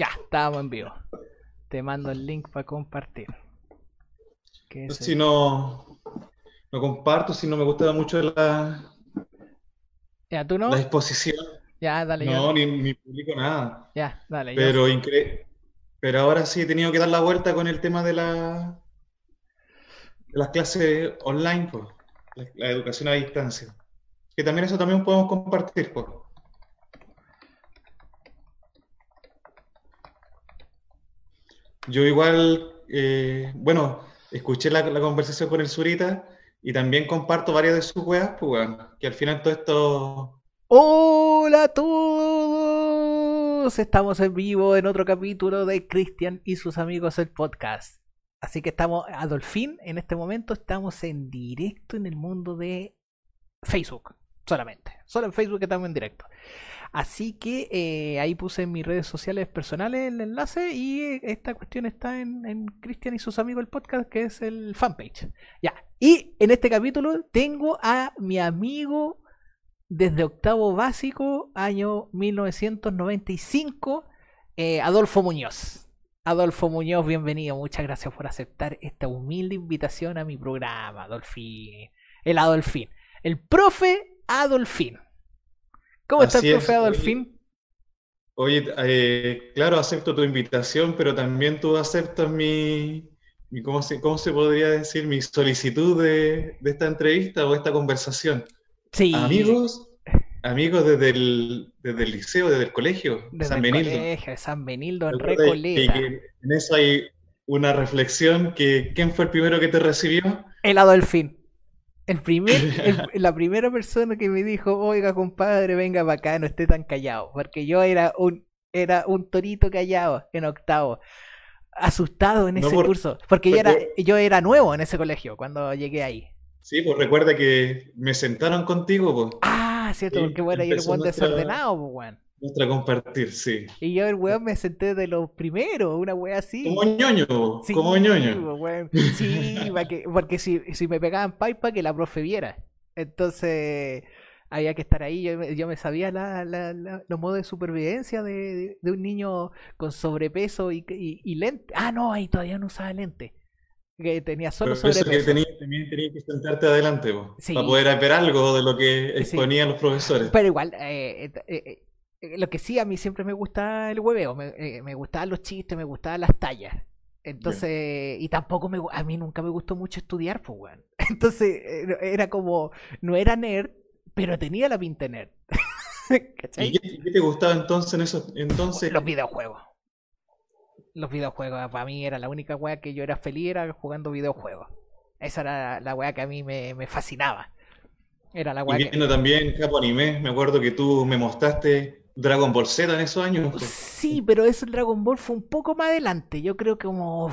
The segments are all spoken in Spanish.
Ya, estábamos en vivo. Te mando el link para compartir. ¿Qué es si no, no comparto, si no me gusta mucho la, ya, ¿tú no? la exposición. Ya, dale. No, ni, ni, publico nada. Ya, dale. Pero, pero ahora sí he tenido que dar la vuelta con el tema de, la, de las clases online, pues, la, educación a distancia. Que también eso también podemos compartir, pues. Yo igual, eh, bueno, escuché la, conversación con el Zurita y también comparto varias de sus weas, pues, bueno, que al final todo esto... Hola a todos, estamos en vivo en otro capítulo de Cristian y sus amigos el podcast. Así que estamos, Adolfín, en este momento estamos en directo en el mundo de Facebook, solamente. Solo en Facebook estamos en directo. Así que eh, ahí puse en mis redes sociales personales el enlace y eh, esta cuestión está en, Cristian y sus amigos el podcast, que es el fanpage. Ya. Y en este capítulo tengo a mi amigo desde octavo básico, año 1995, eh, Adolfo Muñoz. Adolfo Muñoz, bienvenido. Muchas gracias por aceptar esta humilde invitación a mi programa, Adolfín. El Adolfín. El profe Adolfín. ¿Cómo está el profe Adolfín? Oye, eh, claro, acepto tu invitación, pero también tú aceptas mi, ¿cómo, se, ¿cómo, se, podría decir? Mi solicitud de, esta entrevista o esta conversación. Sí. Amigos, amigos desde el, desde el liceo, desde el colegio, desde San el Benildo. Colegio, San Benildo, en Recoleta. en eso hay una reflexión que ¿quién fue el primero que te recibió? El Adolfín. El primer, la primera persona que me dijo, oiga compadre, venga para acá, no esté tan callado, porque yo era un, era un torito callado en octavo, asustado en ese curso, porque yo era, yo era nuevo en ese colegio cuando llegué ahí. Sí, pues recuerda que me sentaron contigo, pues. Ah, cierto, porque bueno, y el buen desordenado, pues, bueno. Nuestra compartir, sí. Y yo el weón me senté de los primeros, una wea así. Como ñoño, como ñoño. Sí, porque si, si me pegaban pipa que la profe viera. Entonces había que estar ahí. Yo, yo me sabía la, la, los modos de supervivencia de, de, un niño con sobrepeso y, y, lente. Ah, no, ahí todavía no usaba lente. Que tenía solo sobrepeso. Que tenía, también tenía que sentarte adelante para poder ver algo de lo que exponían los profesores. Pero igual, eh, eh eh, lo que sí, a mí siempre me gusta el hueveo, me, eh, me gustaban los chistes, me gustaban las tallas. Entonces, y tampoco me, a mí nunca me gustó mucho estudiar, pues, weón. Entonces, eh, era como, no era nerd, pero tenía la pinta nerd. ¿Y qué, te gustaba entonces en eso? Entonces... Los videojuegos. Los videojuegos, para mí era la única weá que yo era feliz, era jugando videojuegos. Esa era la weá que a mí me, me fascinaba. Era la weá. Viendo también Capo Anime, me acuerdo que tú me mostraste Dragon Ball Z en esos años. Sí, pero ese Dragon Ball fue un poco más adelante. Yo creo que como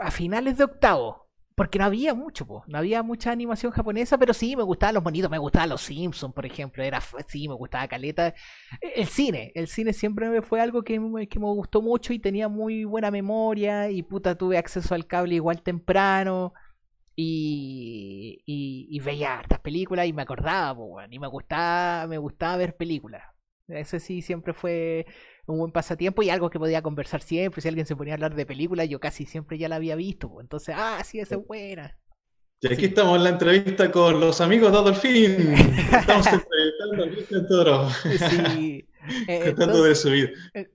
a finales de octavo. Porque no había mucho, no había mucha animación japonesa, pero sí me gustaban los bonitos, me gustaban los Simpsons, por ejemplo, era sí, me gustaba Caleta. El cine, el cine siempre fue algo que me, gustó mucho y tenía muy buena memoria y puta tuve acceso al cable igual temprano y, y, veía hartas películas y me acordaba, pues, y me gustaba, me gustaba ver películas. Ese sí siempre fue un buen pasatiempo y algo que podía conversar siempre. Si alguien se ponía a hablar de películas, yo casi siempre ya la había visto. Entonces, ah, sí, esa es buena. Y aquí estamos en la entrevista con los amigos de Adolfín. Estamos entrevistando a Cristian Toro. Sí. Eh, de su vida. Eh,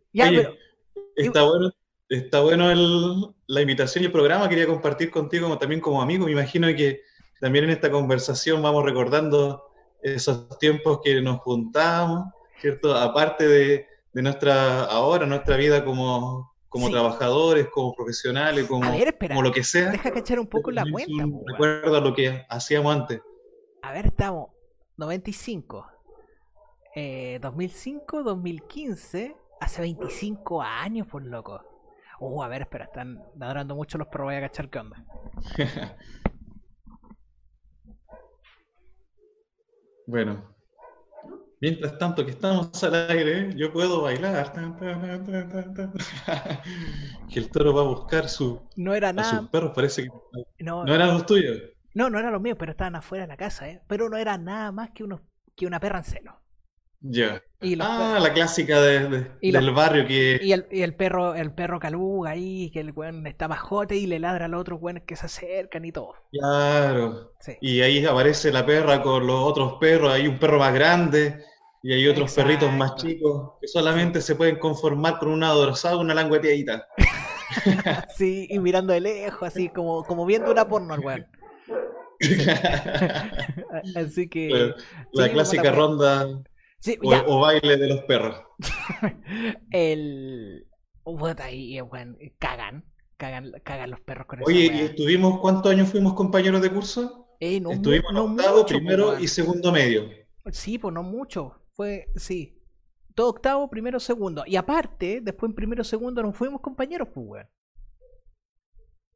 está bueno, está bueno el, la invitación y el programa. Quería compartir contigo también como amigo. Me imagino que también en esta conversación vamos recordando esos tiempos que nos juntábamos ¿cierto? Aparte de, nuestra, ahora, nuestra vida como, como trabajadores, como profesionales, como, como lo que sea. Deja cachar un poco la cuenta. Recuerda lo que hacíamos antes. A ver, estamos 95, 2005, 2015, hace 25 años, por loco. Uh, a ver, espera, están ladrando mucho los perros, voy a cachar qué onda. bueno, Mientras tanto que estamos al aire, yo puedo bailar. que el toro va a buscar su, no era nada. a sus perros, parece que no, eran los tuyos. No, no eran los míos, pero estaban afuera de la casa, ¿eh? Pero no era nada más que, unos, que una perra en celo. Ya. ah, la clásica de, del barrio que. Y el, y el, perro, el perro caluga ahí, que el weón está bajote y le ladra a los otros weones que se acercan y todo. Claro. Y ahí aparece la perra con los otros perros, hay un perro más grande y hay otros perritos más chicos que solamente se pueden conformar con una dorsal, una langueteadita. sí, y mirando de lejos, así como, como viendo una porno, weón. así que. La, clásica ronda o, baile de los perros. el. ahí, bueno, cagan, cagan. Cagan los perros con Oye, ¿y estuvimos cuántos años fuimos compañeros de curso? Eh, no, estuvimos en octavo, primero y segundo medio. Sí, pues no mucho. Fue, sí. Todo octavo, primero, segundo. Y aparte, después en primero, segundo nos fuimos compañeros, pues, weón.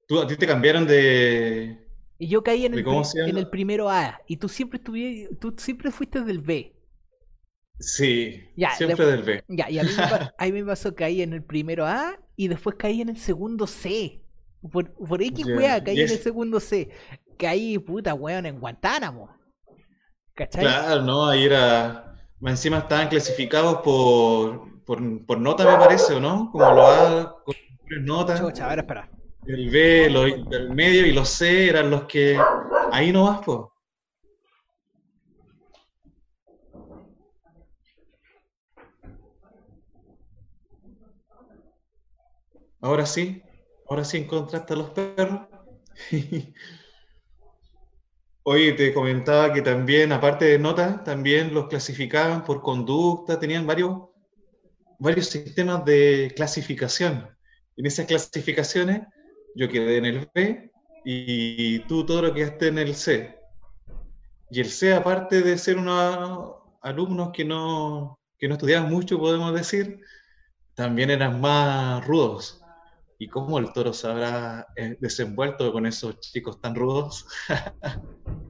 ¿Tú, a ti te cambiaron de. Y yo caí en el, en el primero A. Y tú siempre estuviste, tú siempre fuiste del B. Sí, siempre del B. Ya, y a mí, me, pasó que caí en el primero A y después caí en el segundo C. Por, por X yeah. caí en el segundo C. Caí, puta weón, en Guantánamo. ¿Cachai? Claro, no, ahí era. Encima estaban clasificados por, por, por nota, me parece, ¿o no? Como lo A, con notas. Chucha, a ver, espera. El B, el medio y los C eran los que. Ahí no vas, pues. Ahora sí, ahora sí encontraste a los perros. Oye, te comentaba que también, aparte de notas, también los clasificaban por conducta, tenían varios, varios sistemas de clasificación. En esas clasificaciones yo quedé en el B y tú todo lo quedaste en el C. Y el C, aparte de ser unos alumnos que no, que no estudiaban mucho, podemos decir, también eran más rudos y cómo el toro se habrá eh, desenvuelto con esos chicos tan rudos.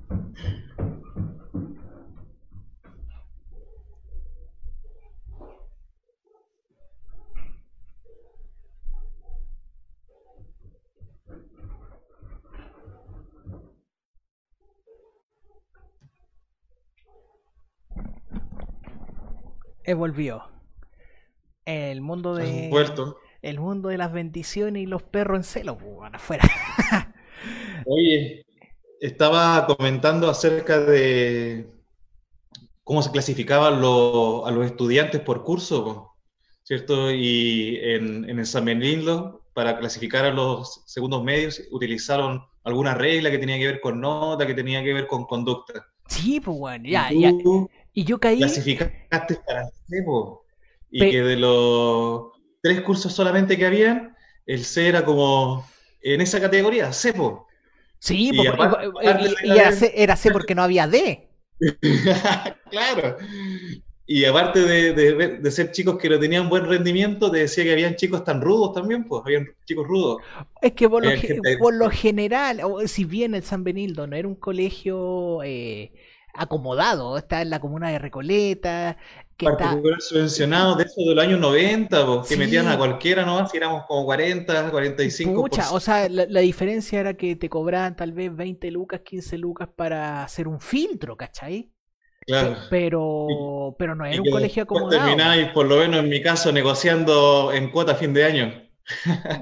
volvió. El mundo de. Vuelto el mundo de las bendiciones y los perros en celo, pues, afuera. Oye, estaba comentando acerca de cómo se clasificaban a los estudiantes por curso, ¿cierto? Y en, en el San Benildo, para clasificar a los segundos medios, utilizaron alguna regla que tenía que ver con nota, que tenía que ver con conducta. Sí, pues bueno, ya, ya. Y yo caí. Clasificaste para C, y que de los tres cursos solamente que habían, el C era como en esa categoría, C, po. Sí, y, era, C, porque no había D. claro. Y aparte de, ser chicos que no tenían buen rendimiento, te decía que habían chicos tan rudos también, pues, habían chicos rudos. Es que por, lo, general, si bien el San Benildo no era un colegio eh, acomodado, está en la comuna de Recoleta, particular subvencionado de eso de los años 90, que metían a cualquiera nomás, si éramos como 40, 45. Mucha, o sea, la, diferencia era que te cobraban tal vez 20 lucas, 15 lucas para hacer un filtro, ¿cachai? Claro. Pero, pero no era un colegio acomodado. Termináis, por lo menos en mi caso, negociando en cuota a fin de año.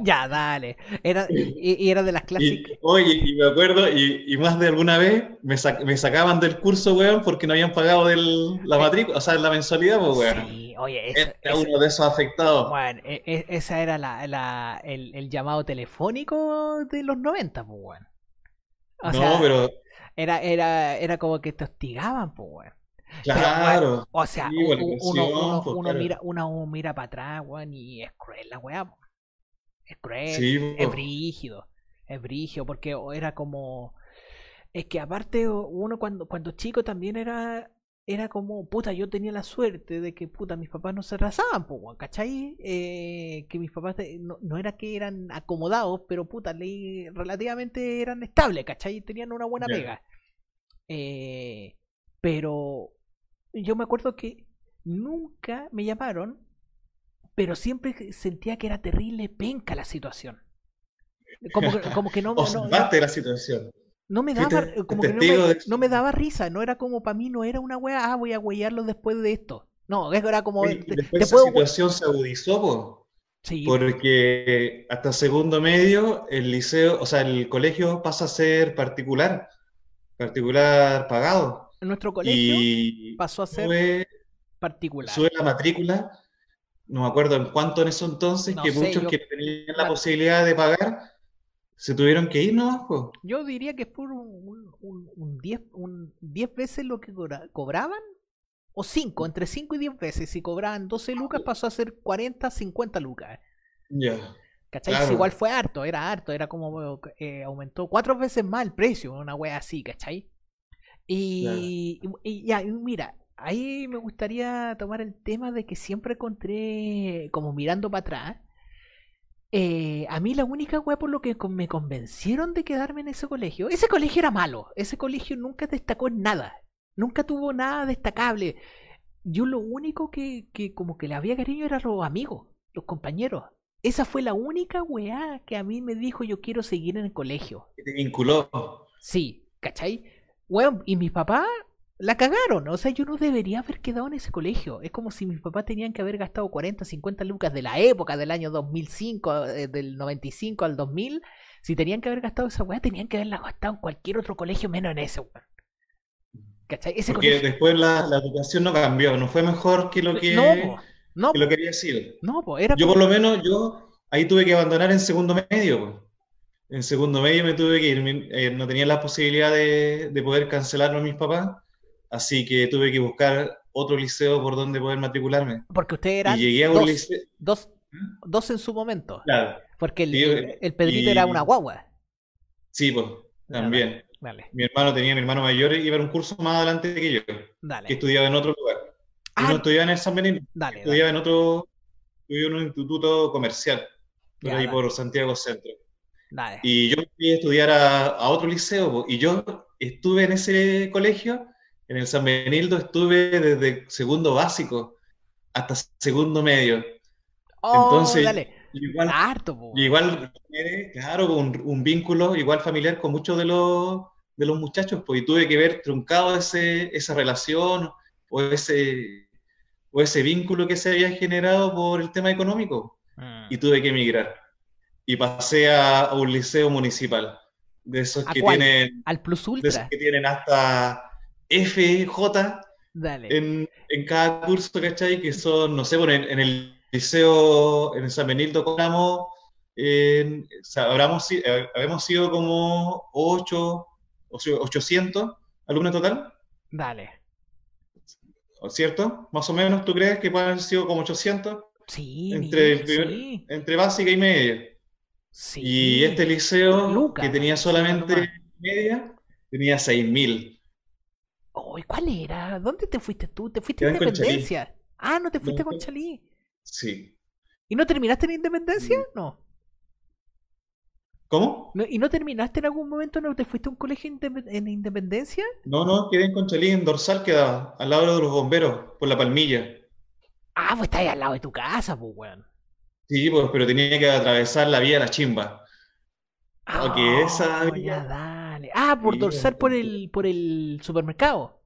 Ya, dale. Era, y, era de las clásicas. oye, y me acuerdo, y, más de alguna vez me, sacaban del curso, weón, porque no habían pagado del, la matrícula, o sea, la mensualidad, pues, weón. Sí, oye, era uno de esos afectados. Bueno, e, e, esa era la, la, el, llamado telefónico de los 90, pues, weón. no, pero. Era, era, era como que te hostigaban, pues, weón. Claro. o sea, uno, uno, mira, uno mira para atrás, weón, y es cruel la weá, pues es cruel, es brígido, es brígido, porque era como... Es que aparte uno cuando, cuando chico también era era como, puta, yo tenía la suerte de que, puta, mis papás no se rasaban, pues, ¿cachai? Eh, que mis papás no, no, era que eran acomodados, pero, puta, relativamente eran estables, ¿cachai? Tenían una buena pega. Eh, pero yo me acuerdo que nunca me llamaron pero siempre sentía que era terrible penca la situación. Como que, como que no, no, la situación. No me daba, como que no me, daba risa, no era como para mí, no era una wea, ah, voy a huellarlo después de esto. No, era como. después esa situación se agudizó, sí. porque hasta segundo medio el liceo, o sea, el colegio pasa a ser particular, particular pagado. En nuestro colegio pasó a ser particular. Sube la matrícula, no me acuerdo en cuánto en eso entonces, que muchos que tenían la posibilidad de pagar se tuvieron que ir, ¿no? Yo diría que fue un 10 un, veces lo que cobraban, o 5, entre 5 y 10 veces. Si cobraban 12 lucas, pasó a ser 40, 50 lucas. Ya. ¿Cachai? Igual fue harto, era harto, era como eh, aumentó cuatro veces más el precio, una wea así, ¿cachai? Y, y, ya, mira, ahí me gustaría tomar el tema de que siempre encontré, como mirando para atrás, eh, a mí la única wea por lo que me convencieron de quedarme en ese colegio, ese colegio era malo, ese colegio nunca destacó en nada, nunca tuvo nada destacable. Yo lo único que, que como que le había cariño era los amigos, los compañeros. Esa fue la única weá que a mí me dijo yo quiero seguir en el colegio. te vinculó. Sí, ¿cachai? Weón, y mi papá la cagaron. O sea, yo no debería haber quedado en ese colegio. Es como si mis papás tenían que haber gastado 40, 50 lucas de la época del año 2005, eh, del 95 al 2000. Si tenían que haber gastado esa weá, tenían que haberla gastado en cualquier otro colegio menos en ese, weón. ¿Cachai? Ese Porque después la, educación no cambió, no fue mejor que lo que, no, no, que lo quería decir. No, era Yo por lo menos, yo ahí tuve que abandonar en segundo medio. En segundo medio me tuve que ir, eh, no tenía la posibilidad de, de poder cancelarlo a mis papás así que tuve que buscar otro liceo por donde poder matricularme. Porque usted era dos, dos, en su momento. Claro. Porque el, Pedrito era una guagua. Sí, pues, también. Mi hermano tenía, mi hermano mayor iba a un curso más adelante que yo, que estudiaba en otro lugar. Ah, no estudiaba en el San Benito, estudiaba en otro, estudiaba en un instituto comercial, por ahí por Santiago Centro. Y yo fui a estudiar a, a otro liceo, y yo estuve en ese colegio en el San Benildo estuve desde segundo básico hasta segundo medio. Oh, Entonces, dale. igual, igual claro, un, un, vínculo igual familiar con muchos de los, de los muchachos, pues y tuve que ver truncado ese, esa relación o ese, o ese vínculo que se había generado por el tema económico. Mm. Y tuve que emigrar. Y pasé a, un liceo municipal, de esos que tienen... Al Plus Ultra. De esos que tienen hasta FJ En, en, cada curso, ¿cachai? Que son, no sé, bueno, en, el liceo, en el San Benito Conamo, en, o sea, habramos, eh, habemos sido como 8, 800 alumnos total. Dale. ¿Cierto? Más o menos, ¿tú crees que pueden haber sido como 800? Sí. Entre, entre básica y media. Sí. Y este liceo, que tenía solamente media, tenía 6000. Oh, ¿Cuál era? ¿Dónde te fuiste tú? ¿Te fuiste a Independencia? Ah, no te fuiste con Chalí. Sí. ¿Y no terminaste en Independencia? No. ¿Cómo? ¿Y no terminaste en algún momento? ¿No te fuiste a un colegio en Independencia? No, no, quedé en Conchalí, en Dorsal quedaba, al lado de los bomberos, por la palmilla. Ah, pues está ahí al lado de tu casa, pues, weón. Sí, pues, pero tenía que atravesar la vía de la chimba. Ah, esa. Ya, Ah, por dorsal por el, por el supermercado.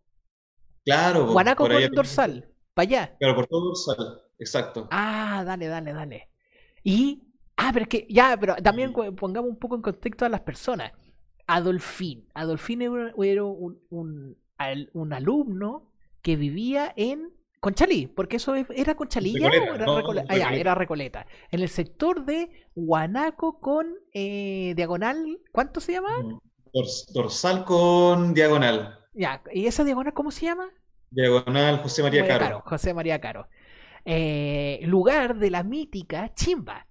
Claro. Guanaco por, el dorsal. Para allá. Claro, por todo dorsal. Exacto. Ah, dale, dale, dale. Y. Ah, pero es que. Ya, pero también pongamos un poco en contexto a las personas. Adolfín. Adolfín era un, un, un alumno que vivía en Conchalí, porque eso era Conchalilla o era Recoleta. Ah, ya, era Recoleta. En el sector de Guanaco con eh, diagonal, ¿cuánto se llama? Dorsal con diagonal. Ya, ¿y esa diagonal cómo se llama? Diagonal José María Caro. José María Caro. Eh, lugar de la mítica Chimba.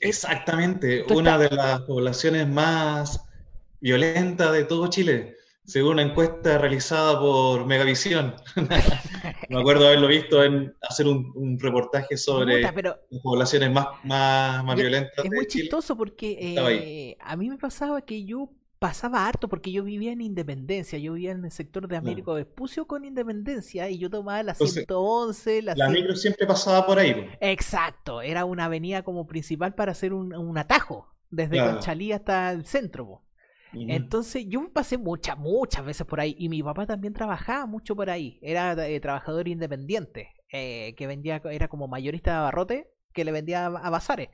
Exactamente, una de las poblaciones más violentas de todo Chile, según una encuesta realizada por Megavisión. Me acuerdo haberlo visto en hacer un, reportaje sobre las poblaciones más, más, violentas. Es muy chistoso porque eh, a mí me pasaba que yo pasaba harto porque yo vivía en Independencia, yo vivía en el sector de Américo Vespucio con Independencia y yo tomaba la 111, la, la micro siempre pasaba por ahí. Exacto, era una avenida como principal para hacer un, atajo desde Conchalí hasta el centro. Entonces yo pasé muchas, muchas veces por ahí y mi papá también trabajaba mucho por ahí, era eh, trabajador independiente. eh, que vendía, era como mayorista de abarrote, que le vendía a bazares.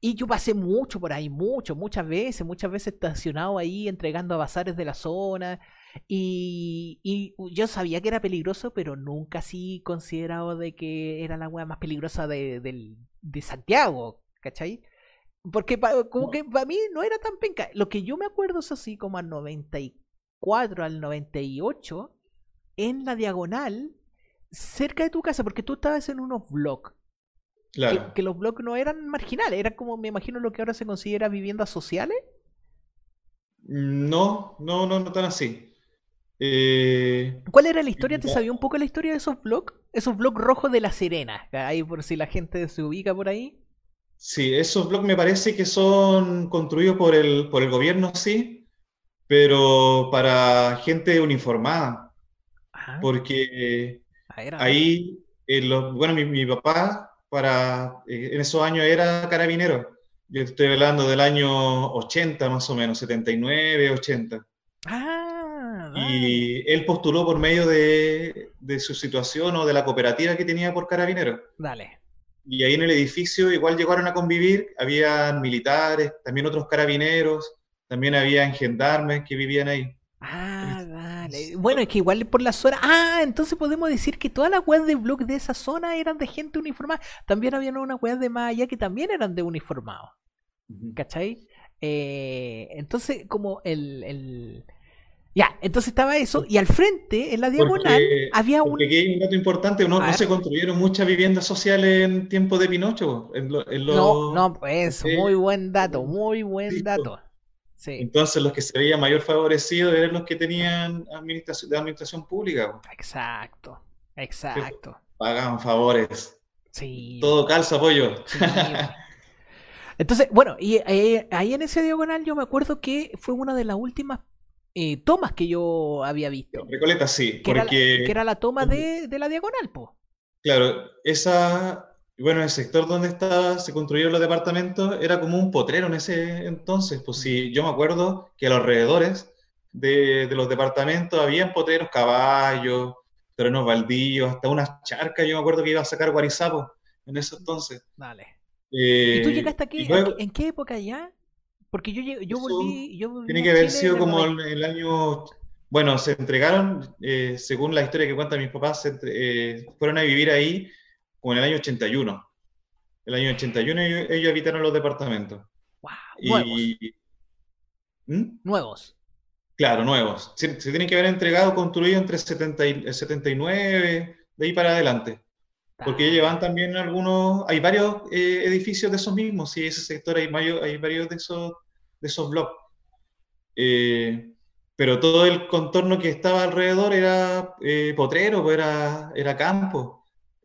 Y yo pasé mucho por ahí, mucho, muchas veces, muchas veces estacionado ahí entregando a bazares de la zona. Y, y yo sabía que era peligroso, pero nunca así considerado de que era la hueá más peligrosa de, de, Santiago, ¿cachai? Porque como que para mí no era tan penca. Lo que yo me acuerdo es así como al 94, al 98, en la diagonal, cerca de tu casa, porque tú estabas en unos vlogs. Que, los blogs no eran marginales, eran como, me imagino, lo que ahora se considera viviendas sociales. No, no, no, no tan así. Eh, ¿Cuál era la historia? ¿Te sabía un poco la historia de esos blogs? Esos blogs rojos de La Serena, ahí por si la gente se ubica por ahí. Sí, esos blogs me parece que son construidos por el, por el gobierno, sí, pero para gente uniformada. Porque ahí, bueno, mi, mi, papá para, eh, en esos años era carabinero. Yo estoy hablando del año 80 más o menos, 79, 80. Ah, Y él postuló por medio de, de, su situación o de la cooperativa que tenía por carabinero. Dale. Y ahí en el edificio igual llegaron a convivir, habían militares, también otros carabineros, también había gendarmes que vivían ahí. Ah, vale. Bueno, es que igual por la zona. Ah, entonces podemos decir que todas las webs de blog de esa zona eran de gente uniformada. También había una web de más allá que también eran de uniformados. ¿Cachai? Eh, entonces, como el, Ya, entonces estaba eso, y al frente, en la diagonal, había un... Porque hay un dato importante, no, no, se construyeron muchas viviendas sociales en tiempo de Pinocho. No, no, pues, muy buen dato, muy buen dato. Entonces los que se veían mayor favorecidos eran los que tenían administración, de administración pública. Exacto, exacto. Pagaban favores. Sí. Todo calza apoyo. Entonces, bueno, y eh, ahí en ese diagonal yo me acuerdo que fue una de las últimas eh, tomas que yo había visto. Recoleta, sí. Que, porque... era, la, que era la toma de, de la diagonal, po. Claro, esa y bueno, el sector donde estaba, se construyeron los departamentos era como un potrero en ese entonces. Pues sí, yo me acuerdo que a los alrededores de, los departamentos habían potreros, caballos, terrenos baldíos, hasta unas charcas. Yo me acuerdo que iba a sacar guarizapos en ese entonces. Vale. ¿Y tú eh, llegaste aquí? ¿En qué época ya? Porque yo, yo, volví, Tiene que haber sido como el, año. Bueno, se entregaron, eh, según la historia que cuentan mis papás, se, eh, fueron a vivir ahí como en el año 81. El año 81 ellos, habitaron los departamentos. Wow, nuevos. ¿Mm? Nuevos. Claro, nuevos. Se, tienen que haber entregado, construido entre 70 y, 79, de ahí para adelante. Porque llevan también algunos, hay varios eh, edificios de esos mismos, sí, ese sector hay, hay varios de esos, de esos bloques. Eh, pero todo el contorno que estaba alrededor era eh, potrero, pues era, era campo.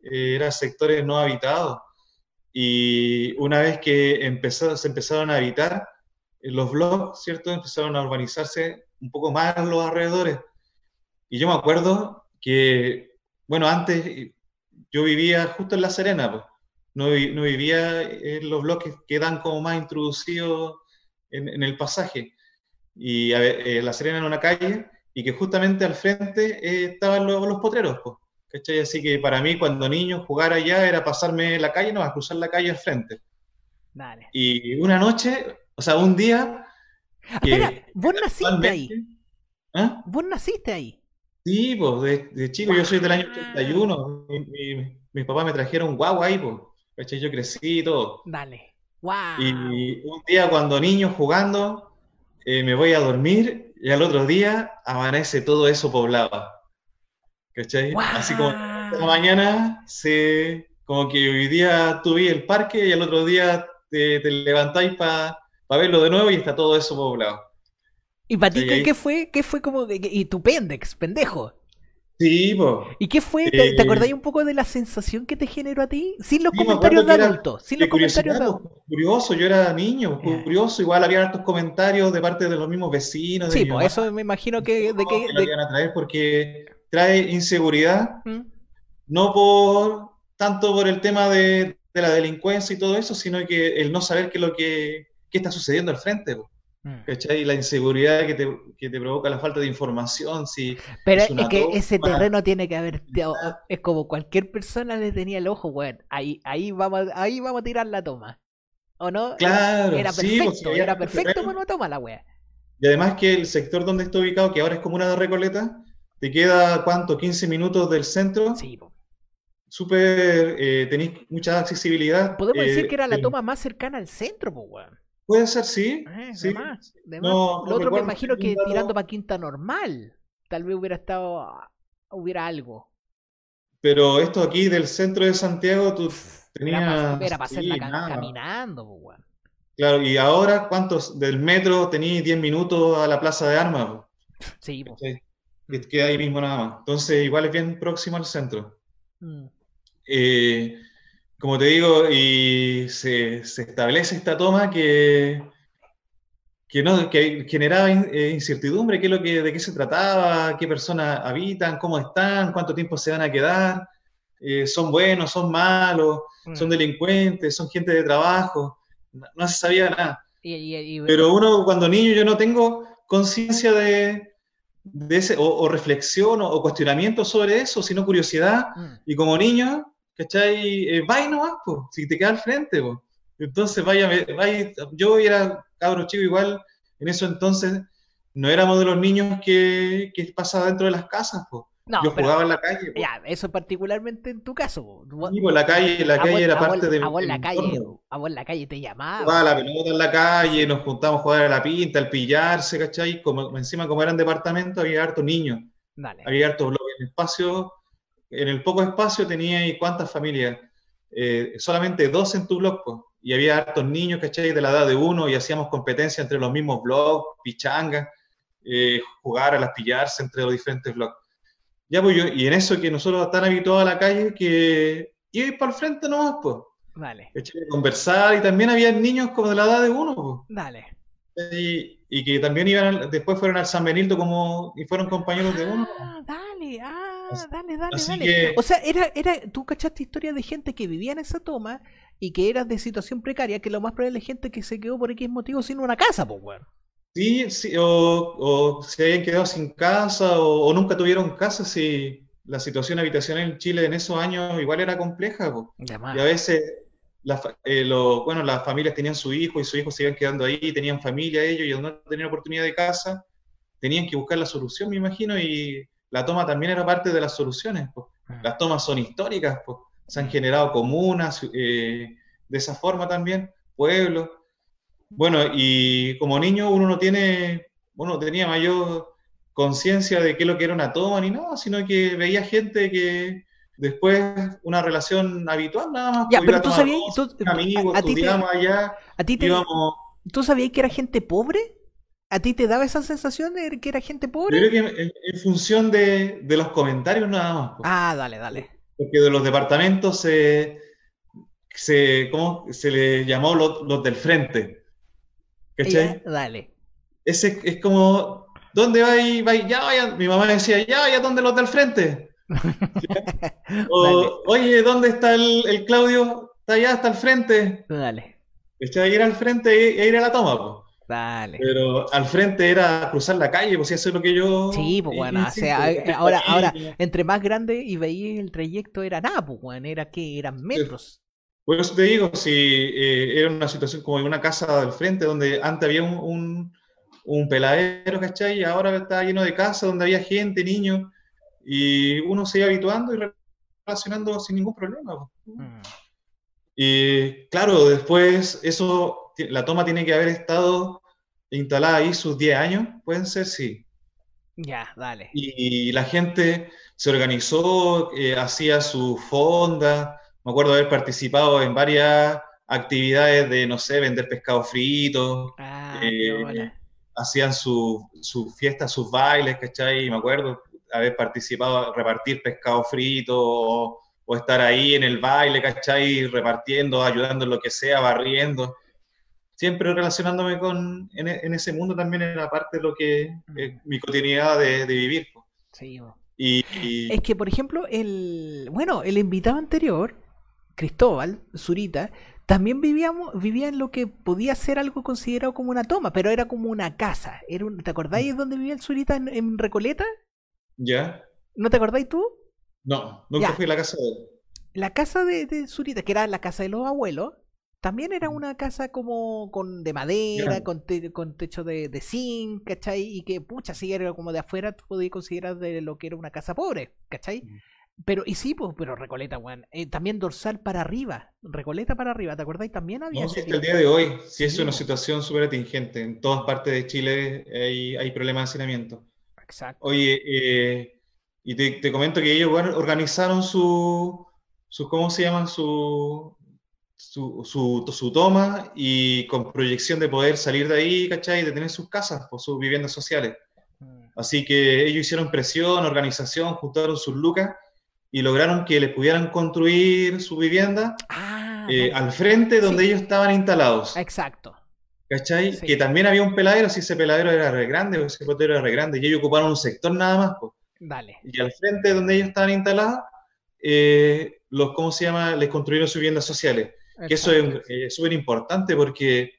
Eh, eran sectores no habitados. Y una vez que empezó, se empezaron a habitar, eh, los blogs, ¿cierto? Empezaron a urbanizarse un poco más los alrededores. Y yo me acuerdo que, bueno, antes yo vivía justo en La Serena, no, no, vivía en los bloques que dan como más introducidos en, el pasaje. Y eh, La Serena en una calle y que justamente al frente estaban los, los potreros, pues. Así que para mí, cuando niño, jugar allá era pasarme la calle, no, a cruzar la calle al frente. Y una noche, o sea, un día. Espera, vos naciste ahí. ¿Ah? Vos naciste ahí. Sí, pues, de, chico, yo soy del año 81. Mi, mis papás me trajeron guau ahí, pues. Yo crecí y todo. Dale. Y un día, cuando niño jugando, eh, me voy a dormir y al otro día amanece todo eso poblado. ¿Cachai? Así como la mañana, se, como que hoy día tuve el parque y al otro día te, levantáis para verlo de nuevo y está todo eso poblado. ¿Y para ti qué fue? ¿Qué fue como.? ¿Y tu pendex, pendejo? Sí, po. ¿Y qué fue? ¿Te, eh, acordáis un poco de la sensación que te generó a ti? Sin los comentarios de adultos. Sin los comentarios de Curioso, yo era niño, curioso. Igual había hartos comentarios de parte de los mismos vecinos. sí, pues eso me imagino que. De que, de... iban a traer porque trae inseguridad, mm. no por tanto por el tema de, la delincuencia y todo eso, sino que el no saber qué es lo que está sucediendo al frente. Mm. ¿Cachai? La inseguridad que te, que te, provoca la falta de información. Si Pero es, que ese terreno tiene que haber. Es como cualquier persona le tenía el ojo, weón. Ahí, ahí, vamos, ahí vamos a tirar la toma. ¿O no? Claro, era pues, perfecto, era perfecto para una toma la weá. Y además que el sector donde está ubicado, que ahora es como una de Recoleta, te queda, ¿cuánto? 15 minutos del centro. Sí, Súper, eh, tenéis mucha accesibilidad. Podemos decir eh, que era la toma más cercana al centro, pues, weón. Puede ser, sí. Eh, sí. Lo otro me imagino que tirando para Quinta Normal, tal vez hubiera estado, hubiera algo. Pero esto aquí del centro de Santiago, tú tenías... Era para, hacerla caminando, pues, Claro, y ahora, ¿cuántos? Del metro tenéis 10 minutos a la Plaza de Armas. Sí, pues. Que queda ahí mismo nada más. Entonces, igual es bien próximo al centro. Mm. Eh, como te digo, y se, establece esta toma que, que, no, que generaba eh, incertidumbre, qué es lo que, de qué se trataba, qué personas habitan, cómo están, cuánto tiempo se van a quedar, eh, son buenos, son malos, son mm. delincuentes, son gente de trabajo, no, se sabía nada. Pero uno cuando niño yo no tengo conciencia de, de ese, o, reflexión o, cuestionamiento sobre eso, sino curiosidad, mm. y como niño ¿cachai? Eh, va y no vas, si te queda al frente, Entonces, vaya, vaya, yo era cabro chico igual, en eso entonces no éramos de los niños que, que pasa dentro de las casas, pues. yo jugaba en la calle. Ya, eso particularmente en tu caso. Sí, la calle, la calle era parte de. A vos en la calle, a vos en la calle te llamaba. Jugaba la pelota en la calle, nos juntábamos a jugar a la pinta, al pillarse, ¿cachai? Como, encima, como eran departamentos, había hartos niños. Había hartos bloques en espacio en el poco espacio tenía y cuántas familias, eh, solamente dos en tu blog, y había hartos niños, ¿cachai? De la edad de uno, y hacíamos competencia entre los mismos blogs, pichanga, eh, jugar a las pillarse entre los diferentes blogs. Ya, pues yo, y en eso que nosotros tan habituados a la calle que iba para el frente nomás, pues. Vale. Conversar, y también había niños como de la edad de uno, pues. Dale. Y, y, que también iban, después fueron al San Benito como, y fueron compañeros de uno. Ah, dale, ah dale, dale, dale. O sea, era, era, tú cachaste historia de gente que vivía en esa toma y que era de situación precaria, que lo más probable es gente que se quedó por X motivo sin una casa, pues, weón. Sí, sí, o, o, se habían quedado sin casa o, nunca tuvieron casa, si la situación habitacional en Chile en esos años igual era compleja, y a veces eh, bueno, las familias tenían su hijo y su hijo se iban quedando ahí, tenían familia ellos y no tenían oportunidad de casa, tenían que buscar la solución, me imagino, y la toma también era parte de las soluciones. Ah. Las tomas son históricas, se han generado comunas eh, de esa forma también, pueblos. Bueno, y como niño uno no tiene, uno tenía mayor conciencia de qué es lo que era una toma ni nada, sino que veía gente que después una relación habitual nada más. Ya, pero tú sabías, tú, amigos, estudiamos allá, a ti te, ¿tú sabías que era gente pobre? ¿A ti te daba esa sensación de que era gente pobre? Yo creo que en, función de, los comentarios nada más. Ah, dale, dale. Porque de los departamentos se, se, ¿cómo? se le llamó los, del frente. ¿Cachai? dale. Ese es como, ¿dónde va y Ya vaya, mi mamá decía, ya vaya, ¿dónde los del frente? o, oye, ¿dónde está el, Claudio? Está allá, está al frente. Dale. ¿Cachai? Ir al frente e ir a la toma, pues. Dale. Pero al frente era cruzar la calle, pues eso es lo que yo. Sí, pues bueno, o sea, ahora, ahora, entre más grande y veía el trayecto era nada, pues bueno, era que eran metros. Por eso te digo, si eh, era una situación como en una casa al frente, donde antes había un, un, peladero, ¿cachai? Y ahora está lleno de casas donde había gente, niños, y uno se iba habituando y relacionando sin ningún problema. Mm. Y claro, después eso la toma tiene que haber estado instalada ahí sus 10 años, pueden ser, sí. Ya, dale. Y, la gente se organizó, eh, hacía su fonda, me acuerdo haber participado en varias actividades de, no sé, vender pescado frito, ah, eh, hacían sus su fiestas, sus bailes, ¿cachai? Me acuerdo haber participado, repartir pescado frito o, o, estar ahí en el baile, ¿cachai? Repartiendo, ayudando en lo que sea, barriendo siempre relacionándome con, en, en, ese mundo también era parte de lo que mm. mi cotidianidad de, vivir. Sí, y, Es que, por ejemplo, el, bueno, el invitado anterior, Cristóbal Zurita, también vivíamos, vivía en lo que podía ser algo considerado como una toma, pero era como una casa. Era un, ¿Te acordáis mm. dónde vivía el Zurita en, Recoleta? Ya. ¿No te acordáis tú? No, nunca fui a la casa de La casa de, de Zurita, que era la casa de los abuelos, también era mm. una casa como con de madera, con, con, techo de, de zinc, ¿cachai? Y que, pucha, si era como de afuera, tú podías considerar de lo que era una casa pobre, ¿cachai? Pero, y sí, pues, pero Recoleta, weón. Eh, también dorsal para arriba. Recoleta para arriba, ¿te acordáis? También había. No, el día de hoy, sí es una situación súper atingente. En todas partes de Chile hay, hay problemas de hacinamiento. Exacto. Oye, eh, y te, comento que ellos organizaron su, su, ¿cómo se llama? Su, su, su, toma y con proyección de poder salir de ahí, ¿cachai? De tener sus casas o sus viviendas sociales. Mm. Así que ellos hicieron presión, organización, juntaron sus lucas y lograron que les pudieran construir su vivienda ah, eh, al frente donde ellos estaban instalados. Exacto. ¿Cachai? Que también había un peladero, si ese peladero era re grande o ese potero era re grande, y ellos ocuparon un sector nada más. Pues. Dale. Y al frente donde ellos estaban instalados, eh, los, ¿cómo se llama? Les construyeron sus viviendas sociales. Que eso es eh, súper importante porque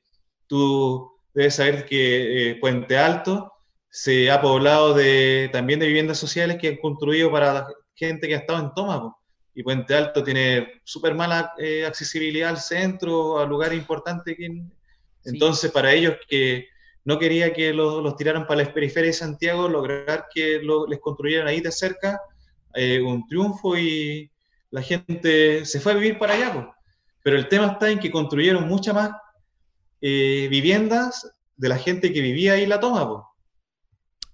tú debes saber que Puente Alto se ha poblado de, también de viviendas sociales que han construido para gente que ha estado en toma. Y Puente Alto tiene súper mala eh, accesibilidad al centro, a lugares importantes. Entonces, para ellos que no quería que los, tiraran para las periferias de Santiago, lograr que les construyeran ahí de cerca, eh, un triunfo y la gente se fue a vivir para allá. Pero el tema está en que construyeron muchas más eh, viviendas de la gente que vivía ahí en la toma.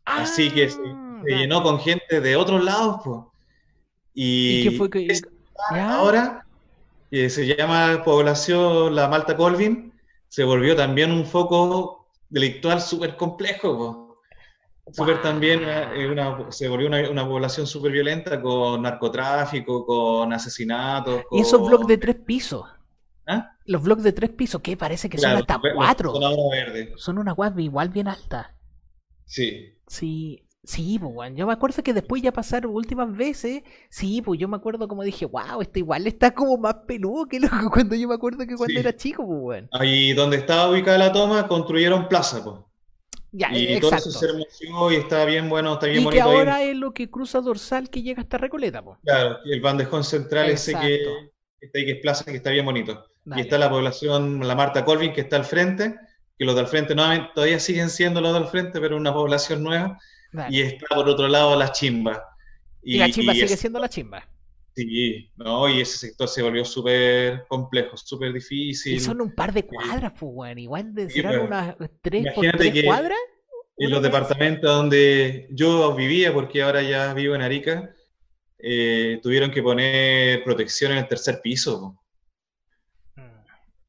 Así que se, ah, llenó con gente de otros lados. pues y, qué fue que... ahora que se llama población la Malta Colvin, se volvió también un foco delictual súper complejo. Súper también, eh, se volvió una, población súper violenta con narcotráfico, con asesinatos. ¿Y esos bloques de tres pisos? ¿Ah? Los bloques de tres pisos, que parece que son hasta cuatro. Son una web igual bien alta. Sí. Sí, Sí, pues, yo me acuerdo que después ya pasaron últimas veces, sí, pues yo me acuerdo como dije, wow, esto igual está como más peludo que lo que cuando yo me acuerdo que cuando era chico, pues, Ahí donde estaba ubicada la toma, construyeron plaza, pues. Ya, y todo eso se hermoseó y está bien bueno, está bien y bonito. Y que ahora es lo que cruza dorsal que llega hasta Recoleta, pues. Claro, el bandejón central ese que está ahí que es plaza, que está bien bonito. Y está la población, la Marta Colvin, que está al frente, que los del frente nuevamente todavía siguen siendo los del frente, pero una población nueva y está por otro lado la chimba. Y, la chimba sigue siendo la chimba. Sí, no, y ese sector se volvió súper complejo, súper difícil. Y son un par de cuadras, pues, bueno, igual de serán unas tres por tres cuadras. En los departamentos donde yo vivía, porque ahora ya vivo en Arica, eh, tuvieron que poner protección en el tercer piso.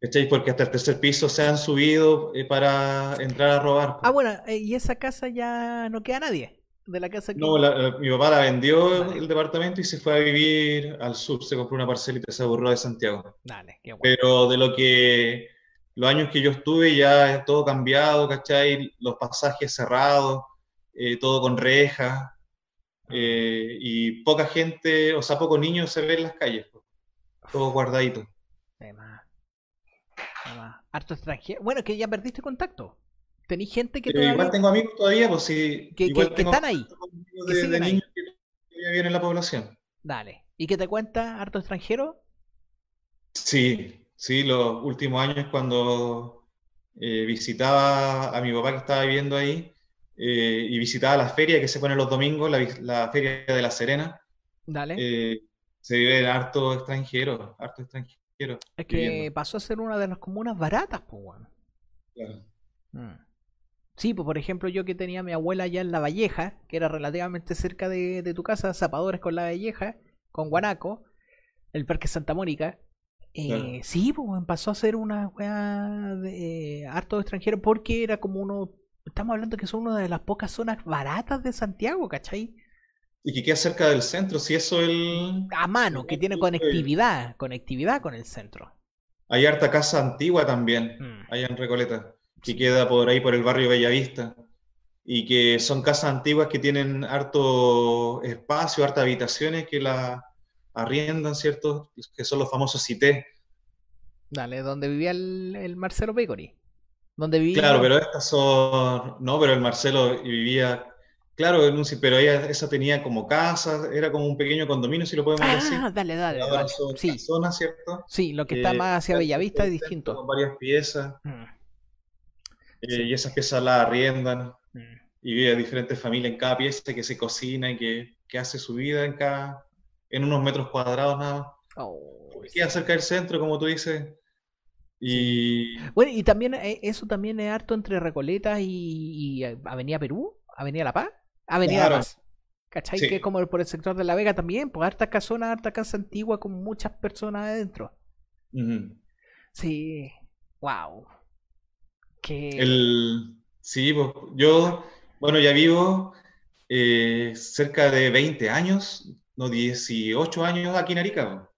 ¿Cachai? Porque hasta el tercer piso se han subido eh, para entrar a robar. Ah, bueno, eh, y esa casa ya no queda nadie. De la casa No, eh, mi papá la vendió el departamento y se fue a vivir al sur, se compró una parcelita y se aburrió de Santiago. Dale, qué bueno. Pero de lo que los años que yo estuve ya es todo cambiado, ¿cachai? Los pasajes cerrados, todo con rejas, y poca gente, o sea, pocos niños se ven en las calles, todo guardadito. Harto extranjero. Bueno, que ya perdiste contacto. Tenéis gente que todavía... Igual tengo amigos todavía, pues sí. Que, están ahí. De, de niños que todavía viven en la población. Dale. ¿Y qué te cuenta harto extranjero? Sí, sí, los últimos años cuando eh, visitaba a mi papá que estaba viviendo ahí eh, y visitaba la feria que se pone los domingos, la, feria de La Serena. Dale. Eh, se vive harto extranjero, harto extranjero. Es que pasó a ser una de las comunas baratas, pues, bueno. Mm. Sí, pues por ejemplo, yo que tenía a mi abuela allá en La Valleja, que era relativamente cerca de, tu casa, Zapadores con La Valleja, con Guanaco, el Parque Santa Mónica. Eh, sí, pues pasó a ser una weá de harto extranjero porque era como uno. Estamos hablando que son una de las pocas zonas baratas de Santiago, ¿cachai? Y que queda cerca del centro, si eso el... A mano, que tiene conectividad, conectividad con el centro. Hay harta casa antigua también, mm. allá en Recoleta, que queda por ahí por el barrio Bellavista. Y que son casas antiguas que tienen harto espacio, harta habitaciones que la arriendan, ¿cierto? Que son los famosos CITE. Dale, donde vivía el, Marcelo Pecori. Donde vivía... Claro, pero estas son... No, pero el Marcelo vivía... Claro, en un, pero ella, esa tenía como casa, era como un pequeño condominio, si lo podemos ah, decir. Ah, dale, dale. dale. sí. zona, ¿cierto? Sí, lo que está más hacia Bellavista es distinto. Con varias piezas. Mm. Eh, y esas piezas las arriendan. Mm. Y vive diferentes familias en cada pieza que se cocina y que, que hace su vida en cada, en unos metros cuadrados nada más. Oh, queda cerca del centro, como tú dices. Y... Bueno, y también eh, eso también es harto entre Recoleta y, eh, Avenida Perú, Avenida La Paz, Avenida La Paz. ¿Cachai? Que es como por el sector de La Vega también, pues harta casona, harta casa antigua con muchas personas adentro. Sí, wow. Que... El... Sí, pues, yo, bueno, ya vivo eh, cerca de 20 años, no 18 años aquí en Arica.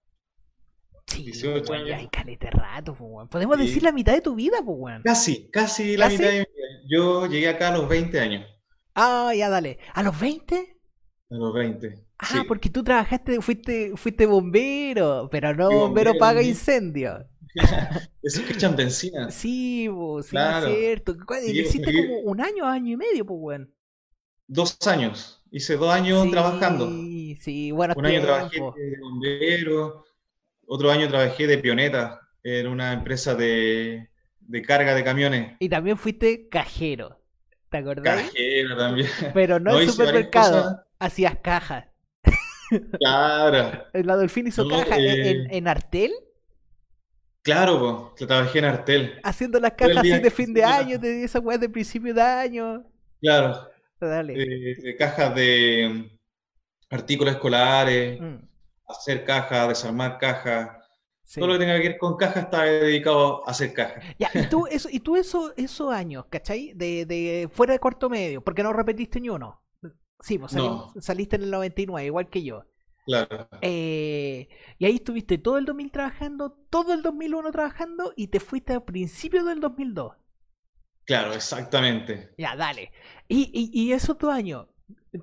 Sí, 18 años. hay calete rato, pues, Podemos decir la mitad de tu vida, pues, Casi, casi, la mitad de mi vida. Yo llegué acá a los 20 años. Ah, ya dale. ¿A los 20? A los 20. Ah, porque tú trabajaste, fuiste, fuiste bombero, pero no bombero, paga incendio. Eso es que echan benzina. Sí, pues, sí, es cierto. hiciste como un año, año y medio, pues, weón. Dos años. Hice dos años trabajando. Sí, sí, bueno. Un año trabajé de bombero, otro año trabajé de pioneta en una empresa de, carga de camiones. Y también fuiste cajero, ¿te acordás? Cajero también. Pero no, en supermercado, hacías cajas. Claro. El Adolfín hizo cajas eh, en, Artel. Claro, pues, trabajé en Artel. Haciendo las cajas así de fin de año, de esa weá de principio de año. Claro. Dale. de cajas de artículos escolares, mm. hacer cajas, desarmar cajas. Todo lo que tenga que ver con cajas está dedicado a hacer cajas. Ya, y tú, eso, y tú eso, esos años, ¿cachai? De, de fuera de cuarto medio, porque no repetiste ni uno. Sí, pues saliste en el 99, igual que yo. Claro. Eh, y ahí estuviste todo el 2000 trabajando, todo el 2001 trabajando y te fuiste a principios del 2002. Claro, exactamente. Ya, dale. Y, y, y esos dos años,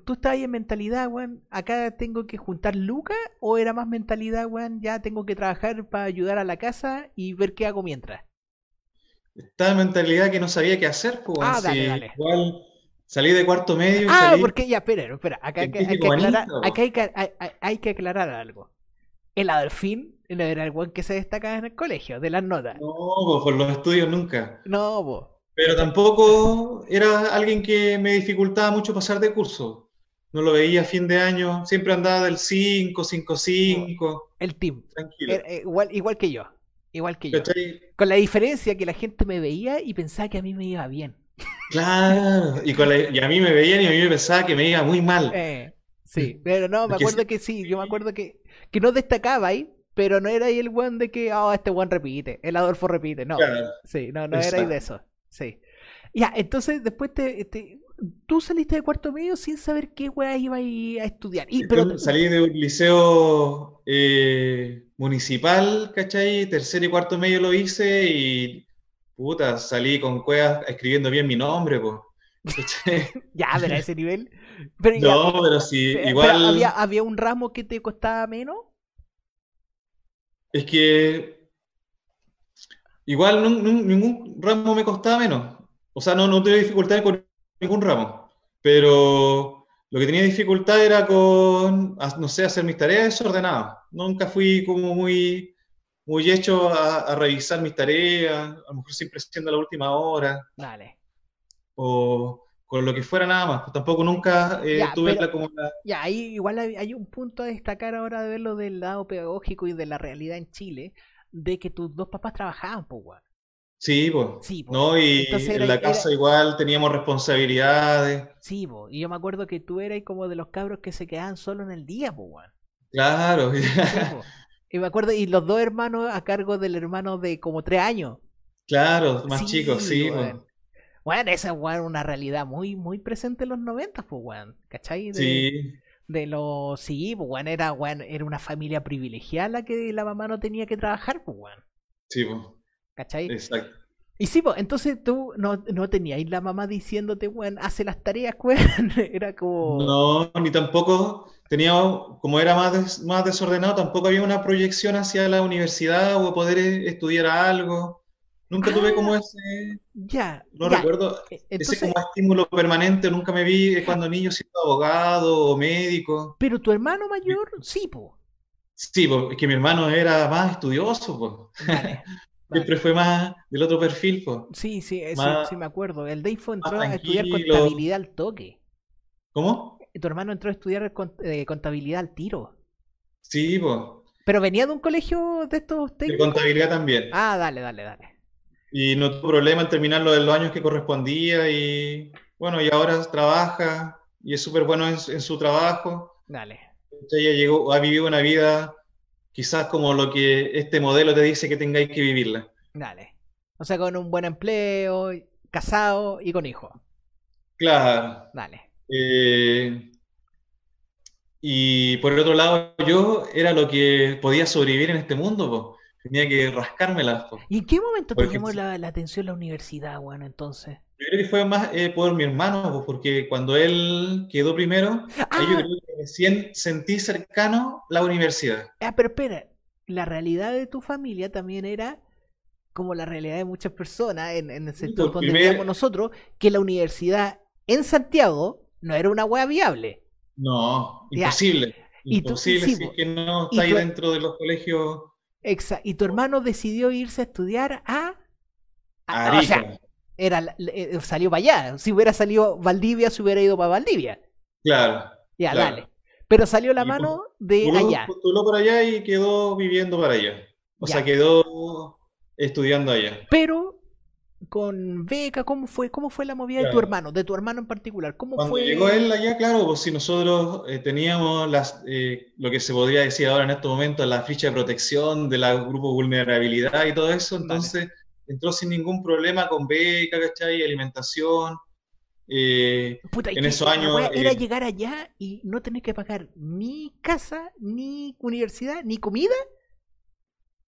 ¿Tú estás ahí en mentalidad, weón? ¿Acá tengo que juntar lucas? ¿O era más mentalidad, weón? Ya tengo que trabajar para ayudar a la casa y ver qué hago mientras. Estaba en mentalidad que no sabía qué hacer, pues. Ah, dale, dale. Igual salí de cuarto medio y Ah, porque ya, espera, espera. Acá, hay que, aclarar, acá hay, que, aclarar algo. El Adolfín era el weón que se destacaba en el colegio, de las notas. No, pues por los estudios nunca. No, pues. Pero tampoco era alguien que me dificultaba mucho pasar de curso. No lo veía a fin de año, siempre andaba del 5, 5, 5. El team. Tranquilo. Eh, igual, igual que yo. Igual que yo. Con la diferencia que la gente me veía y pensaba que a mí me iba bien. Claro, y, y a mí me veían y a mí me pensaba que me iba muy mal. Eh, sí, pero no, me acuerdo que sí, yo me acuerdo que, que no destacaba ahí, pero no era ahí el one de que, oh, este one repite, el Adolfo repite, no. sí, no, no era ahí de eso. Sí. Ya, entonces después te, tú saliste de cuarto medio sin saber qué weá iba a estudiar. Y, pero... Salí de un liceo eh, municipal, ¿cachai? Tercero y cuarto medio lo hice y puta, salí con cuevas escribiendo bien mi nombre, pues. ya, pero a ese nivel. no, pero sí, igual. había, ¿Había un ramo que te costaba menos? Es que Igual ningún ramo me costaba menos. O sea, no, no tuve dificultades con ningún ramo. Pero lo que tenía dificultad era con, no sé, hacer mis tareas desordenadas. Nunca fui como muy, muy hecho a, revisar mis tareas, a lo mejor siempre siendo la última hora. Vale. O con lo que fuera nada más. Tampoco nunca eh, tuve la como Ya, ahí igual hay, un punto a destacar ahora de verlo del lado pedagógico y de la realidad en Chile de que tus dos papás trabajaban, pues, Sí, pues. Sí, ¿no? Y en la casa igual teníamos responsabilidades. Sí, pues. Y yo me acuerdo que tú eras como de los cabros que se quedaban solo en el día, pues, Claro. y me acuerdo, y los dos hermanos a cargo del hermano de como tres años. Claro, más chicos, sí, bueno. bueno, esa es una realidad muy, muy presente en los 90, pues, weón. ¿Cachai? sí de los sí, pues bueno, era, bueno, era una familia privilegiada la que la mamá no tenía que trabajar, pues bueno. Sí, pues. ¿Cachai? Exacto. Y sí, pues, entonces tú no, no tenías la mamá diciéndote, weón, hace las tareas, weón. Era como. No, ni tampoco tenía, como era más, más desordenado, tampoco había una proyección hacia la universidad o poder estudiar algo. Nunca tuve como ah, ese. Ya. No recuerdo. E, ese como estímulo permanente. Nunca me vi cuando niño siendo abogado o médico. Pero tu hermano mayor, sí, po. Sí, porque que mi hermano era más estudioso, po. Siempre fue más del otro perfil, po. Sí, sí, sí, me acuerdo. El Dave entró a estudiar contabilidad al toque. ¿Cómo? tu hermano entró a estudiar eh, contabilidad al tiro. Sí, pues. Pero venía de un colegio de estos técnicos. De contabilidad también. Ah, dale, dale, dale. Y no tuvo problema en terminarlo de los años que correspondía y bueno, y ahora trabaja y es súper bueno en, su trabajo. Dale. Ella llegó, ha vivido una vida quizás como lo que este modelo te dice que tengáis que vivirla. Dale. O sea, con un buen empleo, casado y con hijo. Claro. Dale. Eh, y por el otro lado, yo era lo que podía sobrevivir en este mundo, tenía que rascármela. ¿Y en qué momento te llamó la, atención la universidad, bueno, entonces? Yo creo que fue más eh, por mi hermano, porque cuando él quedó primero, yo ah. creo que recién sentí cercano la universidad. Ah, pero espera, la realidad de tu familia también era como la realidad de muchas personas en, el sector donde vivíamos nosotros, que la universidad en Santiago no era una wea viable. No, imposible. Imposible si es que no está ahí dentro de los colegios. Exacto. Y tu hermano decidió irse a estudiar a. a o sea, era, eh, salió para allá. Si hubiera salido Valdivia, se hubiera ido para Valdivia. Claro. Ya, dale. Pero salió la mano de allá. Postuló por allá y quedó viviendo para allá. O sea, quedó estudiando allá. Pero con beca? ¿Cómo fue, cómo fue la movida de tu hermano, de tu hermano en particular? ¿Cómo Cuando fue? llegó él allá, claro, pues si nosotros eh, teníamos las, eh, lo que se podría decir ahora en estos momentos, la ficha de protección de la grupo vulnerabilidad y todo eso, entonces entró sin ningún problema con beca, ¿cachai? Alimentación. Eh, en esos años. Era llegar allá y no tener que pagar ni casa, ni universidad, ni comida.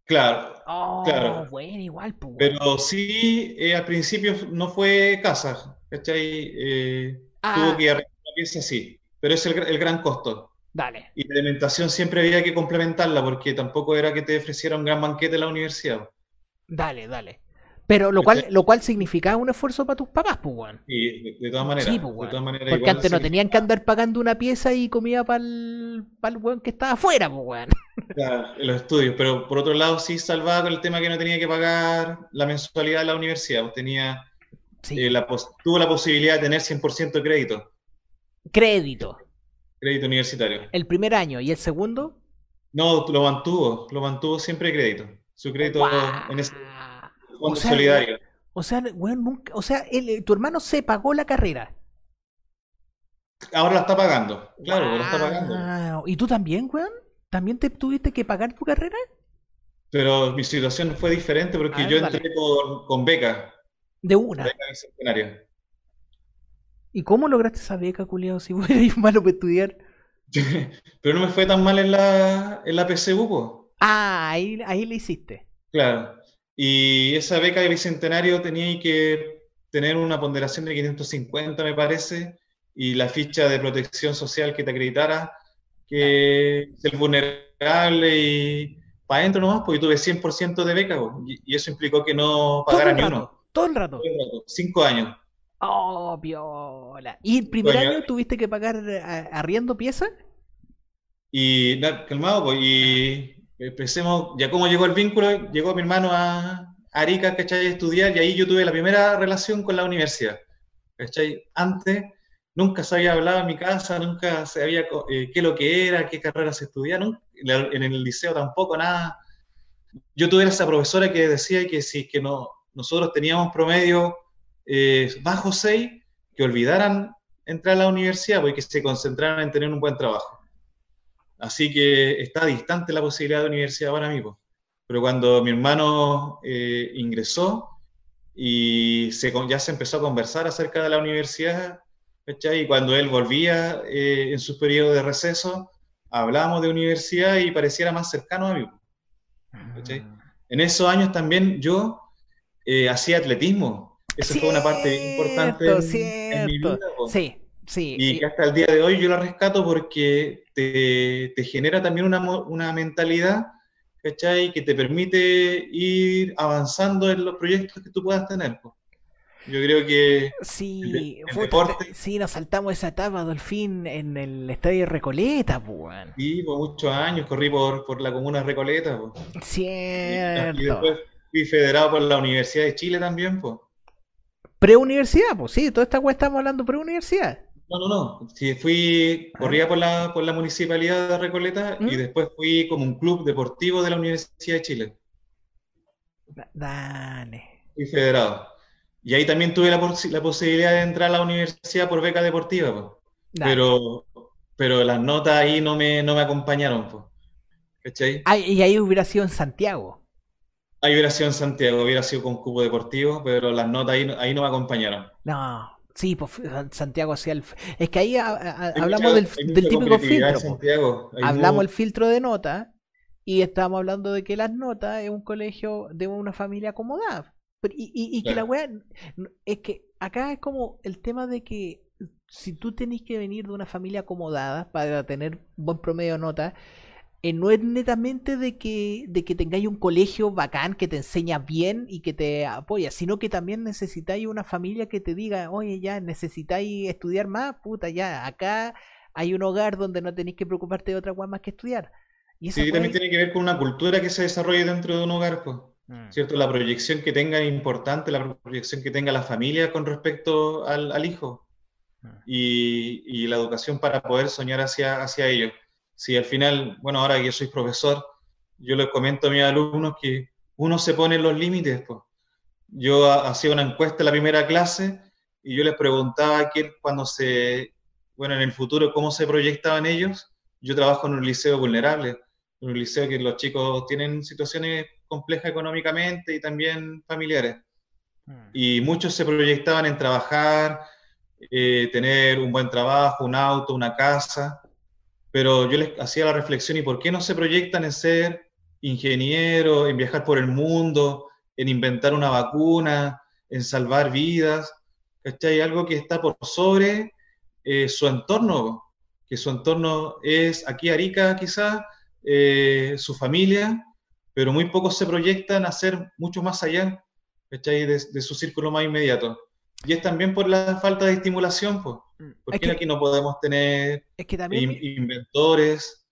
Claro, oh, claro. bueno, igual, pues, Pero sí, eh, al principio no fue casa, ¿cachai? Eh, tuvo ah. que arreglar la pieza, sí, pero es el, el, gran costo. Dale. Y la alimentación siempre había que complementarla porque tampoco era que te ofreciera un gran banquete en la universidad. Dale, dale. Pero lo cual, lo cual significaba un esfuerzo para tus papás, pues, weón. Sí, de, todas maneras. Pues, Porque antes no tenían que andar pagando una pieza y comida para el, para weón que estaba afuera, pues, weón. Claro, los estudios. Pero por otro lado, sí salvaba con el tema que no tenía que pagar la mensualidad de la universidad. Pues, tenía, eh, la tuvo la posibilidad de tener 100% de crédito. Crédito. Crédito universitario. ¿El primer año y el segundo? No, lo mantuvo. Lo mantuvo siempre crédito. Su crédito en ese o sea, solidario. O sea, nunca, o sea eh, tu hermano se pagó la carrera. Ahora la está pagando, claro, la está pagando. ¿Y tú también, weón? ¿También te tuviste que pagar tu carrera? Pero mi situación fue diferente porque yo entré con, beca. De una. Beca ¿Y cómo lograste esa beca, culiado, si a ir malo para estudiar? Pero no me fue tan mal en la, en la PCU. Ah, ahí, ahí le hiciste. Claro. Y esa beca de bicentenario tenía que tener una ponderación de 550, me parece, y la ficha de protección social que te acreditara que ser vulnerable y para adentro nomás, porque tuve 100% de beca, y, eso implicó que no pagara ni uno. Todo el rato. Cinco años. Oh, viola. ¿Y el primer año tuviste que pagar eh, arriendo pieza? Y, calmado, pues, y empecemos, ya como llegó el vínculo, llegó mi hermano a Arica, ¿cachai? A estudiar y ahí yo tuve la primera relación con la universidad, ¿cachai? Antes nunca se había hablado en mi casa, nunca se había eh, qué lo que era, qué carrera se estudiaba, en el liceo tampoco, nada. Yo tuve esa profesora que decía que si que no, nosotros teníamos promedio eh, bajo 6, que olvidaran entrar a la universidad porque se concentraran en tener un buen trabajo. Así que está distante la posibilidad de universidad para mí. Pero cuando mi hermano eh, ingresó y se, ya se empezó a conversar acerca de la universidad, y cuando él volvía eh, en su periodo de receso, hablamos de universidad y pareciera más cercano a mí. Ah. En esos años también yo eh, hacía atletismo. Esa fue una parte importante en, mi vida. Sí, Sí. Y que hasta el día de hoy yo la rescato porque te, genera también una, una mentalidad, ¿cachai? Que te permite ir avanzando en los proyectos que tú puedas tener. Yo creo que sí, sí, nos saltamos esa etapa, Dolfín, en el estadio Recoleta, pues. Sí, por muchos años corrí por, por la comuna de Recoleta, pues. Cierto. Y, después fui federado por la Universidad de Chile también, pues. Preuniversidad, pues sí, toda esta cuesta estamos hablando preuniversidad. No, no, no. Sí, fui, ah. corría por la, por la municipalidad de Recoleta y ¿Mm? después fui como un club deportivo de la Universidad de Chile. Dale. Fui federado. Y ahí también tuve la, la posibilidad de entrar a la universidad por beca deportiva, pero, pero las notas ahí no me, no me acompañaron. ¿Cachai? y ahí hubiera sido en Santiago. Ahí hubiera sido en Santiago, hubiera sido con cubo deportivo, pero las notas ahí, ahí no me acompañaron. No, sí, pues Santiago hacía el... Es que ahí hablamos del, típico filtro. Hablamos el filtro de notas y estábamos hablando de que las notas es un colegio de una familia acomodada. Y, que la weá, es que acá es como el tema de que si tú tenés que venir de una familia acomodada para tener buen promedio de nota, eh, no es netamente de que, de que tengáis un colegio bacán que te enseña bien y que te apoya, sino que también necesitáis una familia que te diga, oye, ya necesitáis estudiar más, puta, ya, acá hay un hogar donde no tenéis que preocuparte de otra weá más que estudiar. Y sí, también tiene que ver con una cultura que se desarrolle dentro de un hogar, pues. Mm. ¿cierto? La proyección que tenga es importante, la proyección que tenga la familia con respecto al, hijo mm. y, la educación para poder soñar hacia, hacia ellos. Si al final, bueno, ahora que yo soy profesor, yo les comento a mis alumnos que uno se pone los límites. Pues. Yo hacía una encuesta en la primera clase y yo les preguntaba que cuando se, bueno, en el futuro, cómo se proyectaban ellos. Yo trabajo en un liceo vulnerable, en un liceo que los chicos tienen situaciones compleja económicamente y también familiares. Hmm. Y muchos se proyectaban en trabajar, eh, tener un buen trabajo, un auto, una casa, pero yo les hacía la reflexión, ¿y por qué no se proyectan en ser ingeniero, en viajar por el mundo, en inventar una vacuna, en salvar vidas? ¿Cachai? Algo que está por sobre eh, su entorno, que su entorno es aquí Arica quizás, eh, su familia, pero muy pocos se proyectan a ser mucho más allá De, de, su círculo más inmediato. Y es también por la falta de estimulación, pues. Porque aquí no podemos tener inventores,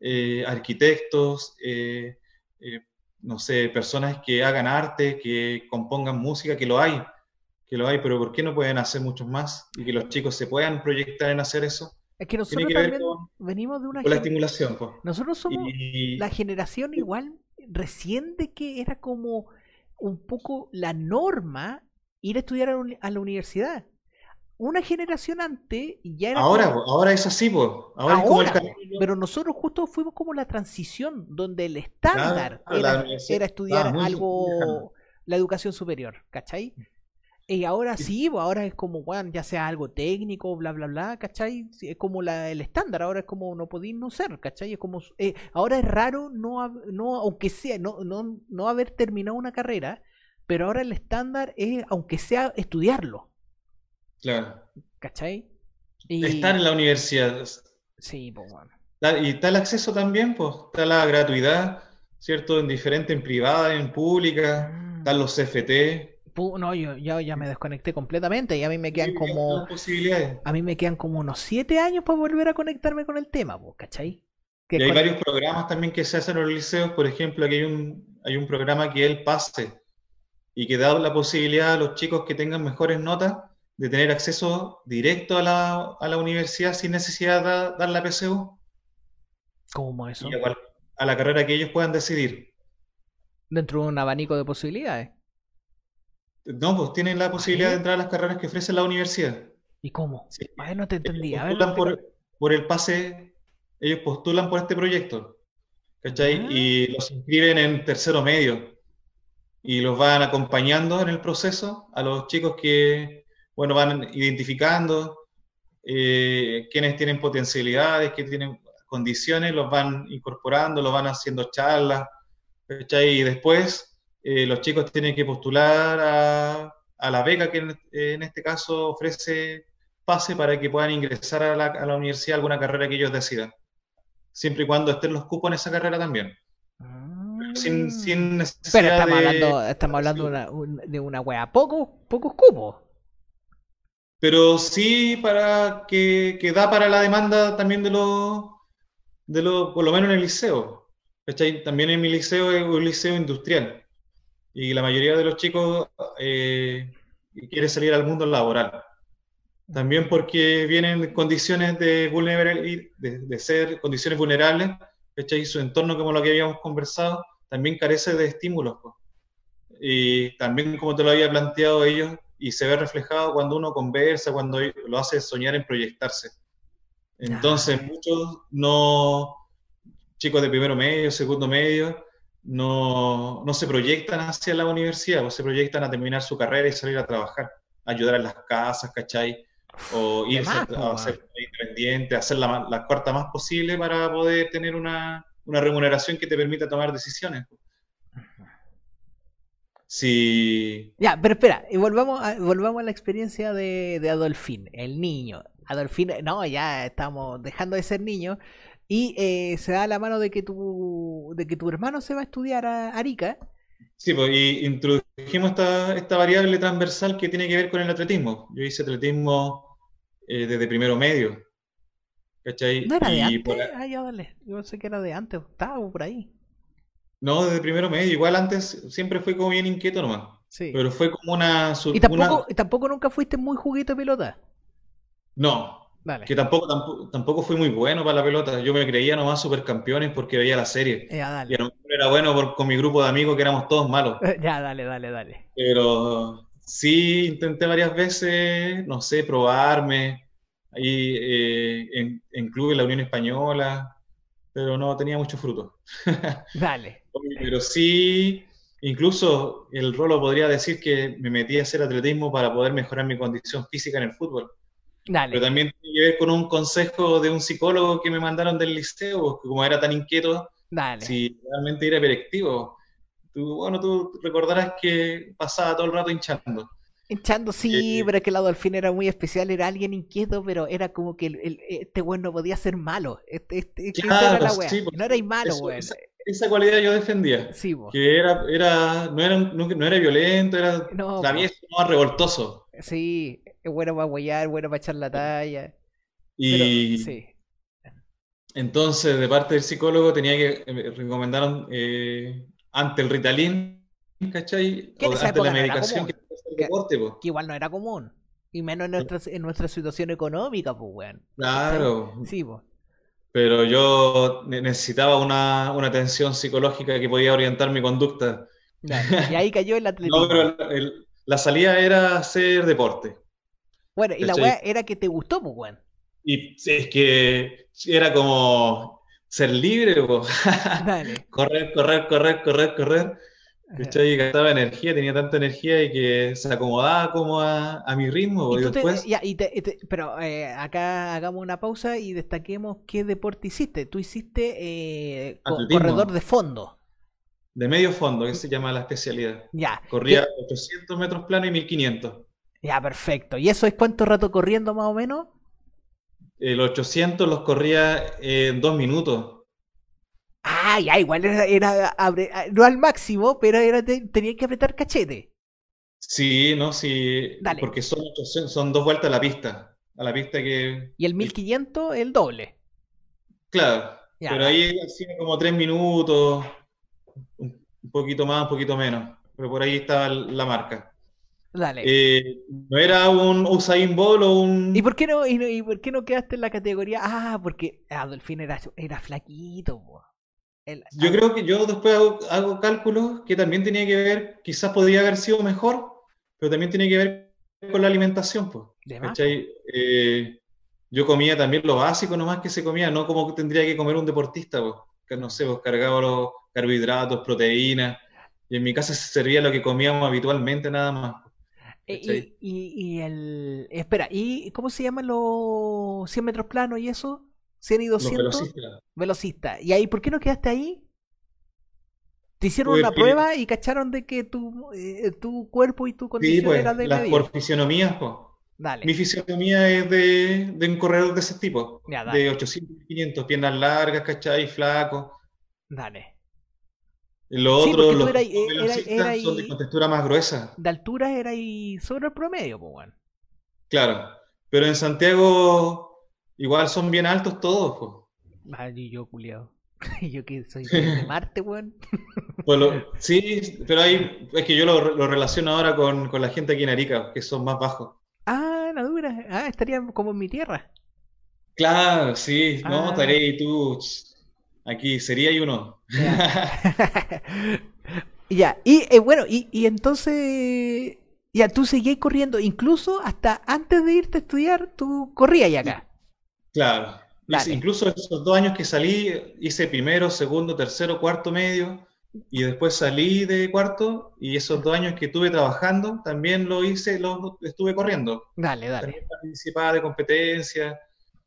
eh, arquitectos, eh, eh, no sé, personas que hagan arte, que compongan música, que lo hay, que lo hay, pero ¿por qué no pueden hacer muchos más y que los chicos se puedan proyectar en hacer eso? Es que nosotros también venimos de una... Con la estimulación, pues. Nosotros somos la generación igual recién de que era como un poco la norma ir a estudiar a, la universidad. Una generación antes ya era. Ahora, ahora es así, pues. Ahora, es como el Pero nosotros justo fuimos como la transición, donde el estándar era, estudiar algo, la educación superior, ¿cachai? Y ahora sí, pues, ahora es como, bueno, ya sea algo técnico, bla, bla, bla, ¿cachai? Es como la, el estándar, ahora es como no podéis no ser, ¿cachai? Es como, eh, ahora es raro no, no aunque sea, no, no, no haber terminado una carrera, pero ahora el estándar es, aunque sea, estudiarlo. Claro. ¿Cachai? Estar en la universidad. Sí, pues bueno. Y está el acceso también, pues, está la gratuidad, ¿cierto? En diferente, en privada, en pública, mm. están los CFT, no, yo ya, me desconecté completamente y a mí me quedan como. A mí me quedan como unos siete años para volver a conectarme con el tema, ¿cachai? y hay varios programas también que se hacen en los liceos, por ejemplo, aquí hay un, hay un programa que es el PASE y que da la posibilidad a los chicos que tengan mejores notas de tener acceso directo a la, a la universidad sin necesidad de dar la PSU. ¿Cómo eso? a la carrera que ellos puedan decidir. Dentro de un abanico de posibilidades. No, pues tienen la posibilidad de entrar a las carreras que ofrece la universidad. ¿Y cómo? A ver, no te entendí. Postulan por, el pase, ellos postulan por este proyecto, ¿cachai? Ah. Y los inscriben en tercero medio y los van acompañando en el proceso a los chicos que, bueno, van identificando eh, quienes tienen potencialidades, que tienen condiciones, los van incorporando, los van haciendo charlas, ¿cachai? Y después eh, los chicos tienen que postular a, la beca que en, este caso ofrece pase para que puedan ingresar a la, a la universidad alguna carrera que ellos decidan. Siempre y cuando estén los cupos en esa carrera también. Sin, sin necesidad Pero estamos hablando, estamos hablando de una, de una wea, pocos, pocos cupos. Pero sí para que, que, da para la demanda también de los, de los, por lo menos en el liceo. También en mi liceo es un liceo industrial. Y la mayoría de los chicos eh, quiere salir al mundo laboral. También porque vienen condiciones de, de, de ser condiciones vulnerables, y su entorno, como lo que habíamos conversado, también carece de estímulos. Y también, como te lo había planteado ellos, y se ve reflejado cuando uno conversa, cuando lo hace soñar en proyectarse. Entonces, muchos no, chicos de primero medio, segundo medio, no, no se proyectan hacia la universidad, o se proyectan a terminar su carrera y salir a trabajar, ayudar en las casas, ¿cachai? O irse a, ser independiente, hacer la, la cuarta más posible para poder tener una, una remuneración que te permita tomar decisiones. Sí. Ya, pero espera, y volvamos a, volvamos a la experiencia de, de Adolfín, el niño. Adolfín, no, ya estamos dejando de ser niños. Y eh, se da la mano de que tu, de que tu hermano se va a estudiar a Arica. Sí, pues y introdujimos esta, esta variable transversal que tiene que ver con el atletismo. Yo hice atletismo eh, desde primero medio. ¿Cachai? ¿No era de antes? Ah, ya dale. Yo sé que era de antes, octavo, por ahí. No, desde primero medio. Igual antes siempre fue como bien inquieto nomás. Sí. Pero fue como una... ¿Y tampoco, tampoco nunca fuiste muy juguito de pelota? No. Vale. Que tampoco, tampoco, tampoco, fui muy bueno para la pelota. Yo me creía nomás supercampeones porque veía la serie. Ya, dale. Y a lo mejor era bueno con mi grupo de amigos que éramos todos malos. Ya, dale, dale, dale. Pero sí intenté varias veces, no sé, probarme ahí eh, en, en club de la Unión Española, pero no tenía mucho fruto. Dale. Pero sí, incluso el rolo podría decir que me metí a hacer atletismo para poder mejorar mi condición física en el fútbol. Dale. Pero también tiene que ver con un consejo de un psicólogo que me mandaron del liceo, que como era tan inquieto, Dale. si realmente era hiperactivo. Tú, bueno, tú recordarás que pasaba todo el rato hinchando. Hinchando, sí, pero es que el Adolfín era muy especial, era alguien inquieto, pero era como que el, este weón no podía ser malo. Este, este, este era la pues, no era malo, weón. Esa, cualidad yo defendía. Sí, Que era, era, no, era, no, era violento, era no, más revoltoso. Sí, es bueno para huellar, bueno para echar la talla. Y sí. entonces, de parte del psicólogo, tenía que eh, recomendar eh, ante el Ritalin, ¿cachai? O ante la medicación deporte, Que igual no era común. Y menos en nuestra, en nuestra situación económica, pues, weón. Claro. Sí, pues. Pero yo necesitaba una, una atención psicológica que podía orientar mi conducta. y ahí cayó el atletismo. no, pero la salida era hacer deporte. Bueno, y la weá era que te gustó, pues, weón. Y es que era como ser libre, pues. correr, correr, correr, correr, correr. Y gastaba energía, tenía tanta energía y que se acomodaba como a, mi ritmo. pero eh, acá hagamos una pausa y destaquemos qué deporte hiciste. Tú hiciste eh, corredor de fondo. De medio fondo, que se llama la especialidad. Ya. Corría 800 metros plano y 1500. Ya, perfecto. ¿Y eso es cuánto rato corriendo más o menos? El 800 los corría en dos minutos. Ah, ya, igual era, ah, no al máximo, pero era tenía que apretar cachete. Sí, no, sí. Porque son, son dos vueltas a la pista. A la pista que. Y el 1500 el doble. Claro. pero ahí hacía como tres minutos, un poquito más, un poquito menos. Pero por ahí estaba la marca. Dale. Eh, no era un Usain Bolt o un. ¿Y por qué no, y, por qué no quedaste en la categoría? Ah, porque Adolfín era, era flaquito. Yo creo que yo después hago, cálculos que también tenía que ver, quizás podría haber sido mejor, pero también tiene que ver con la alimentación. Pues, eh, yo comía también lo básico nomás que se comía, no como tendría que comer un deportista, pues, que no sé, pues cargaba los carbohidratos, proteínas, y en mi casa se servía lo que comíamos habitualmente nada más. Eh, y, y, el. Espera, ¿y cómo se llaman los 100 metros planos y eso? 100 y 200. Velocista. ¿Y ahí por qué no quedaste ahí? Te hicieron una prueba y cacharon de que tu, eh, tu cuerpo y tu condición pues, era de las por fisionomías, Mi fisionomía es de, de, un corredor de ese tipo. de 800, 500, piernas largas, ¿cachai? Flaco. Dale. Lo otro, los era, son de contextura más gruesa. De altura era ahí sobre el promedio, pues bueno. Claro. Pero en Santiago igual son bien altos todos, pues. Yo, culiado. yo que soy de Marte, weón. Pues sí, pero ahí es que yo lo, lo relaciono ahora con, con, la gente aquí en Arica, que son más bajos. Ah, la dura. Ah, estaría como en mi tierra. Claro, sí. No, ah. y tú. Aquí sería y uno. Ya, y eh, bueno, y, y, entonces. Ya, tú seguías corriendo, incluso hasta antes de irte a estudiar, tú corrías ya acá. Claro. Incluso esos dos años que salí, hice primero, segundo, tercero, cuarto, medio, y después salí de cuarto, y esos dos años que estuve trabajando, también lo hice, lo estuve corriendo. Dale, dale. También participaba de competencias.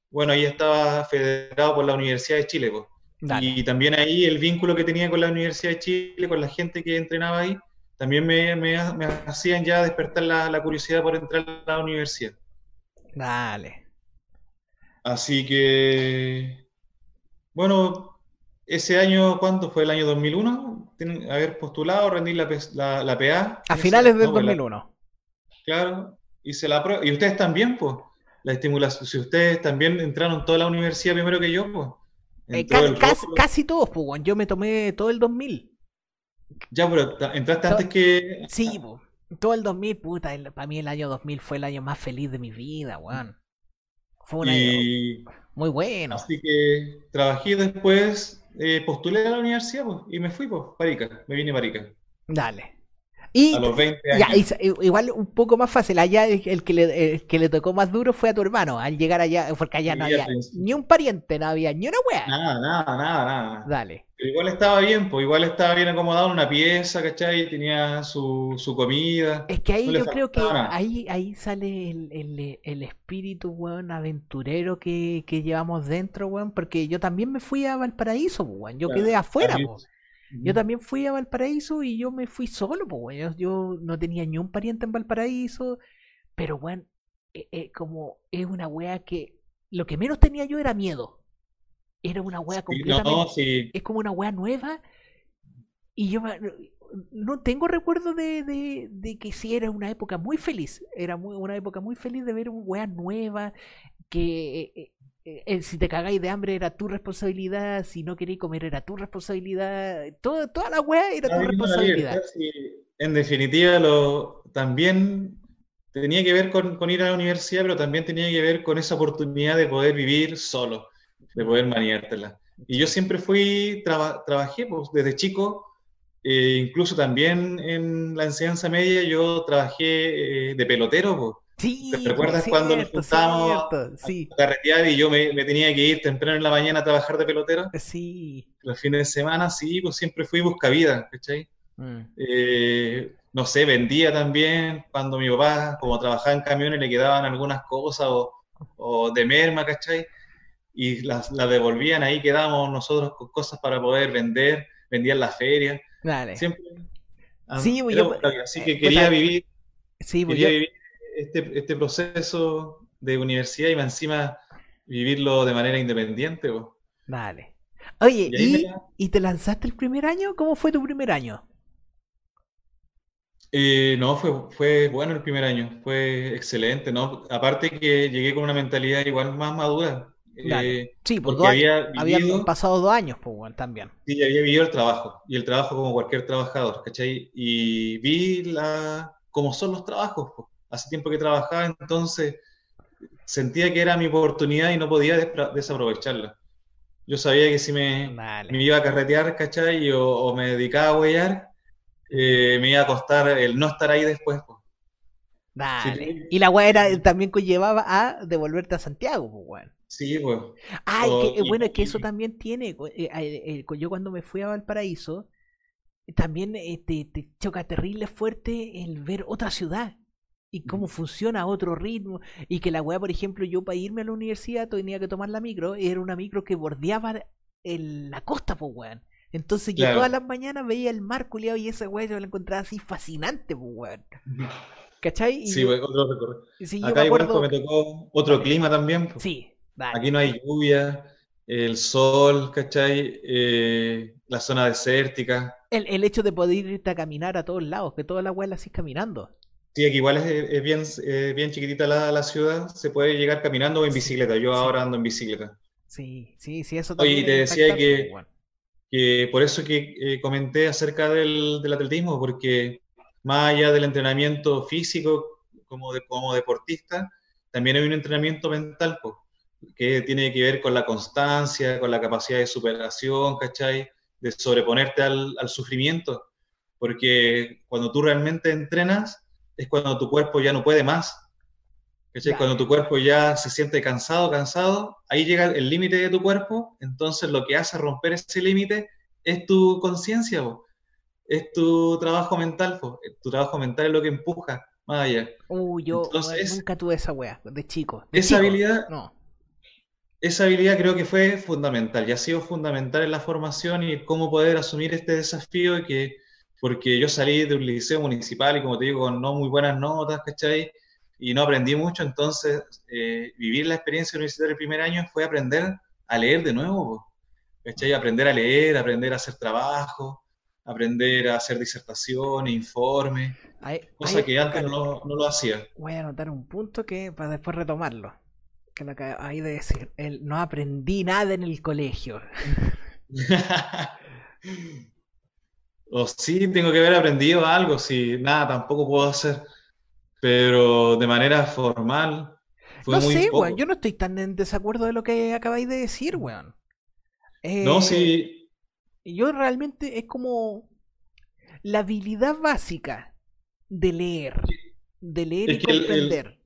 Bueno, ahí estaba federado por la Universidad de Chile. Pues. Y también ahí el vínculo que tenía con la Universidad de Chile, con la gente que entrenaba ahí, también me, me, hacían ya despertar la, la curiosidad por entrar a la universidad. Dale. Así que, bueno, ese año, ¿cuánto fue? ¿El año 2001? Tienen, haber postulado, rendir la, la, PA. A finales del 2001. claro, hice la prueba. Y ustedes también, pues, la estimulación. Si ustedes también entraron toda la universidad primero que yo, pues. Eh, casi, todos, pues, yo me tomé todo el 2000. Ya, pero entraste antes que... Sí, pues, todo el 2000, puta, para mí el año 2000 fue el año más feliz de mi vida, weón. Fue un año muy bueno. Así que trabajé después, eh, postulé a la universidad pues, y me fui, pues, Parica, me vine a Parica. Dale. Y, a los 20 años. igual un poco más fácil. Allá el, que le, que le tocó más duro fue a tu hermano. Al llegar allá, porque allá no había ni un pariente, no había ni una wea. Nada, nada, nada, nada. Dale. Pero igual estaba bien, pues igual estaba bien acomodado en una pieza, ¿cachai? Tenía su, su comida. Es que ahí yo creo que ahí, ahí sale el, el, el espíritu, weón, aventurero que, que, llevamos dentro, weón. Porque yo también me fui a Valparaíso, weón. Yo quedé afuera, weón. Yo también fui a Valparaíso y yo me fui solo, pues, Yo no tenía ni un pariente en Valparaíso, pero, bueno, eh, eh, como es una wea que lo que menos tenía yo era miedo. Era una wea completamente. Es como una wea nueva. Y yo no tengo recuerdo de, de, de, que sí era una época muy feliz. Era muy, una época muy feliz de ver una wea nueva. Que eh, eh, si te cagáis de hambre era tu responsabilidad, si no queréis comer era tu responsabilidad, todo, toda la weá era tu responsabilidad. en definitiva, lo, también tenía que ver con, ir a la universidad, pero también tenía que ver con esa oportunidad de poder vivir solo, de poder maniártela. Y yo siempre fui, trabajé pues, desde chico, eh, incluso también en la enseñanza media, yo trabajé eh, de pelotero. Pues. Sí, ¿Te recuerdas cuando nos juntábamos a carretear y yo me, tenía que ir temprano en la mañana a trabajar de pelotero? Sí. Los fines de semana, sí, pues siempre fui buscavida, ¿cachai? Mm. Eh, no sé, vendía también cuando mi papá, como trabajaba en camiones, le quedaban algunas cosas o, de merma, ¿cachai? Y las, devolvían, ahí quedábamos nosotros con cosas para poder vender, vendían en las ferias. Dale. Siempre. Sí, pues yo, así que quería vivir. Sí, pues quería vivir este, este, proceso de universidad y encima vivirlo de manera independiente. Vale. Oye, ¿Y, te lanzaste el primer año? ¿Cómo fue tu primer año? Eh, no, fue, fue bueno el primer año, fue excelente, ¿no? Aparte que llegué con una mentalidad igual más madura. Eh, sí, porque había habían pasado dos años, pues, también. Sí, había vivido el trabajo, y el trabajo como cualquier trabajador, ¿cachai? Y vi la, cómo son los trabajos, pues hace tiempo que trabajaba, entonces sentía que era mi oportunidad y no podía desaprovecharla. Yo sabía que si me, me iba a carretear, ¿cachai? O, me dedicaba a huellar, eh, me iba a costar el no estar ahí después. Dale. y la weá también conllevaba a devolverte a Santiago, pues, weón. Sí, pues. Ay, bueno, es que eso también tiene. Eh, eh, yo cuando me fui a Valparaíso, también te, te, choca terrible fuerte el ver otra ciudad y cómo funciona a otro ritmo. Y que la weá, por ejemplo, yo para irme a la universidad tenía que tomar la micro, era una micro que bordeaba el, la costa, pues weón. Entonces yo todas las mañanas veía el mar culiado y esa weá yo la encontraba así fascinante, pues weón. ¿Cachai? sí, otro recorrido. Acá igual me tocó otro clima también. Sí, Aquí no hay lluvia, el sol, ¿cachai? Eh, la zona desértica. El, el, hecho de poder irte a caminar a todos lados, que toda la la así caminando. Sí, aquí igual es, bien, bien chiquitita la, la, ciudad, se puede llegar caminando o en bicicleta. Yo ahora ando en bicicleta. Sí, sí, sí, eso también. Oye, te decía que, que, por eso que eh, comenté acerca del, del, atletismo, porque más allá del entrenamiento físico como, de, como deportista, también hay un entrenamiento mental, que tiene que ver con la constancia, con la capacidad de superación, ¿cachai? De sobreponerte al, al sufrimiento, porque cuando tú realmente entrenas, es cuando tu cuerpo ya no puede más. ¿cachai? Cuando tu cuerpo ya se siente cansado, cansado, ahí llega el límite de tu cuerpo, entonces lo que hace romper ese límite es tu conciencia, es tu trabajo mental, tu trabajo mental es lo que empuja más allá. Uy, yo nunca tuve esa wea de chico. esa habilidad, no. esa habilidad creo que fue fundamental y ha sido fundamental en la formación y cómo poder asumir este desafío que porque yo salí de un liceo municipal y como te digo, con no muy buenas notas, ¿cachai? Y no aprendí mucho, entonces eh, vivir la experiencia universitaria el primer año fue aprender a leer de nuevo, ¿cachai? Aprender a leer, aprender a hacer trabajo, aprender a hacer disertaciones, informes, cosa que antes no, no, lo hacía. Voy a anotar un punto que para después retomarlo, que lo que hay de decir, el, no aprendí nada en el colegio. O sí, tengo que haber aprendido algo, si nada, tampoco puedo hacer. Pero de manera formal. Fue no sé, weón, yo no estoy tan en desacuerdo de lo que acabáis de decir, weón. no, sí. Eh, yo realmente es como la habilidad básica de leer, de leer y comprender.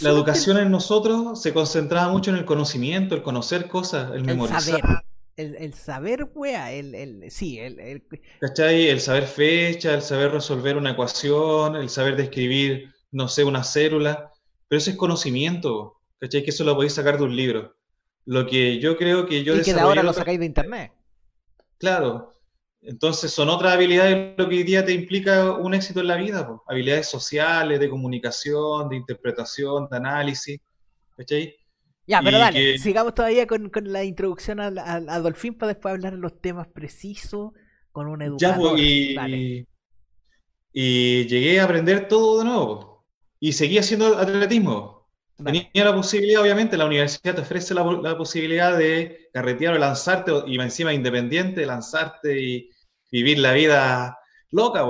la educación en nosotros se concentraba mucho en el conocimiento, el conocer cosas, el memorizar el, saber, wea, el, el, sí, el, el... ¿Cachai? El saber fecha, el saber resolver una ecuación, el saber describir, no sé, una célula, pero eso es conocimiento, ¿cachai? Que eso lo podéis sacar de un libro. Lo que yo creo que yo... Y que de ahora lo sacáis de internet. Claro. Entonces son otras habilidades lo que hoy día te implica un éxito en la vida, habilidades sociales, de comunicación, de interpretación, de análisis, ¿cachai? Ya, pero dale, sigamos todavía con, la introducción a, a, Dolphin para después hablar de los temas precisos con un pues, educador. y, y, llegué a aprender todo de nuevo. Y seguí haciendo atletismo. Tenía la posibilidad, obviamente, la universidad te ofrece la, posibilidad de carretear o lanzarte, y encima independiente, lanzarte y vivir la vida loca,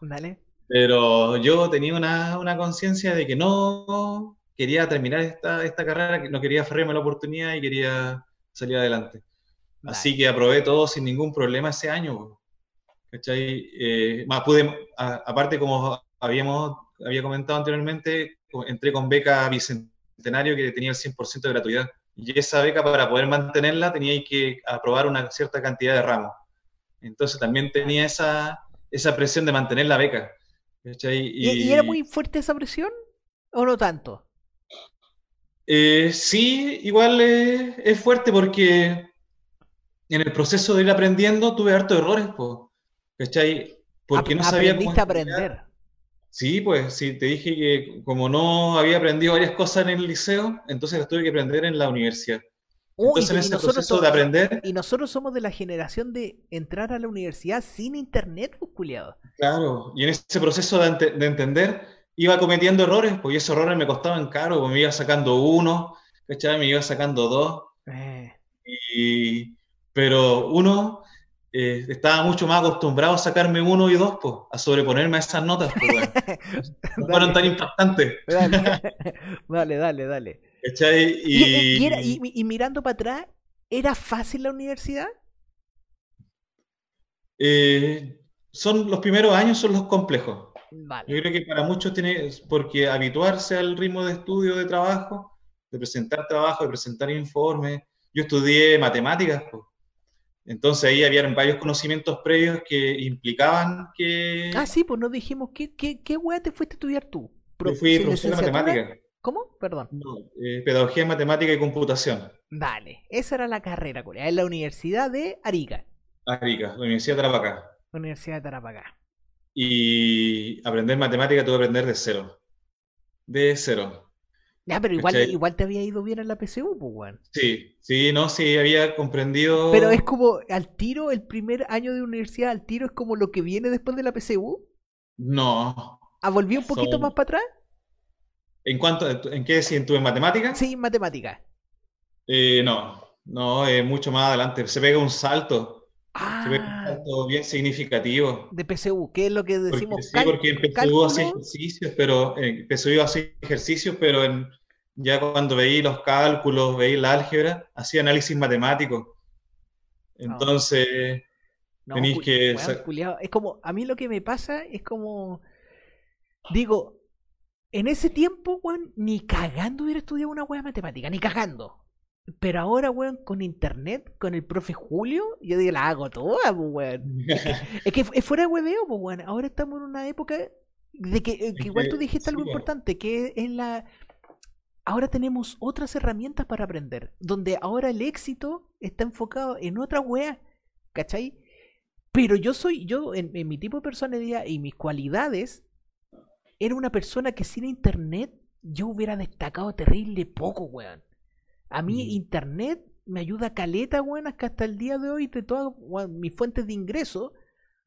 Dale. Pero yo tenía una, una conciencia de que no, quería terminar esta, esta carrera, no quería aferrarme la oportunidad y quería salir adelante. Así que aprobé todo sin ningún problema ese año. ¿Cachai? Eh, más pude, aparte como habíamos, había comentado anteriormente, entré con beca bicentenario que tenía el 100% de gratuidad. Y esa beca para poder mantenerla tenía que aprobar una cierta cantidad de ramos. Entonces también tenía esa, esa presión de mantener la beca. ¿Y, ¿Y, era muy fuerte esa presión o no tanto? Eh, sí, igual es, fuerte porque en el proceso de ir aprendiendo tuve hartos errores, ¿cachai? Porque no sabía a aprender. Sí, pues sí, te dije que como no había aprendido varias cosas en el liceo, entonces las tuve que aprender en la universidad. entonces en ese proceso de aprender... Y nosotros somos de la generación de entrar a la universidad sin internet, pues. Claro, y en ese proceso de, de entender iba cometiendo errores, porque esos errores me costaban caro, porque me iba sacando uno, ¿cachai? Me iba sacando dos. Eh. Y, pero uno eh, estaba mucho más acostumbrado a sacarme uno y dos, pues, a sobreponerme a esas notas, pues, no fueron tan impactantes. Dale, dale, dale. ¿Cachai? Y... Y, mirando para atrás, ¿era fácil la universidad? Eh, son los primeros años son los complejos. Yo creo que para muchos tiene, porque habituarse al ritmo de estudio, de trabajo, de presentar trabajo, de presentar informes. Yo estudié matemáticas, entonces ahí había varios conocimientos previos que implicaban que... Ah, sí, pues nos dijimos, ¿qué, qué, qué te fuiste a estudiar tú? Yo fui profesor de matemáticas. ¿Cómo? Perdón. Eh, pedagogía, matemática y computación. Vale, esa era la carrera, en la Universidad de Arica. Arica, la Universidad de Tarapacá. Universidad de Tarapacá. Y aprender matemática tuve que aprender de cero. de cero. Ya, pero igual, igual te había ido bien en la PCU, pues, weón. Sí, sí, no, sí, había comprendido. Pero es como al tiro, el primer año de universidad, al tiro es como lo que viene después de la PCU. No. ¿Ha volvido un poquito más para atrás? ¿En cuánto? ¿En qué? ¿Si en matemáticas? Sí, en matemáticas. Eh, no, no, es mucho más adelante. Se pega un salto. Se ve un Ah, salto bien significativo. de PCU, ¿qué es lo que Porque, decimos? sí, porque en PSU hacía ejercicios, pero en PSU hacía ejercicios, pero en, ya cuando veí los cálculos, veí la álgebra, hacía análisis matemático. Entonces, No, tenéis que culiao. Es como, a mí lo que me pasa es como, digo, en ese tiempo, weón, ni cagando hubiera estudiado una weá matemática, ni cagando. Pero ahora, weón, con internet, con el profe Julio, yo digo, la hago toda, pues, weón. Es que es fuera de hueveo, pues, weón. Ahora estamos en una época de que, eh, igual que- tú dijiste sí, algo importante, que es la... Ahora tenemos otras herramientas para aprender, donde ahora el éxito está enfocado en otra wea, ¿cachai? Pero yo soy, yo en, en mi tipo de personalidad y mis cualidades, era una persona que sin internet yo hubiera destacado terrible poco, weón. A mí Mm. internet me ayuda caleta, weón, que hasta el día de hoy de todas weón, mis fuentes de ingreso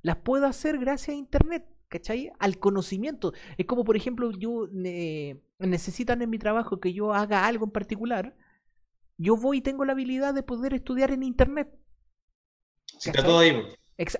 las puedo hacer gracias a internet, ¿cachai? Al conocimiento. Es como, por ejemplo, yo eh, necesitan en mi trabajo que yo haga algo en particular, yo voy y tengo la habilidad de poder estudiar en internet. Sí, está todo ahí.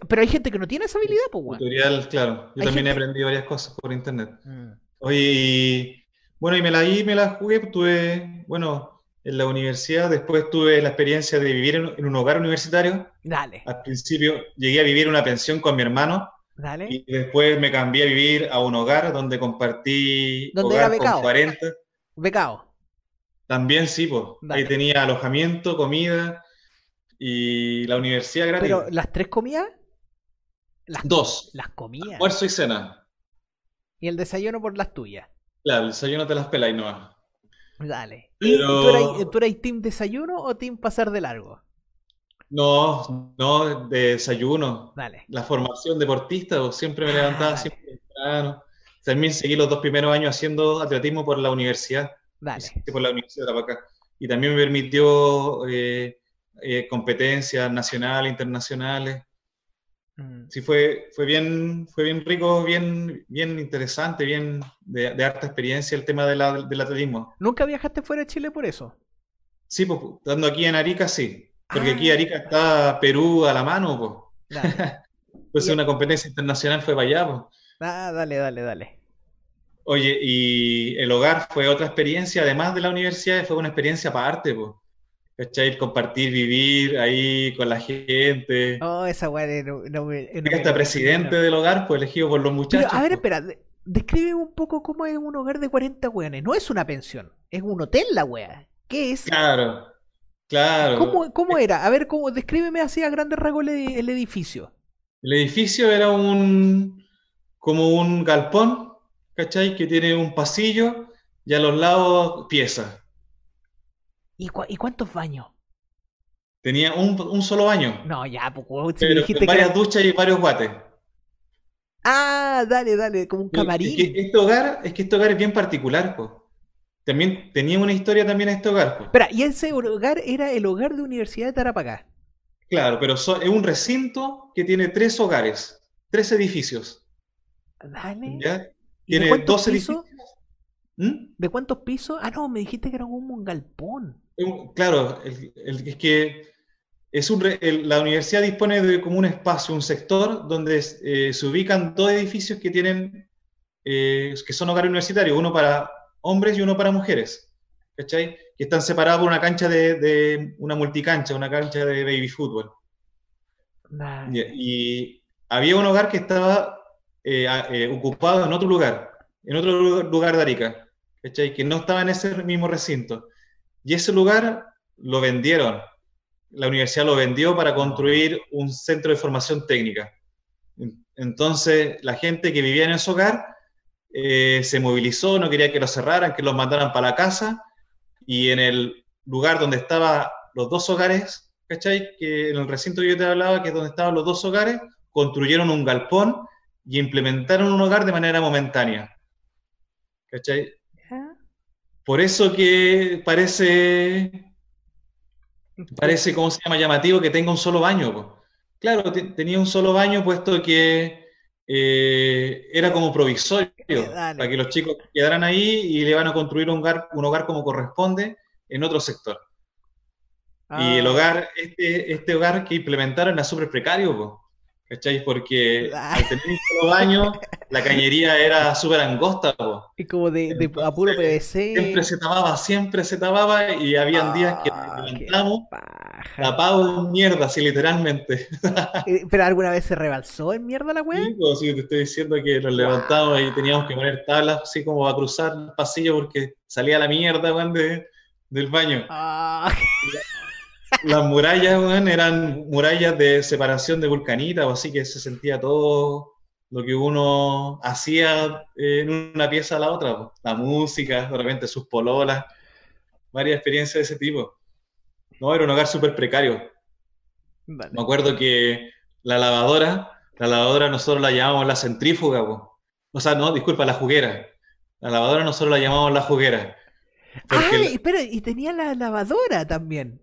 Pero hay gente que no tiene esa habilidad, pues, weón. Tutorial, claro. Yo también he aprendido varias cosas por internet. Mm. Oye, y bueno, y me la di, me la jugué, tuve, bueno, en la universidad, después tuve la experiencia de vivir en, en un hogar universitario. Dale, Al principio llegué a vivir en una pensión con mi hermano dale. y después me cambié a vivir a un hogar donde compartí ¿Donde era hogar con becado? 40. Becado. También sí, pues. Ahí tenía alojamiento, comida y la universidad gratis. Pero las tres comidas, las, Dos, las comidas. almuerzo y cena. Y el desayuno por las tuyas. Claro, el desayuno te las pelas y no. Dale. ¿Y Pero- tú eras, tú eras team desayuno o team pasar de largo? No, no, de desayuno. Dale. La formación deportista, pues, siempre me Ah, levantaba siempre temprano. También seguí los dos primeros años haciendo atletismo por la universidad, Dale. por la Universidad de. Y también me permitió eh, eh, competencias nacionales, internacionales. Mm. Sí, fue, fue bien, fue bien rico, bien, bien interesante, bien de, de harta experiencia el tema de la- del atletismo. ¿Nunca viajaste fuera de Chile por eso? Sí, pues, estando aquí en Arica, sí. Porque Ah. aquí Arica está Perú a la mano, pues. Dale. Entonces Y- una competencia internacional fue para allá, pues. Ah, dale, dale, dale. Oye, y el hogar fue otra experiencia, además de la universidad, fue una experiencia aparte, pues. ¿Cachai? Compartir, vivir ahí con la gente. Oh, esa weá de no, no presidente del hogar, pues elegido por los Pero, muchachos. a ver, pues. espera. de- Describe un poco cómo es un hogar de 40 weones. No es una pensión, es un hotel la wea. ¿Qué es? Claro, claro. ¿Cómo, cómo era? A ver, cómo, descríbeme así a grandes rasgos el, el edificio. El edificio era un como un galpón, ¿cachai? Que tiene un pasillo y a los lados piezas. ¿Y, cuántos baños? Tenía un, un solo baño, No, ya, pues, si me dijiste con varias duchas y varios guates. Ah, dale, dale, como un Es que camarín. este hogar, es que este hogar es bien particular, po. También tenía una historia también este hogar, po. Espera, y ese hogar era el hogar de Universidad de Tarapacá. Claro, pero so- es un recinto que tiene tres hogares, tres edificios, Dale. ¿ya? ¿Y de Tiene cuántos dos pisos? edificios. ¿Mm? ¿De cuántos pisos? Ah, no, me dijiste que era como un galpón. Claro, el- el- es que es un el- la universidad dispone de como un espacio, un sector donde eh, se ubican dos edificios que tienen, eh, que son hogares universitarios, uno para hombres y uno para mujeres, ¿cachai? Que están separados por una cancha de, de- una multicancha, una cancha de baby fútbol. Y, y había un hogar que estaba eh, eh, ocupado en otro lugar, en otro lu- lugar de Arica, ¿cachai? Que no estaba en ese mismo recinto. Y ese lugar lo vendieron. La universidad lo vendió para construir un centro de formación técnica. En- Entonces, la gente que vivía en ese hogar eh, se movilizó, no quería que lo cerraran, que los mandaran para la casa. Y en el lugar donde estaban los dos hogares, ¿cachai? Que en el recinto que yo te hablaba, que es donde estaban los dos hogares, construyeron un galpón y implementaron un hogar de manera momentánea. ¿Cachai? Por eso que parece, parece, ¿cómo se llama? Llamativo que tenga un solo baño. Claro, tenía un solo baño puesto que eh, era como provisorio, para que los chicos quedaran ahí y le van a construir un hogar, un hogar como corresponde en otro sector. Y el ah. hogar, este, este hogar que implementaron era súper precario, ¿cachai? Porque al tener un solo baño, la cañería era súper angosta, Y como de, de puro PVC. Siempre se tapaba, siempre se tapaba y habían días que ah, levantamos tapado en mierda, así literalmente. Eh, ¿Pero alguna vez se rebalsó en mierda la weá? Sí, pues, sí, te estoy diciendo que nos levantamos y teníamos que poner tablas así como a cruzar el pasillo porque salía la mierda, weón, del baño. Ah. Las murallas, eran murallas de separación de vulcanita, o así que se sentía todo lo que uno hacía en una pieza a la otra. La música, de repente sus pololas, varias experiencias de ese tipo. No, era un hogar súper precario. Me acuerdo que la lavadora, la lavadora nosotros la llamamos la centrífuga, o sea, no, disculpa, la juguera. La lavadora nosotros la llamamos la juguera. Ah, espera, y tenía la lavadora también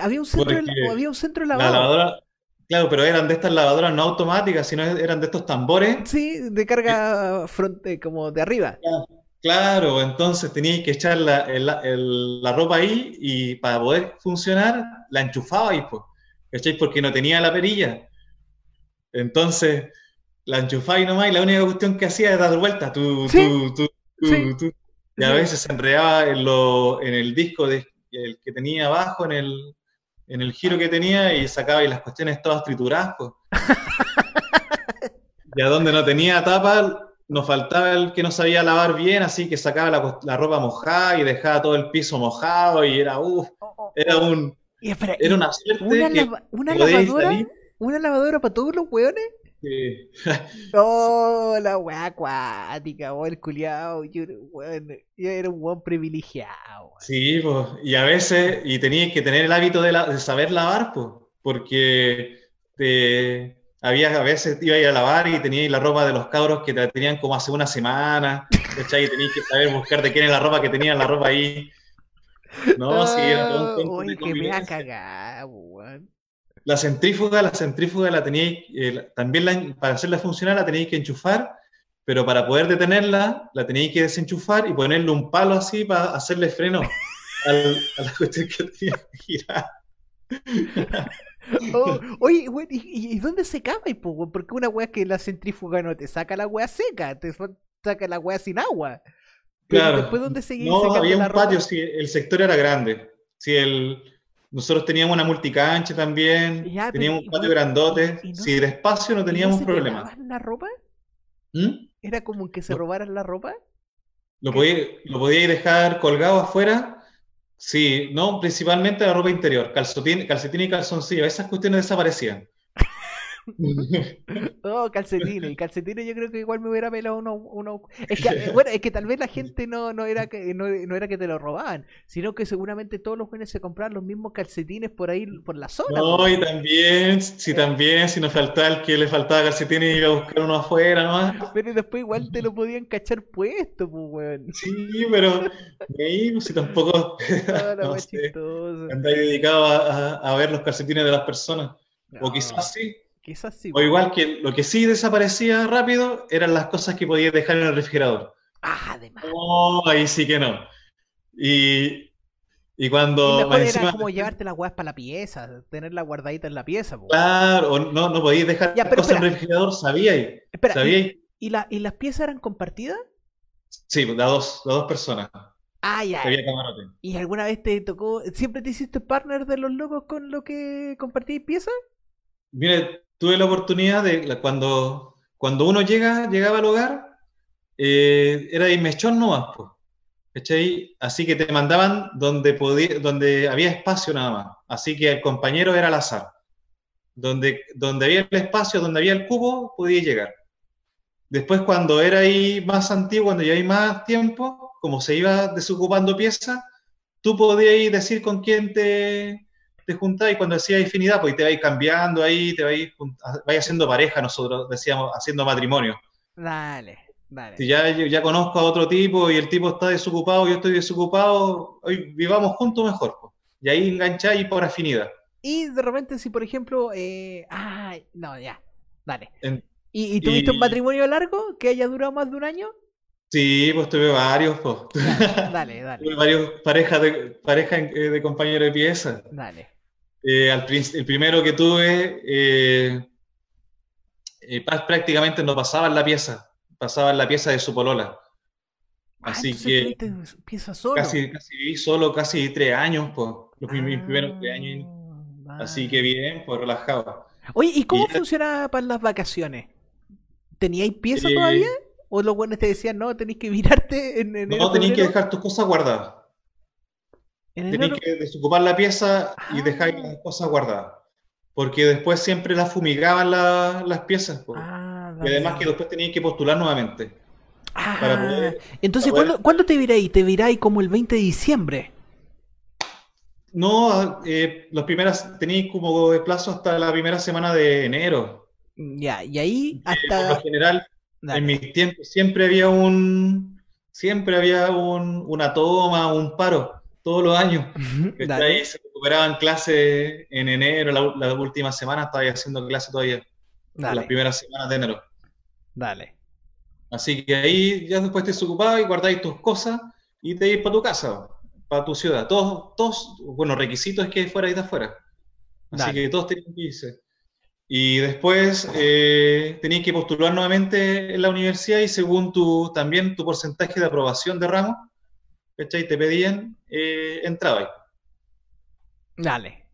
había, un centro de, había un centro de lavado. claro, pero eran de estas lavadoras no automáticas, sino eran de estos tambores. Sí, de carga fronte, como de arriba. Claro, entonces tenías que echar la, la, ropa ahí y para poder funcionar la enchufaba ahí, pues. ¿Cacháis? Porque no tenía la perilla. Entonces la enchufaba y nomás y la única cuestión que hacía era dar vueltas. Tú, tú, tú, y a veces se enredaba en, lo, en el disco de, el que tenía abajo en el, en el giro que tenía y sacaba y las cuestiones todas trituradas. Pues. y a donde no tenía tapa, nos faltaba el que no sabía lavar bien, así que sacaba la, la ropa mojada y dejaba todo el piso mojado y era, uff, era un... era una suerte una, lavadora, una lavadora para todos los hueones. Sí. oh, la weá acuática, oh, el culiao. Yo, era un buen privilegiado. Sí, pues, y a veces, y tenías que tener el hábito de, saber lavar, pues, porque te, había, a veces iba a ir a lavar y tenías la ropa de los cabros que te tenían como hace una semana, ¿cachai? Y tenías que saber buscar de quién es la ropa que tenían la ropa ahí. No, sí, era todo un Uy, que me ha cagado, weón. La centrífuga, la centrífuga la teníais, eh, también para hacerla funcionar la tenéis que enchufar, pero para poder detenerla la tenéis que desenchufar y ponerle un palo así para hacerle freno a la cuestión que tenía que girar. Oh, oye, ¿y, dónde se cabe? Porque una weá que la centrífuga no te saca la weá seca, te saca la weá sin agua. claro. después, ¿dónde No, había un patio, sí, el sector era grande. Sí, el, nosotros teníamos una multicancha también, teníamos un patio grandote. si de espacio no teníamos ¿y no problema. la ropa? ¿Mm? ¿Era como que se robaran la ropa? ¿Lo podíais lo dejar colgado afuera? Sí, no, principalmente la ropa interior, calcetín, calcetín y calzoncillo, esas cuestiones desaparecían. oh, calcetines. Calcetines yo creo que igual me hubiera pelado uno, uno... Es que, eh, bueno, es que tal vez la gente no, no, era que, no, era que te lo robaban, sino que seguramente todos los jóvenes se compraban los mismos calcetines por ahí, por la zona. No, y también, si también, si nos faltaba el que le faltaba calcetines y iba a buscar uno afuera, ¿no? Pero después igual te lo podían cachar puesto, pues, weón. Sí, pero ahí, pues, si tampoco... No, dedicado a, a, ver los calcetines de las personas. O quizás sí, o igual que lo que sí desaparecía rápido eran las cosas que podías dejar en el refrigerador. Ah, además. Oh, ahí sí que no. Y, y cuando. Y mejor era como llevarte las huevas para la pieza, tenerla guardadita en la pieza. Claro, no, no podías dejar cosas en el refrigerador, sabía. Espera, ¿y, ¿y, ¿y las piezas eran compartidas? Sí, de dos, de dos personas. Ah, ya. ¿Y alguna vez te tocó, siempre te hiciste partner de los locos con lo que compartías piezas? Mire, tuve la oportunidad de cuando, cuando uno llega, llegaba al hogar, eh, era de mechón nomás, pues. Así que te mandaban donde, podía, donde había espacio nada más. Así que el compañero era al azar. Donde, donde había el espacio, donde había el cubo, podía llegar. Después, cuando era ahí más antiguo, cuando ya hay más tiempo, como se iba desocupando piezas, tú podías decir con quién te, te juntáis y cuando decía infinidad, pues te vais cambiando ahí, te vais, vais haciendo pareja, nosotros decíamos, haciendo matrimonio. Dale. Si ya, ya conozco a otro tipo y el tipo está desocupado, yo estoy desocupado, hoy vivamos juntos mejor. Y ahí engancháis por afinidad. Y de repente, si por ejemplo, eh, no, ya, dale. ¿Y, tuviste un matrimonio largo que haya durado más de un año? Sí, pues tuve varios, pues. Dale, dale. tuve varios parejas de, pareja eh, de compañeros de pieza. Dale. Eh, al, el primero que tuve, eh, prácticamente no pasaba en la pieza, pasaba en la pieza de su polola. Ah, Así que solo? Casi, casi viví solo casi tres años, pues, los primeros tres años. Ah, Así que bien, pues relajado. Oye, ¿y cómo funciona para las vacaciones? ¿Teníais pieza todavía? ¿O los buenos te decían, no, tenéis que mirarte en, en No, tenéis que dejar tus cosas guardadas. Tenéis que desocupar la pieza y dejar ah. las cosas guardadas. Porque después siempre las fumigaban las piezas. Ah, y además que después tenías que postular nuevamente. Ah, entonces, ¿cuándo, te viráis? ¿Te viráis como el 20 de diciembre? No, eh, los primeras tenéis como de plazo hasta la primera semana de enero. Ya, y ahí hasta. por lo general, en mis tiempos siempre había un. Siempre había un, una toma, un paro, todos los años. ahí se recuperaban clases en enero, la, última semana estaba haciendo clases todavía. Las primeras semanas de enero. Dale. Así que ahí ya después te desocupabas y guardáis tus cosas y te ibas para tu casa, para tu ciudad. Todos, todos, bueno, requisitos es que fuera y de afuera. Así que todos tenían que irse. Y después eh, tenías que postular nuevamente en la universidad y según tu, también tu porcentaje de aprobación de ramo, ¿cachai? Te pedían, eh, entraba Dale.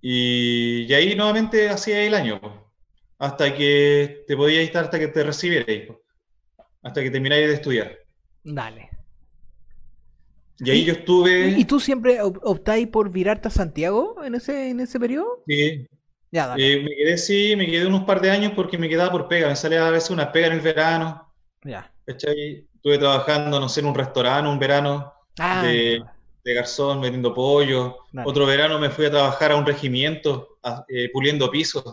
Y, ahí nuevamente hacía el año, hasta que te podías estar hasta que te recibierais, hasta que termináis de estudiar. Dale. Y ahí yo estuve. ¿Y tú siempre optáis por virarte a Santiago en ese, en ese periodo? Sí, eh, me quedé, sí, me quedé unos par de años porque me quedaba por pega. Me salía a veces una pega en el verano. Ya. Estuve trabajando, no sé, en un restaurante un verano ah, de, garzón vendiendo pollo. Otro verano me fui a trabajar a un regimiento eh, puliendo pisos.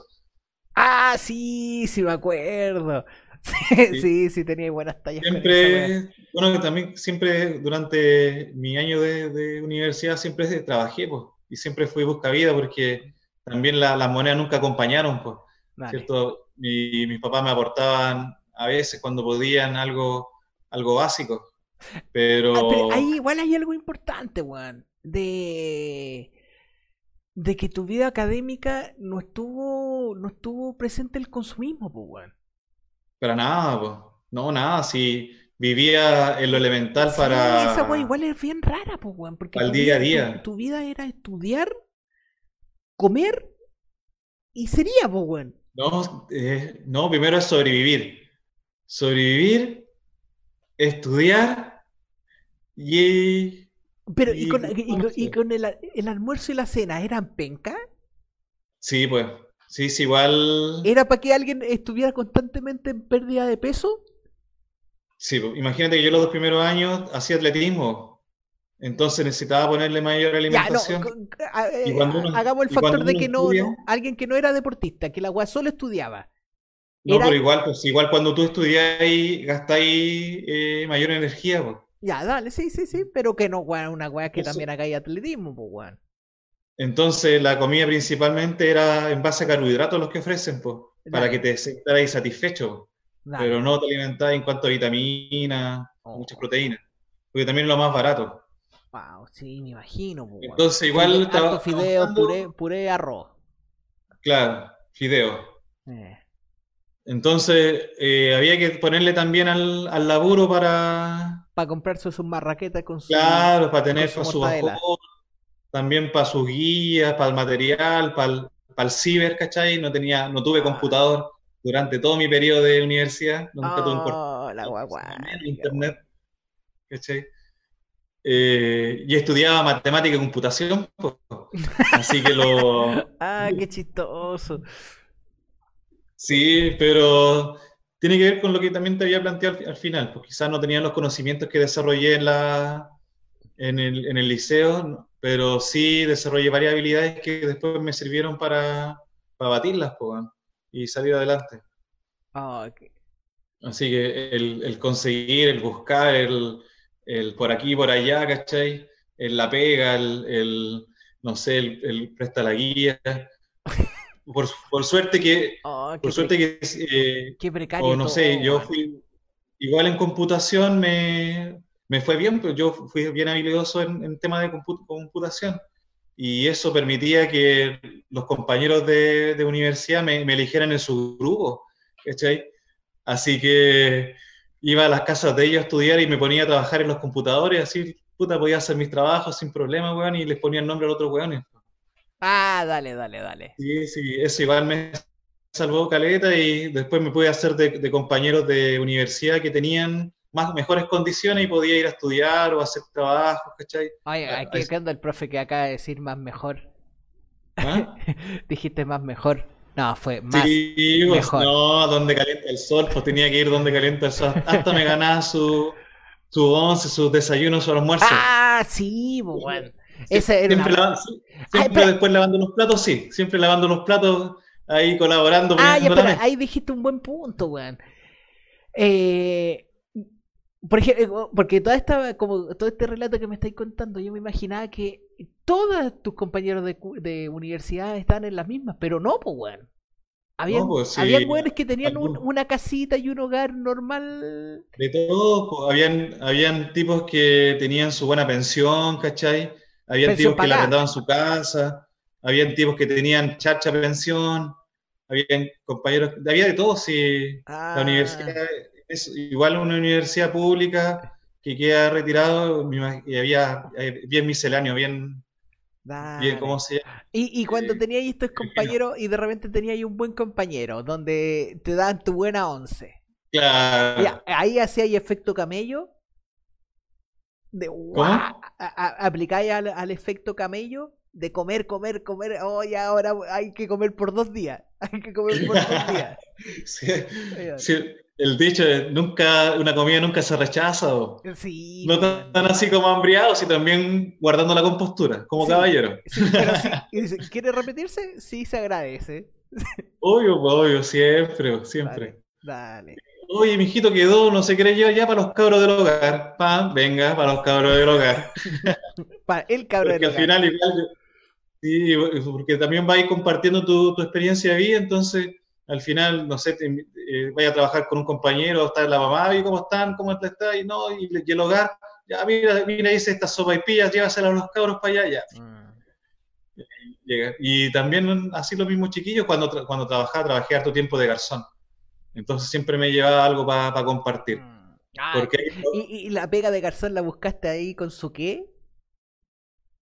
Ah, sí, sí me acuerdo. Sí, sí, tenía buenas tallas. Siempre, bueno, también siempre durante mi año de, universidad siempre trabajé, pues, y siempre fui busca vida porque también las monedas nunca acompañaron, pues, ¿cierto? Mi, mis papás me aportaban a veces cuando podían algo, algo básico, pero... Ah, ahí igual hay algo importante, Juan, de de que tu vida académica no estuvo no estuvo presente el consumismo, pues, weón. Para nada, pues. No, nada, si vivía en lo elemental para... Esa weón igual es bien rara, pues, weón, porque... Al día a día. tu, vida era estudiar comer y sería, pues, No, eh, no, primero es sobrevivir. Sobrevivir, estudiar y. Pero, ¿y, con, el, almuerzo y la cena eran penca? Sí, pues. Sí, sí, igual. ¿Era para que alguien estuviera constantemente en pérdida de peso? Sí, pues, imagínate que yo los dos primeros años hacía atletismo entonces necesitaba ponerle mayor alimentación. Eh, hagamos el factor de que no, alguien que no era deportista, que la agua solo estudiaba. No, pero igual, pues igual cuando tú estudiáis, gastáis eh, mayor energía, pues. Ya, dale, sí, sí, sí, pero que no, una weá que también hagáis atletismo, pues, weón. Entonces, la comida principalmente era en base a carbohidratos los que ofrecen, pues, para que te estarais satisfecho. Pero no te alimentáis en cuanto a vitaminas, oh. muchas proteínas, porque también es lo más barato. Wow, sí, me imagino. Entonces, igual. estaba fideo, puré, puré, arroz. Claro, fideo. Eh. Entonces, eh, había que ponerle también al, al laburo para. Para comprarse sus marraquetas con su. Claro, para tener para su bajón, también para sus guías, para el material, para el, para el ciber, ¿cachai? No, tenía, no tuve ah. computador durante todo mi periodo de universidad. Nunca tuve un oh, la guagua. Internet, ¿cachai? Eh, y estudiaba matemática y computación, así que lo... ah, qué chistoso. Sí, pero tiene que ver con lo que también te había planteado al, final, pues quizás no tenía los conocimientos que desarrollé en, la, en, el, en el liceo, pero sí desarrollé varias habilidades que después me sirvieron para, para batirlas pues, y salir adelante. Ah, Así que el, conseguir, el buscar, el, por aquí, por allá, ¿cachai? El la pega, el, no sé, el, presta la guía. Por, suerte que, oh, por suerte que, eh, qué precario o no sé, yo fui, igual en computación me, me fue bien, pero yo fui bien habilidoso en, en tema de computación y eso permitía que los compañeros de, de universidad me, me, eligieran en su grupo, ¿cachai? Así que iba a las casas de ellos a estudiar y me ponía a trabajar en los computadores, así, puta, podía hacer mis trabajos sin problema, weón, y les ponía el nombre a otros weones. Ah, dale, dale, dale. Sí, sí, eso igual me salvó caleta y después me pude hacer de, de compañeros de universidad que tenían más, mejores condiciones y podía ir a estudiar o hacer trabajos, ¿cachai? Oye, aquí ah, anda el profe que acaba de decir más mejor. ¿Ah? Dijiste más mejor. No, fue más sí, pues, mejor. No, donde calienta el sol, pues tenía que ir donde calienta el sol. Hasta me ganaba su, su once, sus desayunos, su almuerzo. Ah, sí, bueno. siempre, siempre después lavando los platos, sí. Siempre lavando los platos, ahí colaborando. Ah, ya, pero ahí dijiste un buen punto, weón. Eh, por ejemplo, porque toda esta, como todo este relato que me estáis contando, yo me imaginaba que todos tus compañeros de, de universidad estaban en las mismas, pero no, pues, weón. Habían, pues, que tenían una casita y un hogar normal. De todo, pues, habían, habían tipos que tenían su buena pensión, ¿cachai? Habían tipos que le arrendaban su casa, habían tipos que tenían chacha pensión, habían compañeros, había de todo, sí. La ah. universidad es igual una universidad pública que queda retirado y había bien misceláneo, bien, bien ¿cómo se Y, y cuando tenías estos compañeros y de repente tenías un buen compañero donde te dan tu buena once. Claro. ahí hacía efecto camello. De, aplicáis al, efecto camello de comer, comer, comer. Hoy ahora hay que comer por dos días. Hay que comer por dos días. sí, sí, el dicho es, nunca, una comida nunca se rechaza. O sí, no tan, así como hambriados y también guardando la compostura, como caballero. ¿Quiere repetirse? Sí, se agradece. Obvio, obvio, siempre, siempre. Dale. Oye, mijito quedó, no se cree yo ya para los cabros del hogar. Pa, venga, para los cabros del hogar. para el cabro del hogar. al final igual, sí, porque también vais compartiendo tu, tu experiencia de vida, entonces al final, no sé, te, eh, vaya a trabajar con un compañero, está la mamá, y cómo están, cómo está, y no, y, el hogar, ya mira, mira, dice esta sopa y pillas, llévasela a los cabros para allá, ya. Mm. Y también así los mismos chiquillos, cuando, cuando trabajaba, trabajé harto tiempo de garzón. Entonces siempre me llevaba algo para compartir. Mm. Ah, Porque, ¿y, ¿Y, la pega de garzón la buscaste ahí con su qué?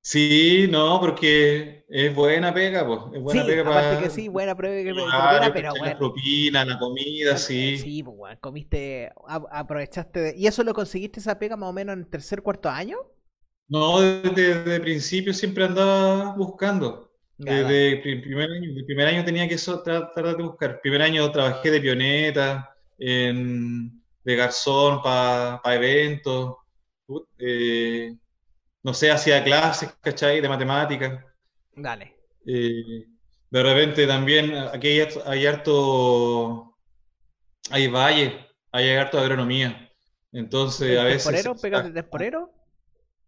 Sí, no, porque es buena pega, pues. Es buena sí, pega para. que sí, buena pega, claro, pero bueno. La propina, la comida, sí. Sí, pues, bueno, comiste, aprovechaste. De... ¿Y eso lo conseguiste esa pega más o menos en el tercer, cuarto año? No, desde, el principio siempre andaba buscando. Desde el primer año, el primer año tenía que tratar de buscar. El primer año trabajé de pioneta, en, de garzón para eventos. Eh, no sé, hacía clases, ¿cachai? De matemáticas. Dale. Eh, de repente también, aquí hay, harto, hay valle, hay harto agronomía. Entonces, a veces... ¿Temporero? ¿Pegas de temporero?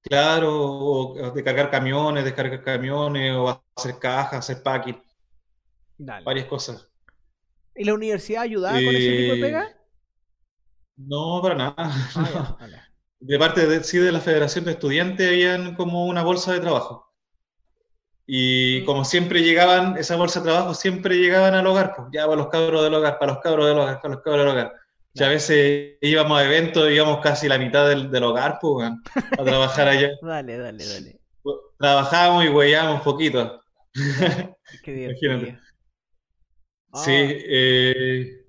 Claro, o de cargar camiones, descargar camiones, o hacer cajas, hacer packing. Dale. Varias cosas. ¿Y la universidad ayudaba con ese tipo de pega? No, para nada. Ah, de parte de, sí, de la Federación de Estudiantes habían como una bolsa de trabajo. Y como siempre llegaban, esa bolsa de trabajo siempre llegaban al hogar, pues ya para los cabros del hogar, para los cabros del hogar, para los cabros del hogar. Y a veces íbamos a eventos, íbamos casi la mitad del, del hogar, pues, a trabajar allá. dale, dale, dale. Trabajábamos y huellábamos poquito. Qué bien. Sí, eh,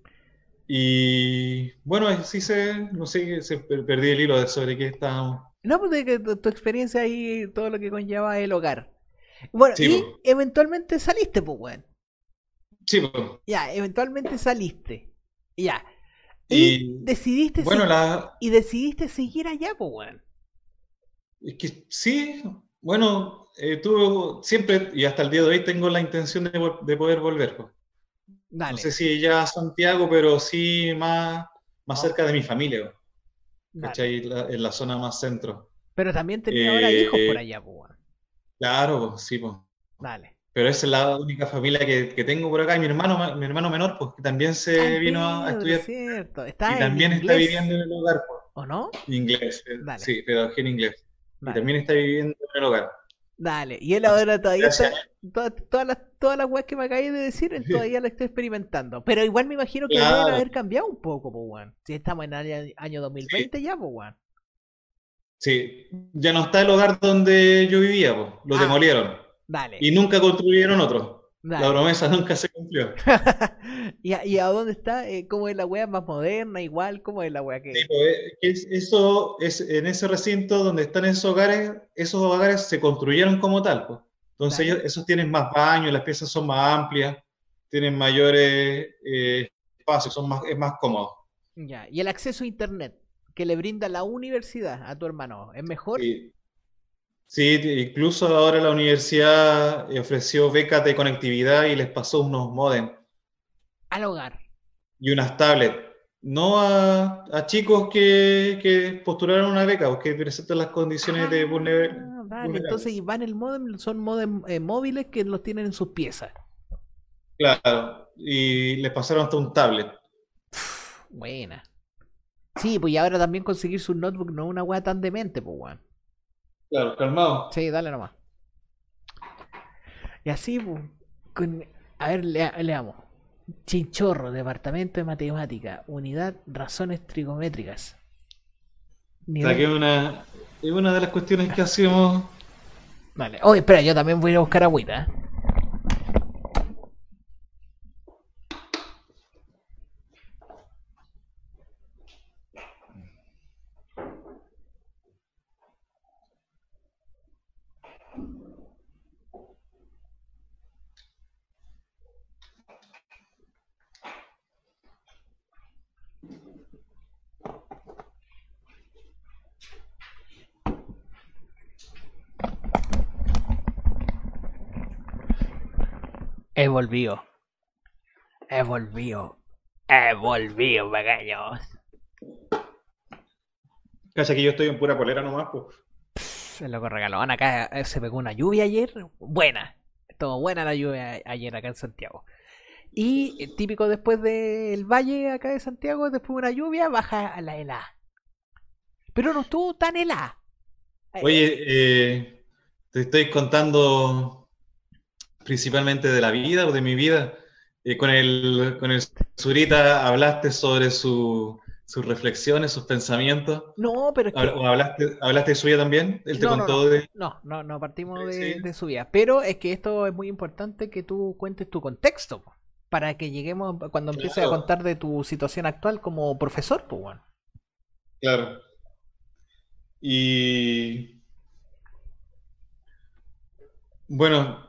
y bueno, sí se, no sé, se perdí el hilo de sobre qué estábamos. No, pues de que tu, experiencia ahí, todo lo que conlleva el hogar. Bueno, y eventualmente saliste, pues, weón. Sí, pues. Ya, eventualmente saliste. Ya. Y, decidiste bueno, la... y decidiste seguir allá, pues. Es que sí, bueno, eh, tuve siempre, y hasta el día de hoy tengo la intención de, de poder volver, pues. No sé si ya a Santiago, pero sí más, más oh. cerca de mi familia. ¿Cachai? en la zona más centro. Pero también tenía ahora hijos por eh, allá, pues. Claro, sí, pues. Dale. Pero esa es la única familia que, tengo por acá. Y mi hermano, mi hermano menor, pues, que también se vino a estudiar. Cierto. y también está viviendo en el hogar, pues. ¿O no? Inglés, eh, sí, pedagogía en inglés. Y también está viviendo en el hogar. Dale, y él ahora todavía está, todas, las, todas las weas que me acabé de decir, él todavía la está experimentando. Pero igual me imagino que debe haber cambiado un poco, pues, Si estamos en el año 2020 ya, pues, Sí, ya no está el hogar donde yo vivía, pues. Lo ah, demolieron. Dale. Y nunca construyeron otro. La promesa nunca se cumplió. ¿Y, a, dónde está? Eh, ¿Cómo es la wea más moderna? Igual, ¿cómo es la wea que.? Sí, pues, eso es en ese recinto donde están esos hogares, esos hogares se construyeron como tal. Pues. Entonces, ellos, esos tienen más baños, las piezas son más amplias, tienen mayores eh, espacios, son más, es más cómodo. Ya, y el acceso a internet que le brinda la universidad a tu hermano, ¿es mejor? Sí. Sí, incluso ahora la universidad ofreció becas de conectividad y les pasó unos modems. Al hogar. Y unas tablets. No a, chicos que, postularon una beca o que presentan las condiciones de ah, vulnerabilidad. Vale, entonces van el modem, son modem eh, móviles que los tienen en sus piezas. Claro, y les pasaron hasta un tablet. buena. Sí, pues y ahora también conseguir su notebook no es una weá tan demente, pues weón. Claro, calmado. Sí, dale nomás. Y así, con... a ver, leamos. Chinchorro, Departamento de Matemática, Unidad Razones Trigométricas. O sea, que una, es una de las cuestiones que hacemos. Vale. Oh, espera, yo también voy a buscar agüita. He volvido. He volvido. He volvido, pequeños. Casi que yo estoy en pura polera nomás, pues. Se lo regaló. Acá eh, se pegó una lluvia ayer. Buena. Estuvo buena la lluvia ayer acá en Santiago. Y eh, típico después del valle acá de Santiago, después de una lluvia, baja a la helada. Pero no estuvo tan helada. Oye, eh, te estoy contando principalmente de la vida o de mi vida. Eh, con, el, con el Zurita hablaste sobre su, sus reflexiones, sus pensamientos. No, pero es que... hablaste, hablaste de su vida también? ¿Él te contó no, de...? No, no, no partimos de, su vida. Pero es que esto es muy importante que tú cuentes tu contexto, para que lleguemos, cuando empieces a contar de tu situación actual como profesor, pues bueno. Claro. Y... Bueno,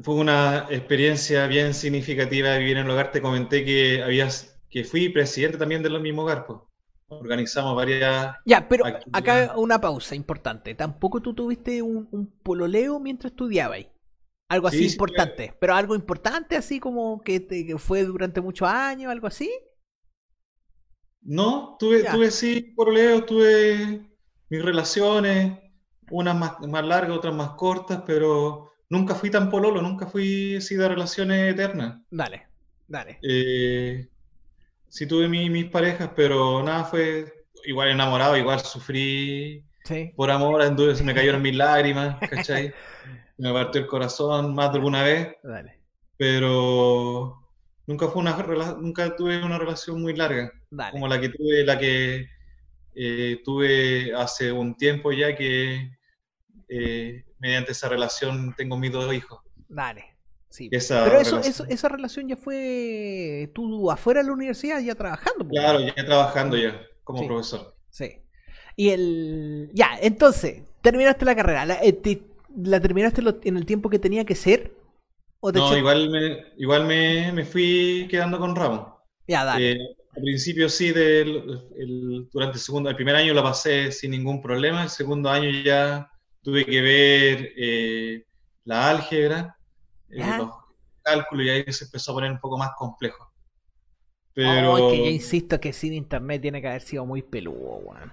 fue una experiencia bien significativa de vivir en el hogar. Te comenté que habías, que fui presidente también de los mismos hogar. Pues. Organizamos varias. Ya, pero acá una pausa importante. Tampoco tú tuviste un, pololeo mientras estudiabas. Algo así importante. Pero algo importante, así como que, te, fue durante muchos años, algo así. No, tuve, tuve sí pololeo, tuve mis relaciones, unas más, más largas, otras más cortas, pero nunca fui tan pololo, nunca fui así de relaciones eternas. Dale, dale. Eh, sí tuve mis parejas, pero nada, fue igual enamorado, igual sufrí por amor, se me cayeron mis lágrimas, ¿cachai? me partió el corazón más de alguna vez. Dale. Pero nunca fue una nunca tuve una relación muy larga como la que tuve la que eh, tuve hace un tiempo ya que eh, mediante esa relación tengo mis dos hijos. Dale. Sí. Pero eso, esa relación ya fue tú afuera de la universidad ya trabajando. Claro, ya trabajando ya como profesor. Sí. Y el... Ya, entonces, terminaste la carrera. ¿La, eh, terminaste en el tiempo que tenía que ser? no, igual, me, igual me, fui quedando con ramo. Ya, dale. Eh, al principio sí, del, durante el segundo, el primer año la pasé sin ningún problema, el segundo año ya tuve que ver eh, la álgebra, eh, los cálculos, y ahí se empezó a poner un poco más complejo. Pero... Oh, que yo insisto que sin internet tiene que haber sido muy peludo, weón.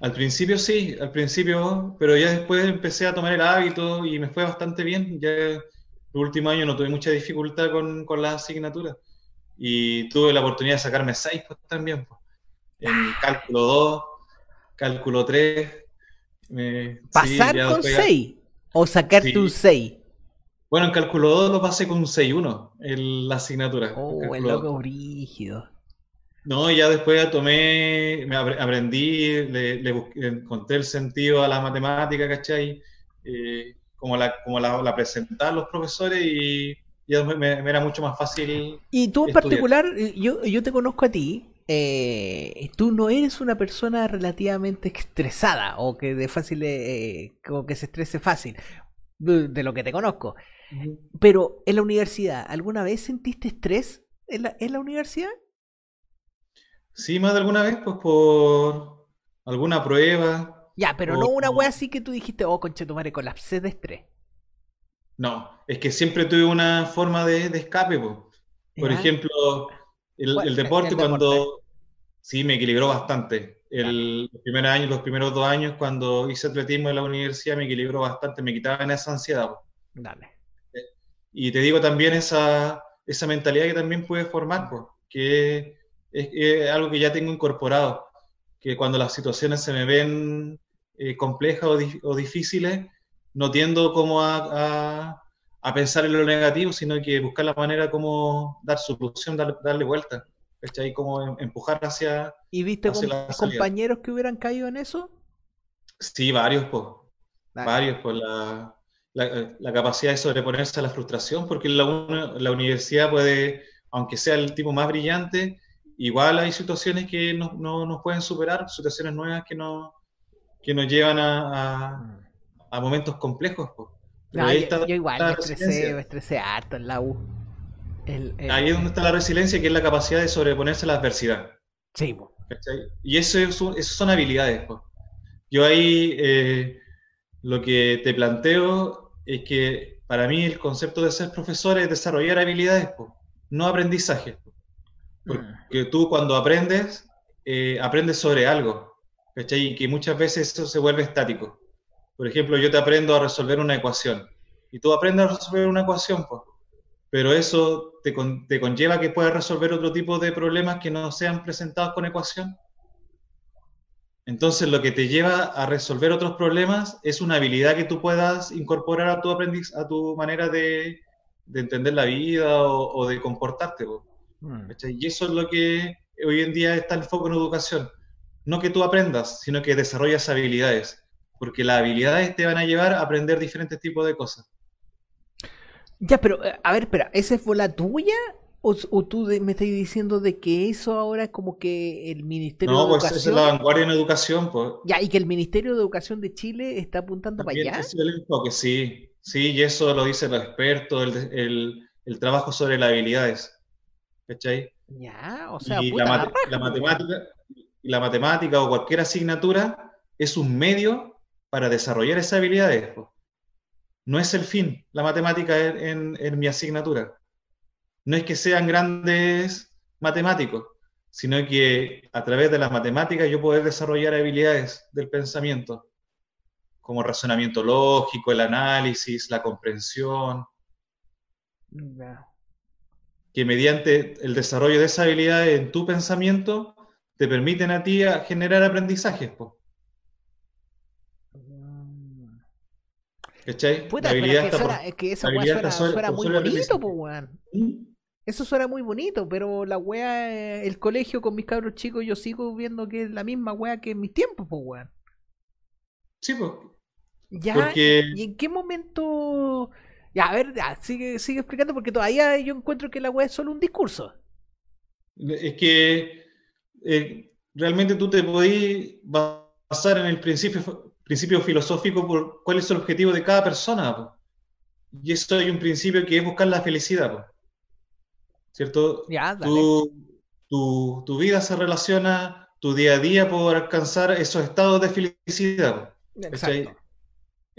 Al principio sí, al principio, pero ya después empecé a tomar el hábito y me fue bastante bien. Ya el último año no tuve mucha dificultad con, con las asignaturas y tuve la oportunidad de sacarme 6 pues, también. Pues. En ah. cálculo 2, cálculo 3. ¿Pasar con 6 o sacarte un 6? Bueno, en cálculo 2 lo pasé con un 6-1 en la asignatura. Oh, el loco brígido. No, ya después tomé, me aprendí, le, le, encontré el sentido a la matemática, ¿cachai? Eh, como la, como la, la presentaban los profesores y ya me, era mucho más fácil. Y tú en particular, yo, yo te conozco a ti, eh, tú no eres una persona relativamente estresada o que de fácil, eh, como que se estrese fácil, de, lo que te conozco. Pero en la universidad, ¿alguna vez sentiste estrés en la, en la universidad? Sí, más de alguna vez, pues por alguna prueba. Ya, pero no una wea así que tú dijiste, oh, conche tu madre, colapsé de estrés. No, es que siempre tuve una forma de, escape, pues. Por ejemplo, el, deporte cuando... Sí, me equilibró bastante. El, los primeros años, los primeros dos años, cuando hice atletismo en la universidad, me equilibró bastante, me quitaban esa ansiedad. Dale. Y te digo también esa, esa mentalidad que también pude formar, pues, que es, algo que ya tengo incorporado, que cuando las situaciones se me ven eh, complejas o, difíciles, no tiendo como a, a, pensar en lo negativo, sino que buscar la manera como dar solución, darle vuelta, ¿cachai? Como em, empujar hacia... ¿Y viste compañeros que hubieran caído en eso? Sí, varios, pues. Varios, por la, la, capacidad de sobreponerse a la frustración, porque la, la universidad puede, aunque sea el tipo más brillante, igual hay situaciones que no, no nos pueden superar, situaciones nuevas que, no, que nos llevan a, a, momentos complejos. Yo, igual me estresé, me estresé harto en la U. Ahí es donde está la resiliencia, que es la capacidad de sobreponerse a la adversidad. Sí, Y eso, eso, son habilidades. Yo ahí eh, lo que te planteo es que para mí el concepto de ser profesor es desarrollar habilidades, no aprendizaje. Porque tú cuando aprendes, eh, aprendes sobre algo, ¿cachai? Y que muchas veces eso se vuelve estático. Por ejemplo, yo te aprendo a resolver una ecuación y tú aprendes a resolver una ecuación, pues. Pero eso te, te conlleva que puedas resolver otro tipo de problemas que no sean presentados con ecuación. Entonces, lo que te lleva a resolver otros problemas es una habilidad que tú puedas incorporar a tu aprendiz, a tu manera de, de entender la vida o, o de comportarte. Pues. Mm. Y eso es lo que hoy en día está el foco en educación. No que tú aprendas, sino que desarrollas habilidades, porque las habilidades te van a llevar a aprender diferentes tipos de cosas. Ya, pero eh, a ver, espera, ¿esa fue la tuya? ¿O, tú me estás diciendo de que eso ahora es como que el Ministerio de Educación... No, pues esa es la vanguardia en educación. Pues. Ya, y que el Ministerio de Educación de Chile está apuntando para allá. Es el enfoque, sí, sí, y eso lo dicen los expertos, el, el, el trabajo sobre las habilidades. ¿cachai? Ya, o sea, y la, la, matemática, la matemática o cualquier asignatura es un medio para desarrollar esas habilidades. No es el fin, la matemática en, en, mi asignatura. No es que sean grandes matemáticos, sino que a través de las matemáticas yo poder desarrollar habilidades del pensamiento, como razonamiento lógico, el análisis, la comprensión que mediante el desarrollo de esas habilidades en tu pensamiento te permiten a ti a generar aprendizajes. ¿Cachai? Puta, habilidad es que, eso suena, muy bonito, pues, weón. ¿Mm? Eso suena muy bonito, pero la wea, el colegio con mis cabros chicos, yo sigo viendo que es la misma wea que en mis tiempos, pues, weón. Sí, pues. Ya, ¿y en qué momento ya, a ver, sigue, sigue explicando porque todavía yo encuentro que la web es solo un discurso. Es que eh, realmente tú te podés basar en el principio, principio filosófico por cuál es el objetivo de cada persona. Y eso hay un principio que es buscar la felicidad. ¿Cierto? Ya, tu, tu, vida se relaciona, tu día a día por alcanzar esos estados de felicidad. Exacto.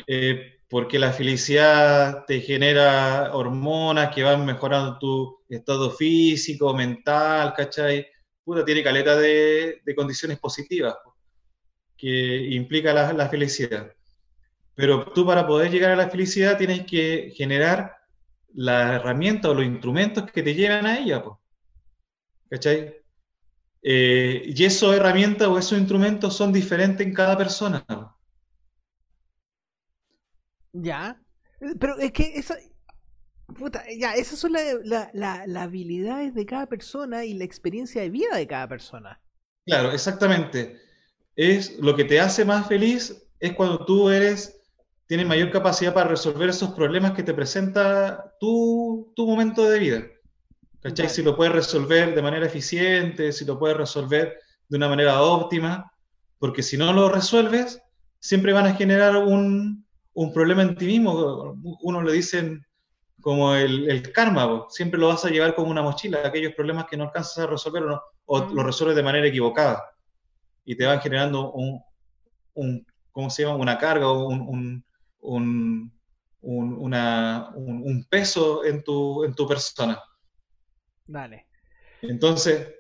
Eh, porque la felicidad te genera hormonas que van mejorando tu estado físico, mental, ¿cachai? Puta, tiene caleta de, condiciones positivas que implica la, la, felicidad. Pero tú para poder llegar a la felicidad tienes que generar la herramienta o los instrumentos que te llevan a ella, ¿cachai? Eh, y esas herramientas o esos instrumentos son diferentes en cada persona. Ya. Pero es que esa. ya, esas son las habilidades de cada persona y la experiencia de vida de cada persona. Claro, exactamente. Es lo que te hace más feliz es cuando tú eres, tienes mayor capacidad para resolver esos problemas que te presenta tu, momento de vida. ¿Cachai? Si lo puedes resolver de manera eficiente, si lo puedes resolver de una manera óptima, porque si no lo resuelves, siempre van a generar un, un problema en ti mismo. Uno le dicen como el, karma, siempre lo vas a llevar como una mochila, aquellos problemas que no alcanzas a resolver o, no, o lo resuelves de manera equivocada y te van generando un, un ¿cómo se llama? Una carga o un, un, una, un, peso en tu, en tu persona. Vale. Entonces,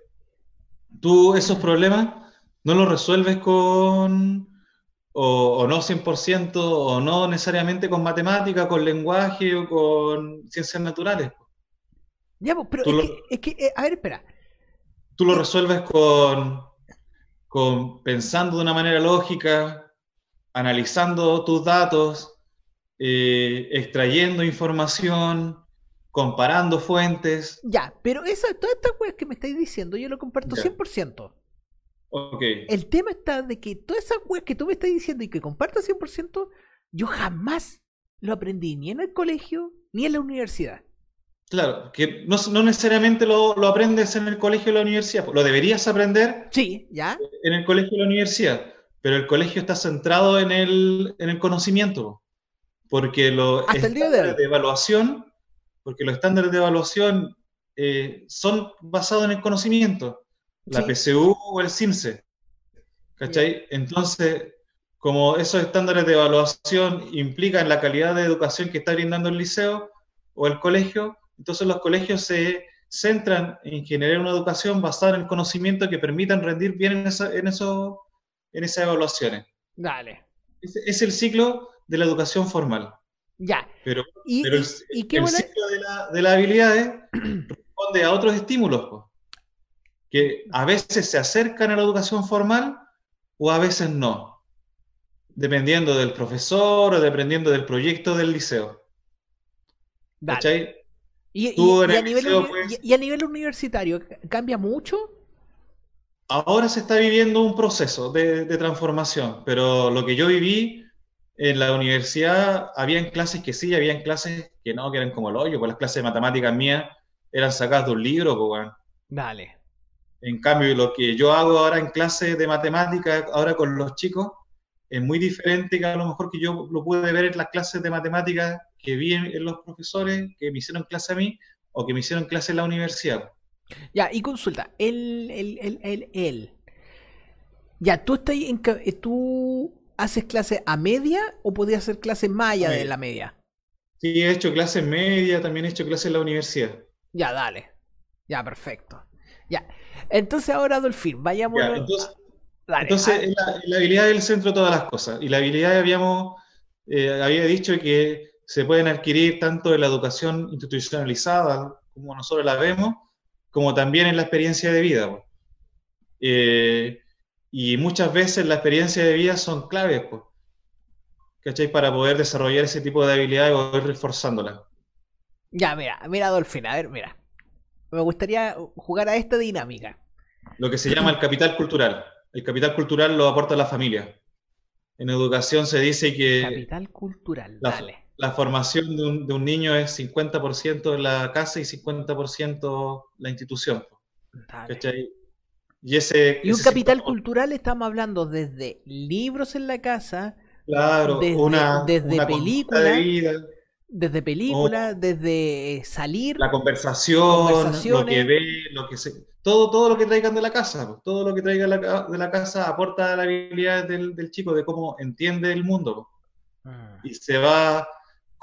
tú esos problemas no los resuelves con, o, no 100%, o no necesariamente con matemática, con lenguaje o con ciencias naturales. Ya, pero es, que, eh, a ver, espera. Tú lo resuelves con, con pensando de una manera lógica, analizando tus datos, eh, extrayendo información, comparando fuentes. Ya, pero esa, todas estas cosas que me estáis diciendo, yo lo comparto 100%. El tema está de que todas esas weas que tú me estás diciendo y que comparto 100%, yo jamás lo aprendí ni en el colegio ni en la universidad. Claro, que no, necesariamente lo, aprendes en el colegio o la universidad, lo deberías aprender sí, ¿ya? en el colegio o la universidad, pero el colegio está centrado en el, en el conocimiento, porque los estándares de, evaluación, porque los estándares de evaluación eh, son basados en el conocimiento la PSU o el CINCE. ¿Cachai? Entonces, como esos estándares de evaluación implican la calidad de educación que está brindando el liceo o el colegio, entonces los colegios se centran en generar una educación basada en el conocimiento que permitan rendir bien en, en, eso, en esas evaluaciones. Dale. Es, el ciclo de la educación formal. Ya. Pero, el, ciclo de, la, de las habilidades responde a otros estímulos. Pues que a veces se acercan a la educación formal o a veces no, dependiendo del profesor o dependiendo del proyecto del liceo. ¿Y, a nivel, universitario cambia mucho? Ahora se está viviendo un proceso de, transformación, pero lo que yo viví en la universidad, había clases que sí, había clases que no, que eran como el hoyo, pues las clases de matemáticas mías eran sacadas de un libro, pues, Dale. En cambio, lo que yo hago ahora en clase de matemáticas, ahora con los chicos, es muy diferente que a lo mejor que yo lo pude ver en las clases de matemáticas que vi en, los profesores que me hicieron clase a mí o que me hicieron clase en la universidad. Ya, y consulta, el, el, el, el, Ya, ¿tú, estás en, eh, ¿tú haces clase a media o podías hacer clase más allá de la media? Sí, he hecho clases media, también he hecho clases en la universidad. Ya, dale. Ya, perfecto. Ya. Entonces ahora, Dolphin, vayamos. entonces, es la, habilidad del centro de todas las cosas. Y la habilidad habíamos, eh, había dicho que se pueden adquirir tanto en la educación institucionalizada, como nosotros la vemos, como también en la experiencia de vida. Eh, y muchas veces la experiencia de vida son claves, pues, ¿cachai? Para poder desarrollar ese tipo de habilidades y ir reforzándolas. Ya, mira, mira, Dolphin, a ver, mira me gustaría jugar a esta dinámica. Lo que se llama el capital cultural. El capital cultural lo aporta la familia. En educación se dice que... Capital cultural, la, dale. La formación de un, niño es 50% en la casa y 50% la institución. Y, ese, y un capital cultural estamos hablando desde libros en la casa, claro, desde, una, desde películas, desde películas, desde salir. La conversación, lo que ve, lo que se, todo, todo lo que traigan de la casa, todo lo que traigan de la casa aporta la habilidad del, chico de cómo entiende el mundo. mm. y se va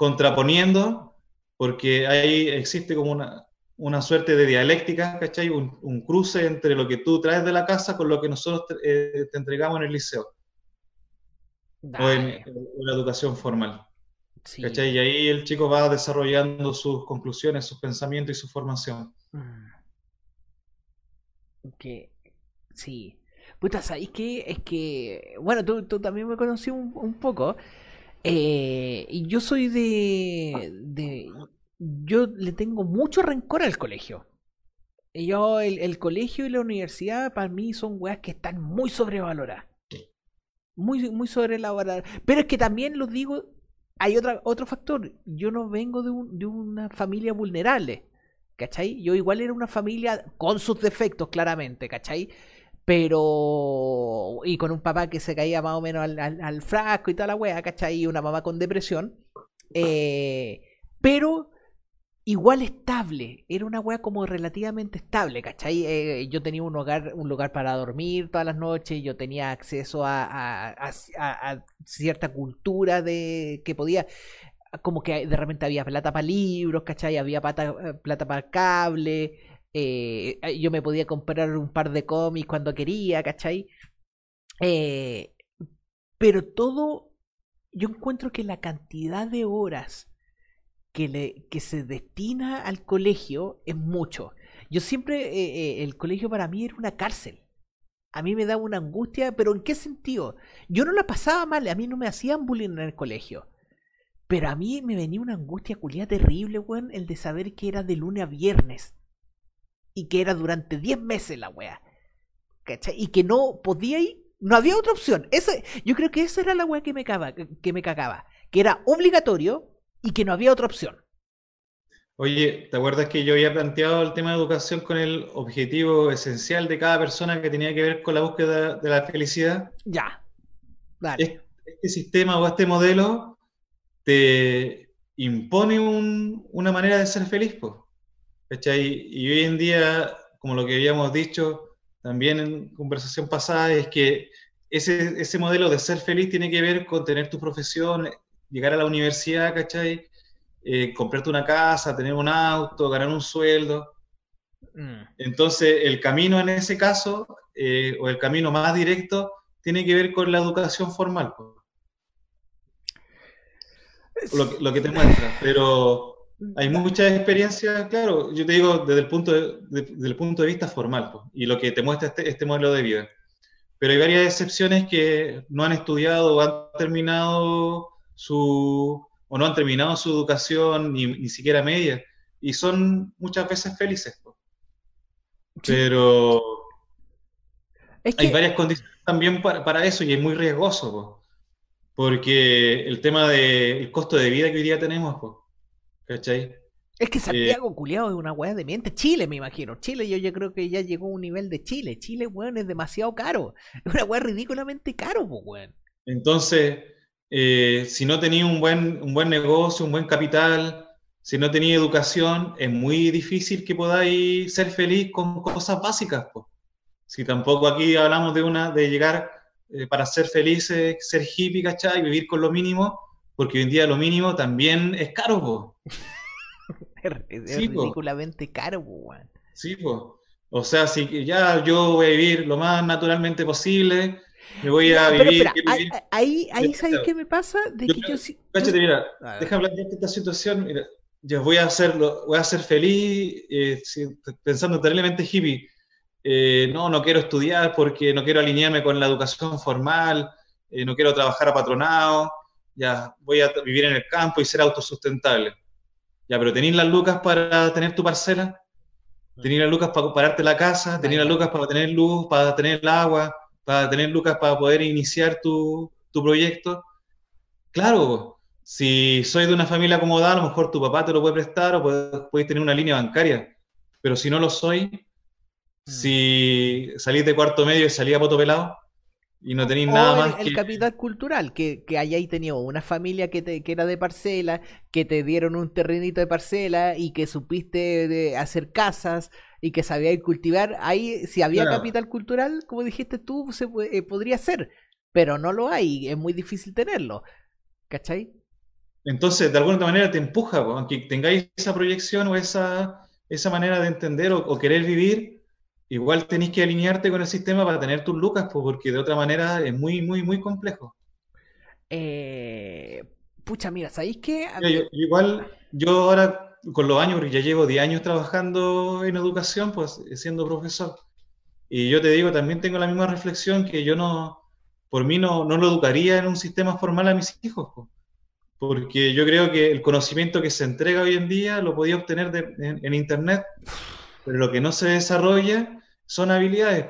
contraponiendo porque ahí existe como una, una suerte de dialéctica, ¿cachai? Un, cruce entre lo que tú traes de la casa con lo que nosotros te, eh, entregamos en el liceo. O en, la educación formal. ¿cachai? Y ahí el chico va desarrollando sus conclusiones, sus pensamientos y su formación. Mm. Que, sí. Puta, ¿sabes qué? Es que, bueno, tú, tú también me conocí un, un poco. Eh, y yo soy de, de, Yo le tengo mucho rencor al colegio. Yo, el, el colegio y la universidad para mí son weas que están muy sobrevaloradas. Muy, muy sobrevaloradas. Pero es que también lo digo, hay otra, otro factor. Yo no vengo de, un, de una familia vulnerable. ¿Cachai? Yo igual era una familia con sus defectos, claramente, ¿cachai? Pero. Y con un papá que se caía más o menos al, frasco y toda la wea, ¿cachai? Y una mamá con depresión. Eh, pero igual estable. Era una wea como relativamente estable, ¿cachai? Eh, yo tenía un hogar, un lugar para dormir todas las noches, yo tenía acceso a, cierta cultura de que podía. Como que de repente había plata para libros, ¿cachai? Había plata, plata para cable. Eh, yo me podía comprar un par de cómics cuando quería, ¿cachai? Eh, pero todo, yo encuentro que la cantidad de horas que, le, que se destina al colegio es mucho. Yo siempre, eh, el colegio para mí era una cárcel. A mí me daba una angustia, pero ¿en qué sentido? Yo no la pasaba mal, a mí no me hacían bullying en el colegio. Pero a mí me venía una angustia culia terrible, weón, el de saber que era de lunes a viernes y que era durante 10 meses la wea. ¿Cachai? Y que no podía ir, no había otra opción. Ese, yo creo que esa era la wea que me, cagaba, que me cagaba. Que era obligatorio y que no había otra opción. Oye, ¿te acuerdas que yo había planteado el tema de educación con el objetivo esencial de cada persona que tenía que ver con la búsqueda de la felicidad? Ya. Dale. Este, sistema o este modelo te impone una manera de ser feliz, pues. Y hoy en día, como lo que habíamos dicho también en conversación pasada, es que ese, ese modelo de ser feliz tiene que ver con tener tu profesión, llegar a la universidad, ¿cachai? Eh, comprarte una casa, tener un auto, ganar un sueldo. Mm. Entonces, el camino en ese caso, eh, o el camino más directo, tiene que ver con la educación formal. Lo, lo, que te muestra. Pero hay muchas experiencias, claro, yo te digo desde el punto de, desde el punto de vista formal y lo que te muestra este, este, modelo de vida. Pero hay varias excepciones que no han estudiado o han terminado su o no han terminado su educación ni, ni siquiera media y son muchas veces felices. Pero hay varias condiciones también para, para, eso y es muy riesgoso, porque el tema del costo de vida que hoy día tenemos, pues, ¿Cachai? Es que Santiago, eh, culiado, es una weá de mente. Chile, me imagino. Chile, yo, yo creo que ya llegó a un nivel de Chile. Chile, weón, es demasiado caro. Es una weá ridículamente caro, pues, weón. Entonces, eh, si no tenía un buen, un buen negocio, un buen capital, si no tenía educación, es muy difícil que podáis ser feliz con cosas básicas, pues. Si tampoco aquí hablamos de una, de llegar eh, para ser felices, ser hippie, ¿cachai? Y vivir con lo mínimo, porque hoy en día lo mínimo también es caro, po. es ridículamente caro, weón. Sí, pues. O sea, si ya yo voy a vivir lo más naturalmente posible, me voy a vivir, Ahí, ahí, ¿sabes qué me pasa? De que yo sí. mira, déjame plantearte esta situación. Mira, yo voy a hacerlo, voy a ser feliz, eh, pensando terriblemente hippie. Eh, no, no quiero estudiar porque no quiero alinearme con la educación formal, eh, no quiero trabajar a patronado, ya voy a vivir en el campo y ser autosustentable. Ya, pero tenéis las lucas para tener tu parcela, tenéis las lucas para pararte la casa, tenéis las lucas para tener luz, para tener el agua, para tener lucas para poder iniciar tu, proyecto. Claro, si soy de una familia acomodada, a lo mejor tu papá te lo puede prestar o puedes, tener una línea bancaria, pero si no lo soy, mm. si salís de cuarto medio y salís a poto pelado, y no tenéis nada más. El, capital cultural, que, que hayáis tenido una familia que, te, que era de parcela, que te dieron un terrenito de parcela y que supiste de hacer casas y que sabíais cultivar. Ahí, si había capital cultural, como dijiste tú, se eh, podría ser, pero no lo hay, es muy difícil tenerlo. ¿Cachai? Entonces, de alguna manera te empuja, aunque tengáis esa proyección o esa, esa manera de entender o, querer vivir, igual tenéis que alinearte con el sistema para tener tus lucas, porque de otra manera es muy, muy, muy complejo. Eh, pucha, mira, ¿sabéis qué? igual, yo ahora, con los años, porque ya llevo 10 años trabajando en educación, pues siendo profesor. Y yo te digo, también tengo la misma reflexión que yo no, por mí no, no lo educaría en un sistema formal a mis hijos. Pues porque yo creo que el conocimiento que se entrega hoy en día lo podía obtener en, Internet, pero lo que no se desarrolla son habilidades,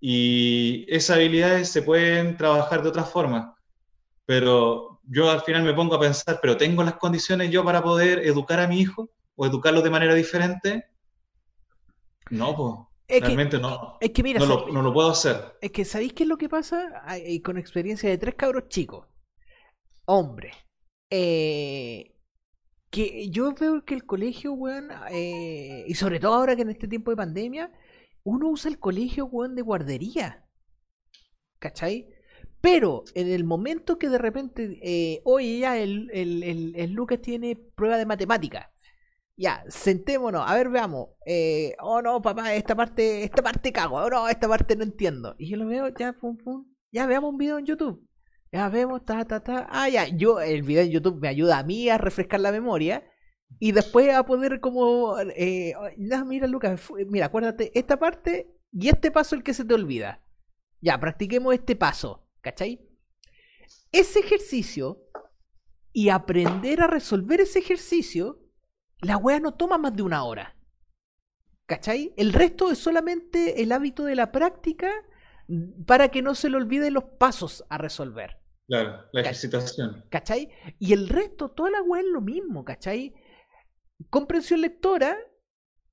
y esas habilidades se pueden trabajar de otra forma, pero yo al final me pongo a pensar, pero ¿tengo las condiciones yo para poder educar a mi hijo o educarlo de manera diferente? No, pues. Realmente no. Es que mira, no, lo, no, lo, puedo hacer. Es que ¿sabéis qué es lo que pasa? Con experiencia de tres cabros chicos. Hombre, eh, que yo veo que el colegio, weón, eh, y sobre todo ahora que en este tiempo de pandemia, uno usa el colegio, weón, de guardería. ¿Cachai? Pero en el momento que de repente, eh, oye, ya el, el, Lucas tiene prueba de matemática. Ya, sentémonos, a ver, veamos. Eh, oh no, papá, esta parte, esta parte cago, oh no, esta parte no entiendo. Y yo lo veo, ya, pum, pum, ya veamos un video en YouTube. Ya vemos, ta, ta, ta. Ah, ya, yo, el video en YouTube me ayuda a mí a refrescar la memoria. Y después a poder como, eh, mira Lucas, mira, acuérdate, esta parte y este paso el que se te olvida. Ya, practiquemos este paso, ¿cachai? Ese ejercicio y aprender a resolver ese ejercicio, la wea no toma más de una hora. ¿Cachai? El resto es solamente el hábito de la práctica para que no se le olviden los pasos a resolver. Claro, la ejercitación. ¿Cachai? Y el resto, toda la web es lo mismo, ¿cachai? Comprensión lectora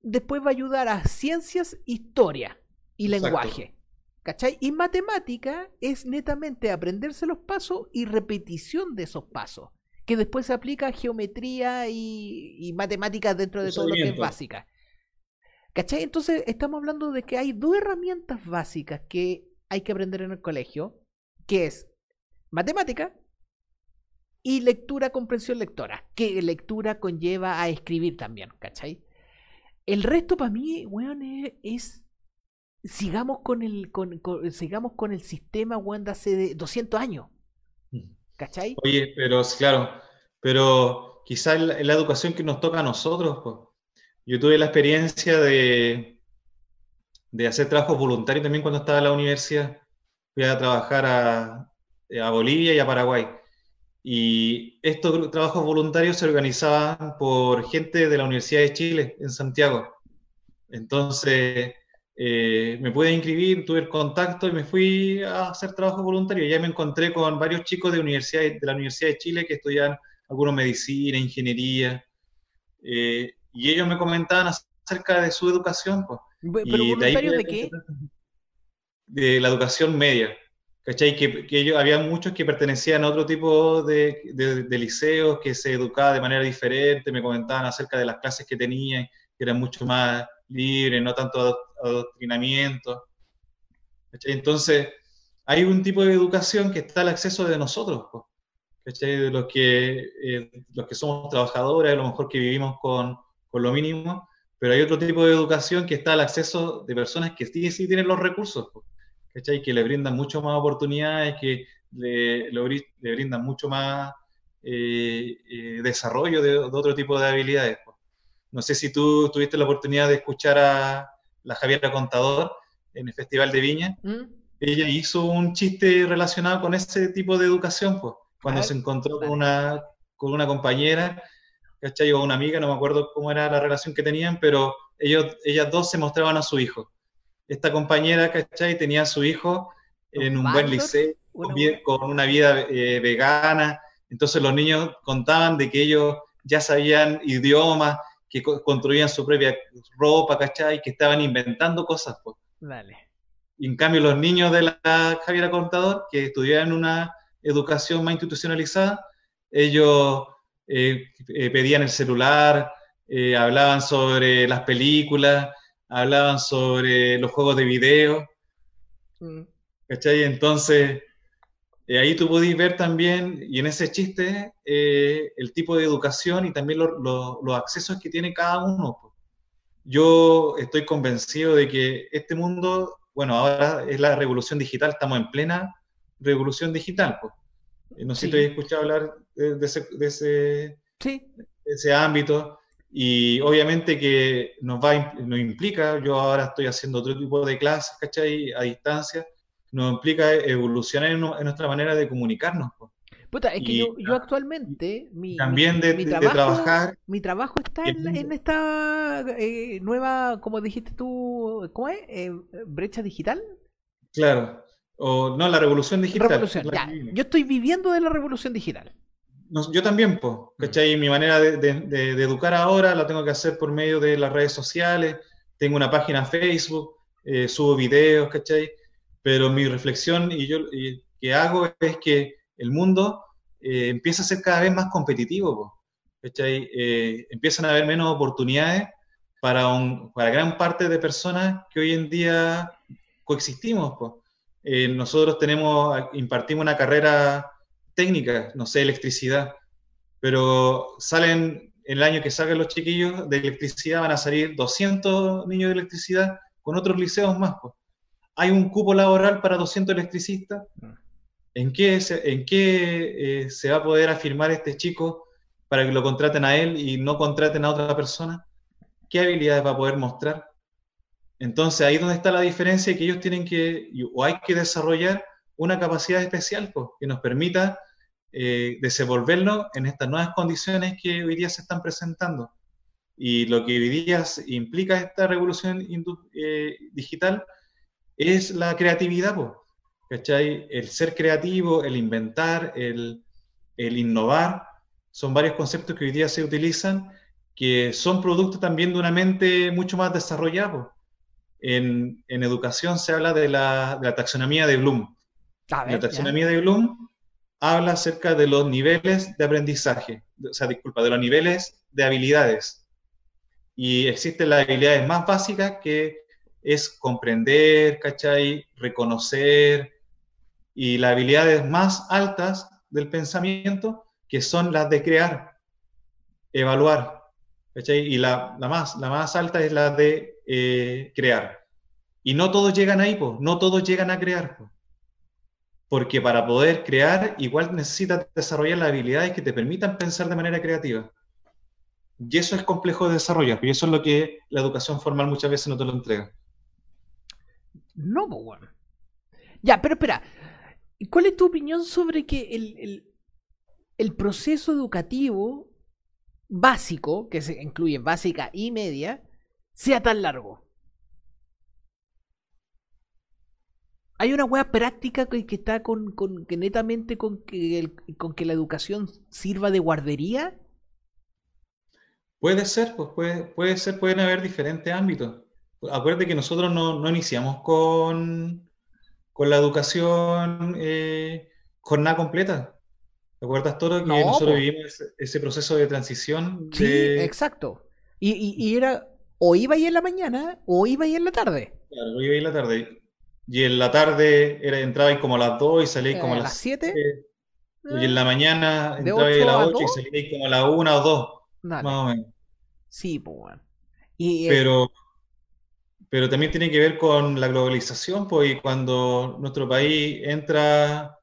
después va a ayudar a ciencias, historia y lenguaje. ¿Cachai? Y matemática es netamente aprenderse los pasos y repetición de esos pasos, que después se aplica a geometría y, matemáticas dentro de todo lo que es básica. ¿Cachai? Entonces estamos hablando de que hay dos herramientas básicas que hay que aprender en el colegio, que es matemática y lectura, comprensión lectora, que lectura conlleva a escribir también, ¿cachai? El resto para mí, weón, es, sigamos con el con, sigamos con el sistema, weón, de hace 200 años. Mm. ¿Cachai? Oye, pero claro, pero quizás la, la educación que nos toca a nosotros, pues. Yo tuve la experiencia de, de hacer trabajos voluntarios también cuando estaba en la universidad. Fui a trabajar a, a Bolivia y a Paraguay. Y estos trabajos voluntarios se organizaban por gente de la Universidad de Chile en Santiago. Entonces eh, me pude inscribir, tuve el contacto y me fui a hacer trabajo voluntario. Ya me encontré con varios chicos de, universidad, de la Universidad de Chile que estudian algunos medicina, ingeniería. Eh, y ellos me comentaban acerca de su educación. Pues. ¿Pero voluntarios de, de qué? De la educación media. ¿Cachai? Que, ellos, había muchos que pertenecían a otro tipo de, de, liceos, que se educaba de manera diferente, me comentaban acerca de las clases que tenían, que eran mucho más libres, no tanto adoctrinamiento. ¿cachai? Entonces, hay un tipo de educación que está al acceso de nosotros, ¿cachai? De los que, eh, los que somos trabajadores, a lo mejor que vivimos con, con lo mínimo, pero hay otro tipo de educación que está al acceso de personas que sí, sí tienen los recursos. ¿cachai? Que le brindan mucho más oportunidades, que le, le brindan mucho más eh, eh, desarrollo de, otro tipo de habilidades. No sé si tú tuviste la oportunidad de escuchar a la Javiera Contador en el Festival de Viña. ¿Mm? Ella hizo un chiste relacionado con ese tipo de educación, pues, cuando se encontró con una, con una compañera, ¿cachai? O una amiga, no me acuerdo cómo era la relación que tenían, pero ellos, ellas dos se mostraban a su hijo esta compañera, ¿cachai? Tenía a su hijo en un buen liceo, con una vida eh, vegana. Entonces los niños contaban de que ellos ya sabían idiomas, que construían su propia ropa, ¿cachai? Que estaban inventando cosas. Pues. Vale. Y en cambio los niños de la Javiera Contador, que estudiaban una educación más institucionalizada, ellos eh, eh, pedían el celular, hablaban sobre las películas, hablaban sobre los juegos de video. Mm. ¿Cachai? Entonces, eh, ahí tú podéis ver también, y en ese chiste, eh, el tipo de educación y también los accesos que tiene cada uno. Yo estoy convencido de que este mundo, bueno, ahora es la revolución digital, estamos en plena revolución digital. Pues. No sé si te he escuchado hablar de, ese, de, ese, ese ámbito. Y obviamente que nos, va, nos implica, yo ahora estoy haciendo otro tipo de clases, ¿cachai? A distancia, nos implica evolucionar en, nuestra manera de comunicarnos. Puta, es que yo, actualmente, mi, también de, trabajar. Mi trabajo está en, esta eh, nueva, como dijiste tú, ¿cómo es? Eh, ¿Brecha digital? Claro. O no, la revolución digital. Yo estoy viviendo de la revolución digital. Yo también, pues, ¿cachai? Mi manera de, educar ahora la tengo que hacer por medio de las redes sociales. Tengo una página Facebook, eh, subo videos, ¿cachai? pero mi reflexión y yo que hago es que el mundo eh, empieza a ser cada vez más competitivo, eh, empiezan a haber menos oportunidades para, un, para gran parte de personas que hoy en día coexistimos. Eh, nosotros tenemos, impartimos una carrera técnica, no sé, electricidad, pero salen, el año que salgan los chiquillos de electricidad van a salir 200 niños de electricidad con otros liceos más. Pues hay un cupo laboral para 200 electricistas. Mm. ¿En qué, se, en qué eh, se va a poder afirmar este chico para que lo contraten a él y no contraten a otra persona? ¿Qué habilidades va a poder mostrar? Entonces ahí es donde está la diferencia y que ellos tienen que, o hay que desarrollar una capacidad especial pues, que nos permita eh, desenvolverlo en estas nuevas condiciones que hoy día se están presentando. Y lo que hoy día implica esta revolución eh, digital es la creatividad, ¿cachai? El ser creativo, el inventar, el, innovar, son varios conceptos que hoy día se utilizan que son producto también de una mente mucho más desarrollada. En, educación se habla de la, taxonomía de Bloom. La taxonomía de Bloom habla acerca de los niveles de aprendizaje, o sea, disculpa, de los niveles de habilidades. Y existen las habilidades más básicas que es comprender, ¿cachai? Reconocer y las habilidades más altas del pensamiento, que son las de crear, evaluar, ¿cachai? Y la, más, la más alta es la de eh, crear. Y no todos llegan ahí, pues, no todos llegan a crear. Porque para poder crear, igual necesitas desarrollar las habilidades que te permitan pensar de manera creativa. Y eso es complejo de desarrollar, y eso es lo que la educación formal muchas veces no te lo entrega. No, bueno. Ya, pero espera. ¿Cuál es tu opinión sobre que el, el, proceso educativo básico, que se incluye básica y media, sea tan largo? Hay una hueá práctica que, que está con, con, que netamente con que, con que la educación sirva de guardería. Puede ser, pues puede, puede ser, pueden haber diferentes ámbitos acuérdate que nosotros no, iniciamos con, con la educación eh, jornada completa. ¿Te acuerdas, todo Que nosotros vivimos ese, proceso de transición. Sí, exacto. Y, era o iba ahí en la mañana o iba ahí en la tarde. Claro, iba ahí en la tarde. Y en la tarde era, entraba ahí como a las 2 y salía como a las 7. Y en la mañana entraba ahí a las 8 y salía ahí como a las 1 o 2. Más o menos. Sí, pues bueno. Y, eh, Pero pero también tiene que ver con la globalización, pues cuando nuestro país entra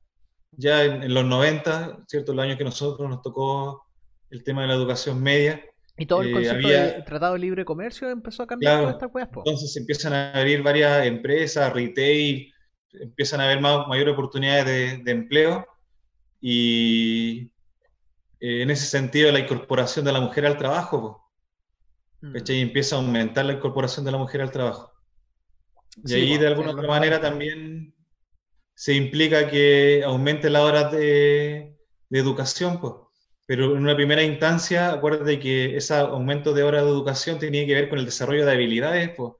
ya en, los 90, ¿cierto? Los años que nosotros nos tocó el tema de la educación media. Y todo el eh, concepto de Tratado de Libre Comercio empezó a cambiar esta Entonces empiezan a abrir varias empresas, retail, empiezan a haber más, mayores oportunidades de, empleo y eh, en ese sentido la incorporación de la mujer al trabajo, pues, Mm. Y empieza a aumentar la incorporación de la mujer al trabajo. Y ahí de alguna otra manera también se implica que aumente la horas de, educación, pues. Pero en una primera instancia, acuérdate que ese aumento de horas de educación tenía que ver con el desarrollo de habilidades, pues,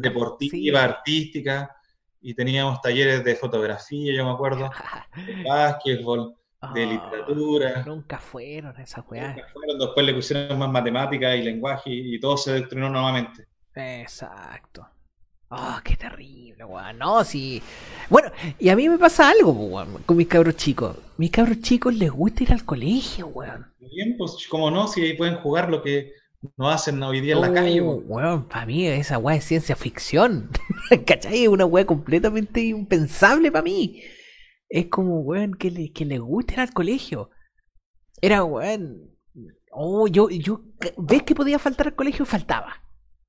deportiva, artística, y teníamos talleres de fotografía, yo me acuerdo, de básquetbol, de ah, literatura. Nunca fueron esas weas. Nunca fueron, después le pusieron más matemáticas y lenguaje y, todo se destruyó nuevamente. Exacto. Oh, qué terrible, weón. No, sí. Bueno, y a mí me pasa algo, weón, con mis cabros chicos. Mis cabros chicos les gusta ir al colegio, weón. Bien, pues, como no, si pueden jugar lo que no hacen hoy día en la calle, weón. Weón, para mí esa weá es ciencia ficción. ¿Cachai? Es una weá completamente impensable para mí. Es como, weón, que le, que le gusta ir al colegio. Era, weón. Oh, yo, yo, ¿ves que podía faltar al colegio? Faltaba.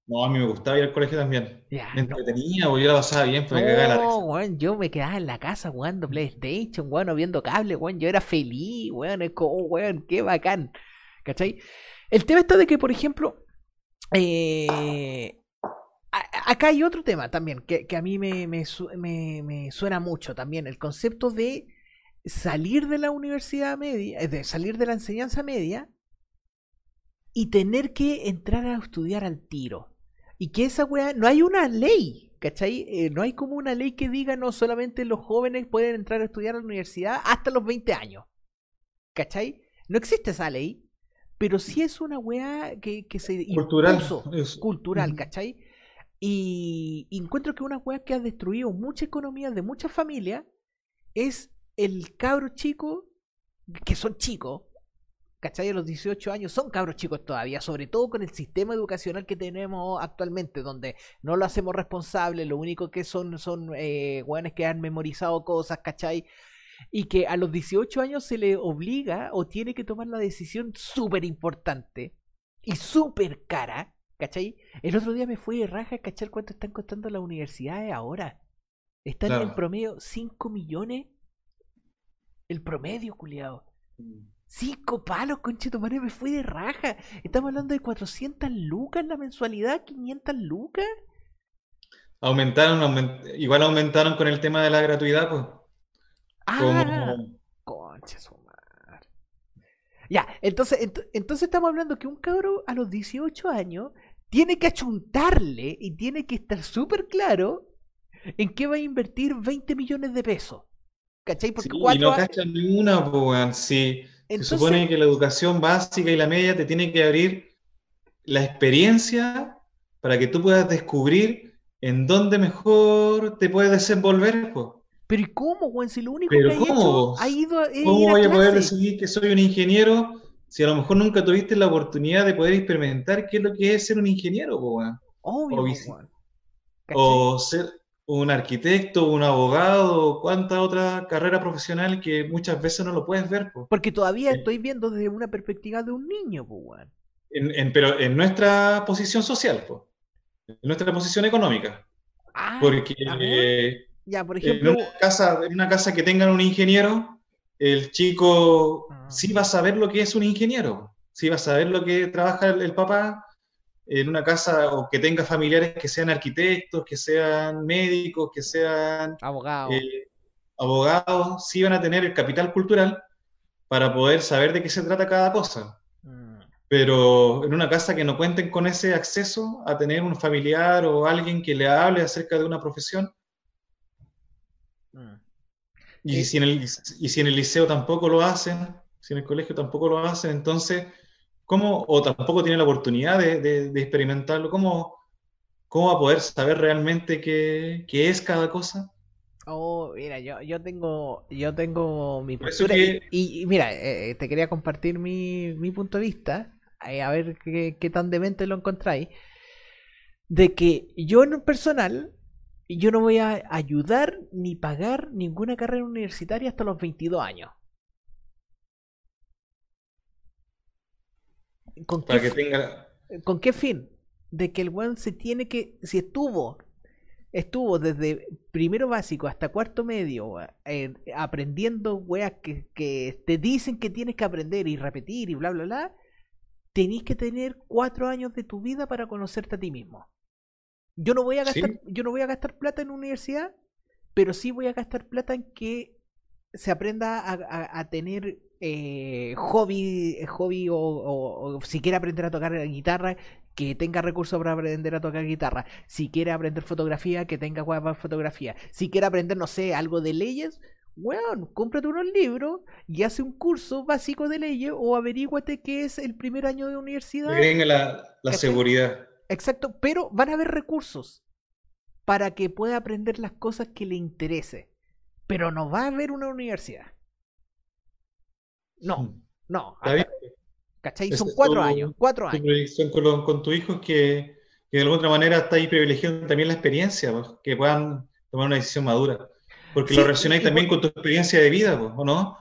No, a mí me gustaba ir al colegio también. me entretenía, o yo la pasaba bien, pues me cagaba la. Weón, yo me quedaba en la casa jugando PlayStation, weón, o viendo cable, weón, yo era feliz, weón, es como, weón, qué bacán. ¿Cachai? El tema está de que, por ejemplo, eh, acá hay otro tema también que, a mí me, me, me, suena mucho también, el concepto de salir de la universidad media, de salir de la enseñanza media y tener que entrar a estudiar al tiro. Y que esa weá, no hay una ley, ¿cachai? Eh, no hay como una ley que diga no solamente los jóvenes pueden entrar a estudiar a la universidad hasta los 20 años. ¿Cachai? No existe esa ley, pero sí es una weá que, que se cultural, cultural, ¿cachai? Y, encuentro que una weá que ha destruido mucha economía de muchas familias es el cabro chico, que son chicos, ¿cachai? A los 18 años son cabros chicos todavía, sobre todo con el sistema educacional que tenemos actualmente, donde no lo hacemos responsable, lo único que son son eh, que han memorizado cosas, ¿cachai? Y que a los 18 años se le obliga o tiene que tomar la decisión súper importante y súper cara, ¿cachai? El otro día me fui de raja a cachar cuánto están costando las universidades ahora. Están en promedio 5 millones el promedio, culiado. Mm. Cinco palos, conchito madre, me fui de raja. Estamos hablando de 400 lucas la mensualidad, 500 lucas. Aumentaron, igual aumentaron con el tema de la gratuidad, pues. Ah, madre. Ya, entonces, entonces estamos hablando que un cabro a los 18 años tiene que achuntarle y tiene que estar súper claro en qué va a invertir 20 millones de pesos. ¿Cachai? Porque y no cachan ninguna, pues, sí. Se supone que la educación básica y la media te tiene que abrir la experiencia para que tú puedas descubrir en dónde mejor te puedes desenvolver. Pero ¿y cómo, Juan? Si lo único que hecho, ha ido ¿Cómo voy a, poder decidir que soy un ingeniero si a lo mejor nunca tuviste la oportunidad de poder experimentar qué es lo que es ser un ingeniero, Juan? Obvio, o, o ser, un arquitecto, un abogado, cuánta otra carrera profesional que muchas veces no lo puedes ver. Porque todavía estoy viendo desde una perspectiva de un niño, en, pero en nuestra posición social, en nuestra posición económica. Ah, Porque ya, por ejemplo... en, una casa, en una casa que tengan un ingeniero, el chico ah. sí va a saber lo que es un ingeniero, sí va a saber lo que trabaja el papá, en una casa o que tenga familiares que sean arquitectos, que sean médicos, que sean abogados, eh, abogados, sí van a tener el capital cultural para poder saber de qué se trata cada cosa. Mm. Pero en una casa que no cuenten con ese acceso a tener un familiar o alguien que le hable acerca de una profesión, mm. y, si en el, y si en el liceo tampoco lo hacen, si en el colegio tampoco lo hacen, entonces ¿Cómo, o tampoco tiene la oportunidad de, experimentarlo? ¿Cómo, ¿Cómo va a poder saber realmente qué, es cada cosa? Oh, mira, yo, yo tengo yo tengo mi postura y, mira, eh, eh, te quería compartir mi, punto de vista, eh, a ver qué, qué tan demente lo encontráis, de que yo en personal, yo no voy a ayudar ni pagar ninguna carrera universitaria hasta los 22 años. ¿Con Para qué, que tenga... ¿Con qué fin? De que el weón se tiene que. Si estuvo. Estuvo desde primero básico hasta cuarto medio eh, aprendiendo weas que, que, te dicen que tienes que aprender y repetir y bla bla bla. Tenés que tener cuatro años de tu vida para conocerte a ti mismo. Yo no voy a gastar, yo no voy a gastar plata en universidad, pero sí voy a gastar plata en que se aprenda a tener eh, hobby, hobby o, si quiere aprender a tocar guitarra, que tenga recursos para aprender a tocar guitarra. Si quiere aprender fotografía, que tenga para fotografía. Si quiere aprender, no sé, algo de leyes, weón, cómprate unos libros y hace un curso básico de leyes o averíguate qué es el primer año de universidad. Que la, la seguridad. Exacto, pero van a haber recursos. para que pueda aprender las cosas que le interese. Pero no va a haber una universidad. No, hmm. no. ¿Cachai? Son cuatro años. Cuatro años. con, con tu hijo que, que de alguna manera está ahí privilegiando también la experiencia, pues, que puedan tomar una decisión madura. Porque lo relacionáis también con tu experiencia de vida, pues, ¿o no?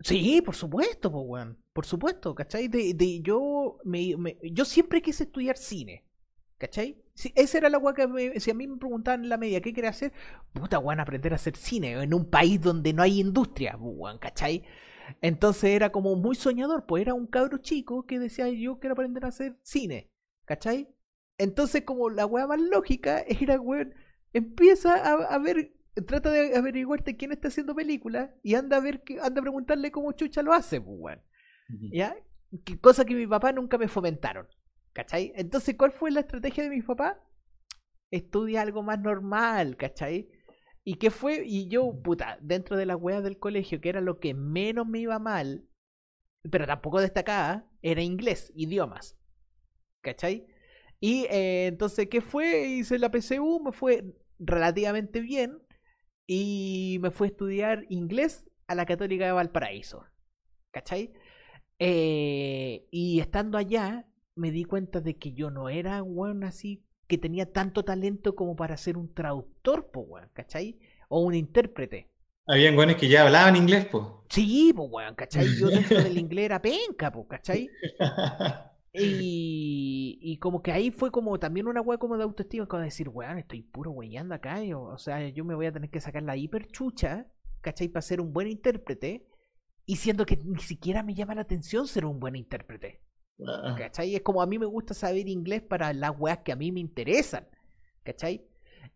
Sí, por supuesto, pues, weón. Por supuesto, ¿cachai? De, de yo, me, yo siempre quise estudiar cine, ¿cachai? Si, esa era la weá que si a mí me preguntaban en la media qué quería hacer, puta weón, aprender a hacer cine en un país donde no hay industria, weón, ¿cachai? Entonces era como muy soñador, pues era un cabro chico que decía yo quiero aprender a hacer cine, ¿cachai? Entonces como la weá más lógica era, weón, empieza a, a ver trata de averiguarte quién está haciendo películas y anda a ver anda a preguntarle cómo Chucha lo hace, pues, ¿Ya? cosa que mi papá nunca me fomentaron. ¿Cachai? Entonces, ¿cuál fue la estrategia de mi papá? Estudia algo más normal, ¿cachai? ¿Y qué fue? Y yo, puta, dentro de las weas del colegio, que era lo que menos me iba mal, pero tampoco destacaba, era inglés, idiomas. ¿Cachai? Y eh, entonces, ¿qué fue? Hice la PCU, me fue relativamente bien y me fui a estudiar inglés a la Católica de Valparaíso. ¿Cachai? Eh, y estando allá, me di cuenta de que yo no era un así que tenía tanto talento como para ser un traductor, po, weón, ¿cachai? O un intérprete. Habían weones que ya hablaban inglés, po. Sí, pues weón, ¿cachai? Yo dentro del inglés era penca, po, ¿cachai? Y, y como que ahí fue como también una weá como de autoestima, como decir, weón, estoy puro weyando acá, o, sea, yo me voy a tener que sacar la hiperchucha, ¿cachai? Para ser un buen intérprete, y siendo que ni siquiera me llama la atención ser un buen intérprete. Ah. ¿Cachai? Es como a mí me gusta saber inglés para las weas que a mí me interesan, ¿cachai?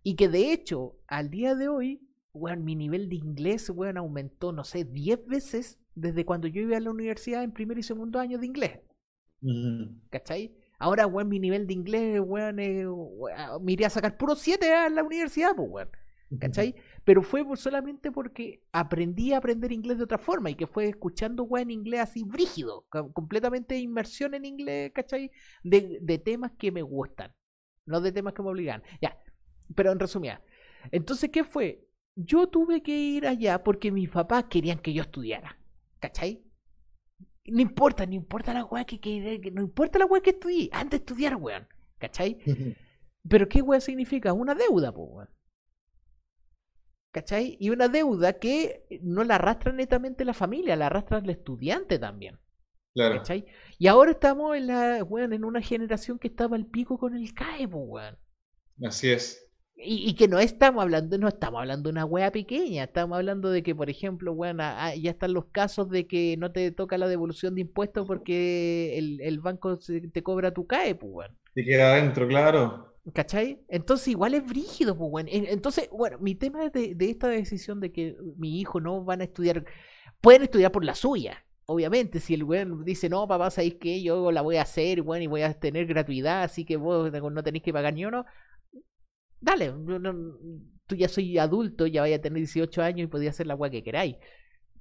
Y que de hecho, al día de hoy, weón, mi nivel de inglés, weón, aumentó, no sé, 10 veces desde cuando yo iba a la universidad en primer y segundo año de inglés. ¿Cachai? Ahora, weón, mi nivel de inglés, weón, eh, me iría a sacar puro 7 a la universidad, pues, weón. ¿Cachai? Pero fue solamente porque aprendí a aprender inglés de otra forma y que fue escuchando, weón, inglés así brígido, completamente inmersión en inglés, ¿cachai? De, de temas que me gustan, no de temas que me obligan. Ya, pero en resumida. Entonces, ¿qué fue? Yo tuve que ir allá porque mis papás querían que yo estudiara, ¿cachai? No importa, no importa la weá que, que, no importa la weá que estudié, antes de estudiar, weón. ¿Cachai? Pero ¿qué weá significa? Una deuda, pues, weón. ¿Cachai? Y una deuda que no la arrastra netamente la familia, la arrastra el estudiante también. Claro. ¿Cachai? Y ahora estamos en la, weón, en una generación que estaba al pico con el CAE, weón. Así es. Y, que no estamos hablando, no estamos hablando de una wea pequeña, estamos hablando de que, por ejemplo, bueno, ya están los casos de que no te toca la devolución de impuestos porque el, banco te cobra tu CAE, pues, bueno. Te queda adentro, claro. ¿Cachai? Entonces igual es brígido, pues, bueno. Entonces, bueno, mi tema de, esta decisión de que mi hijo no van a estudiar, pueden estudiar por la suya, obviamente, si el weón dice, no, papá, ¿sabéis que Yo la voy a hacer, bueno, y voy a tener gratuidad, así que vos no tenéis que pagar ni uno dale, tú ya soy adulto, ya vaya a tener 18 años y podía hacer la agua que queráis.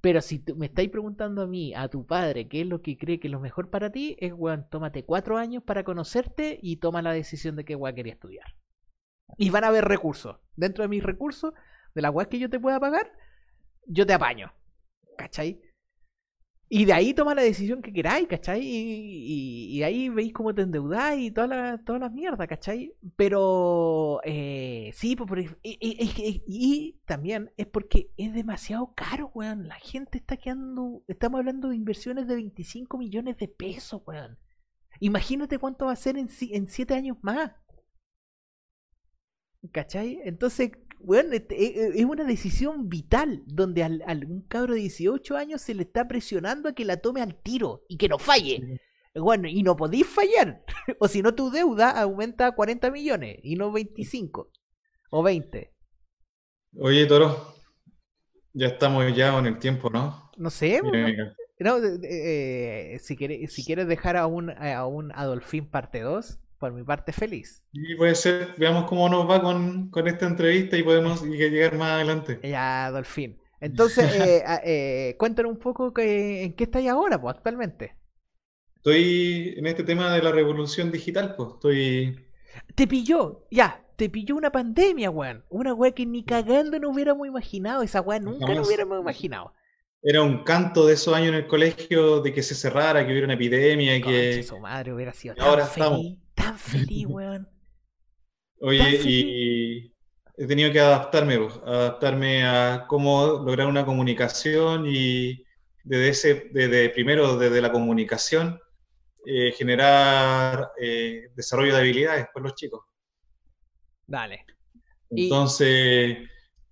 Pero si me estáis preguntando a mí, a tu padre, qué es lo que cree que es lo mejor para ti, es, weón, tómate cuatro años para conocerte y toma la decisión de qué weón quería estudiar. Y van a haber recursos. Dentro de mis recursos, de la weá que yo te pueda pagar, yo te apaño. ¿Cachai? Y de ahí toma la decisión que queráis, ¿cachai? Y, ahí veis cómo te endeudáis y todas las toda la mierda, ¿cachai? Pero eh, sí, pues, y, y, también es porque es demasiado caro, weón. La gente está quedando. Estamos hablando de inversiones de 25 millones de pesos, weón. Imagínate cuánto va a ser en, en 7 años más. ¿Cachai? Entonces, bueno, es una decisión vital donde a algún cabro de 18 años se le está presionando a que la tome al tiro y que no falle. Bueno, y no podéis fallar. o si no, tu deuda aumenta a 40 millones y no 25 o 20. Oye, Toro, ya estamos ya en el tiempo, ¿no? No sé. no, eh, si, quieres, si quieres dejar a un, a un Adolfín parte 2 por mi parte feliz. Y puede ser, veamos cómo nos va con, esta entrevista y podemos llegar más adelante. Ya, Dolphin. Entonces, eh, eh, cuéntanos un poco que, en qué estáis ahora, pues, actualmente. Estoy en este tema de la revolución digital, pues, estoy... Te pilló, ya. te pilló una pandemia, weón. Una weá que ni cagando no hubiéramos imaginado. Esa weá nunca lo hubiéramos imaginado. Era un canto de esos años en el colegio de que se cerrara, que hubiera una epidemia, que. Su madre hubiera sido ahora feliz, tan feliz, weón. Oye, y he tenido que adaptarme, adaptarme a cómo lograr una comunicación y desde ese, desde primero desde la comunicación, eh, generar eh, desarrollo de habilidades por los chicos. Dale. Entonces,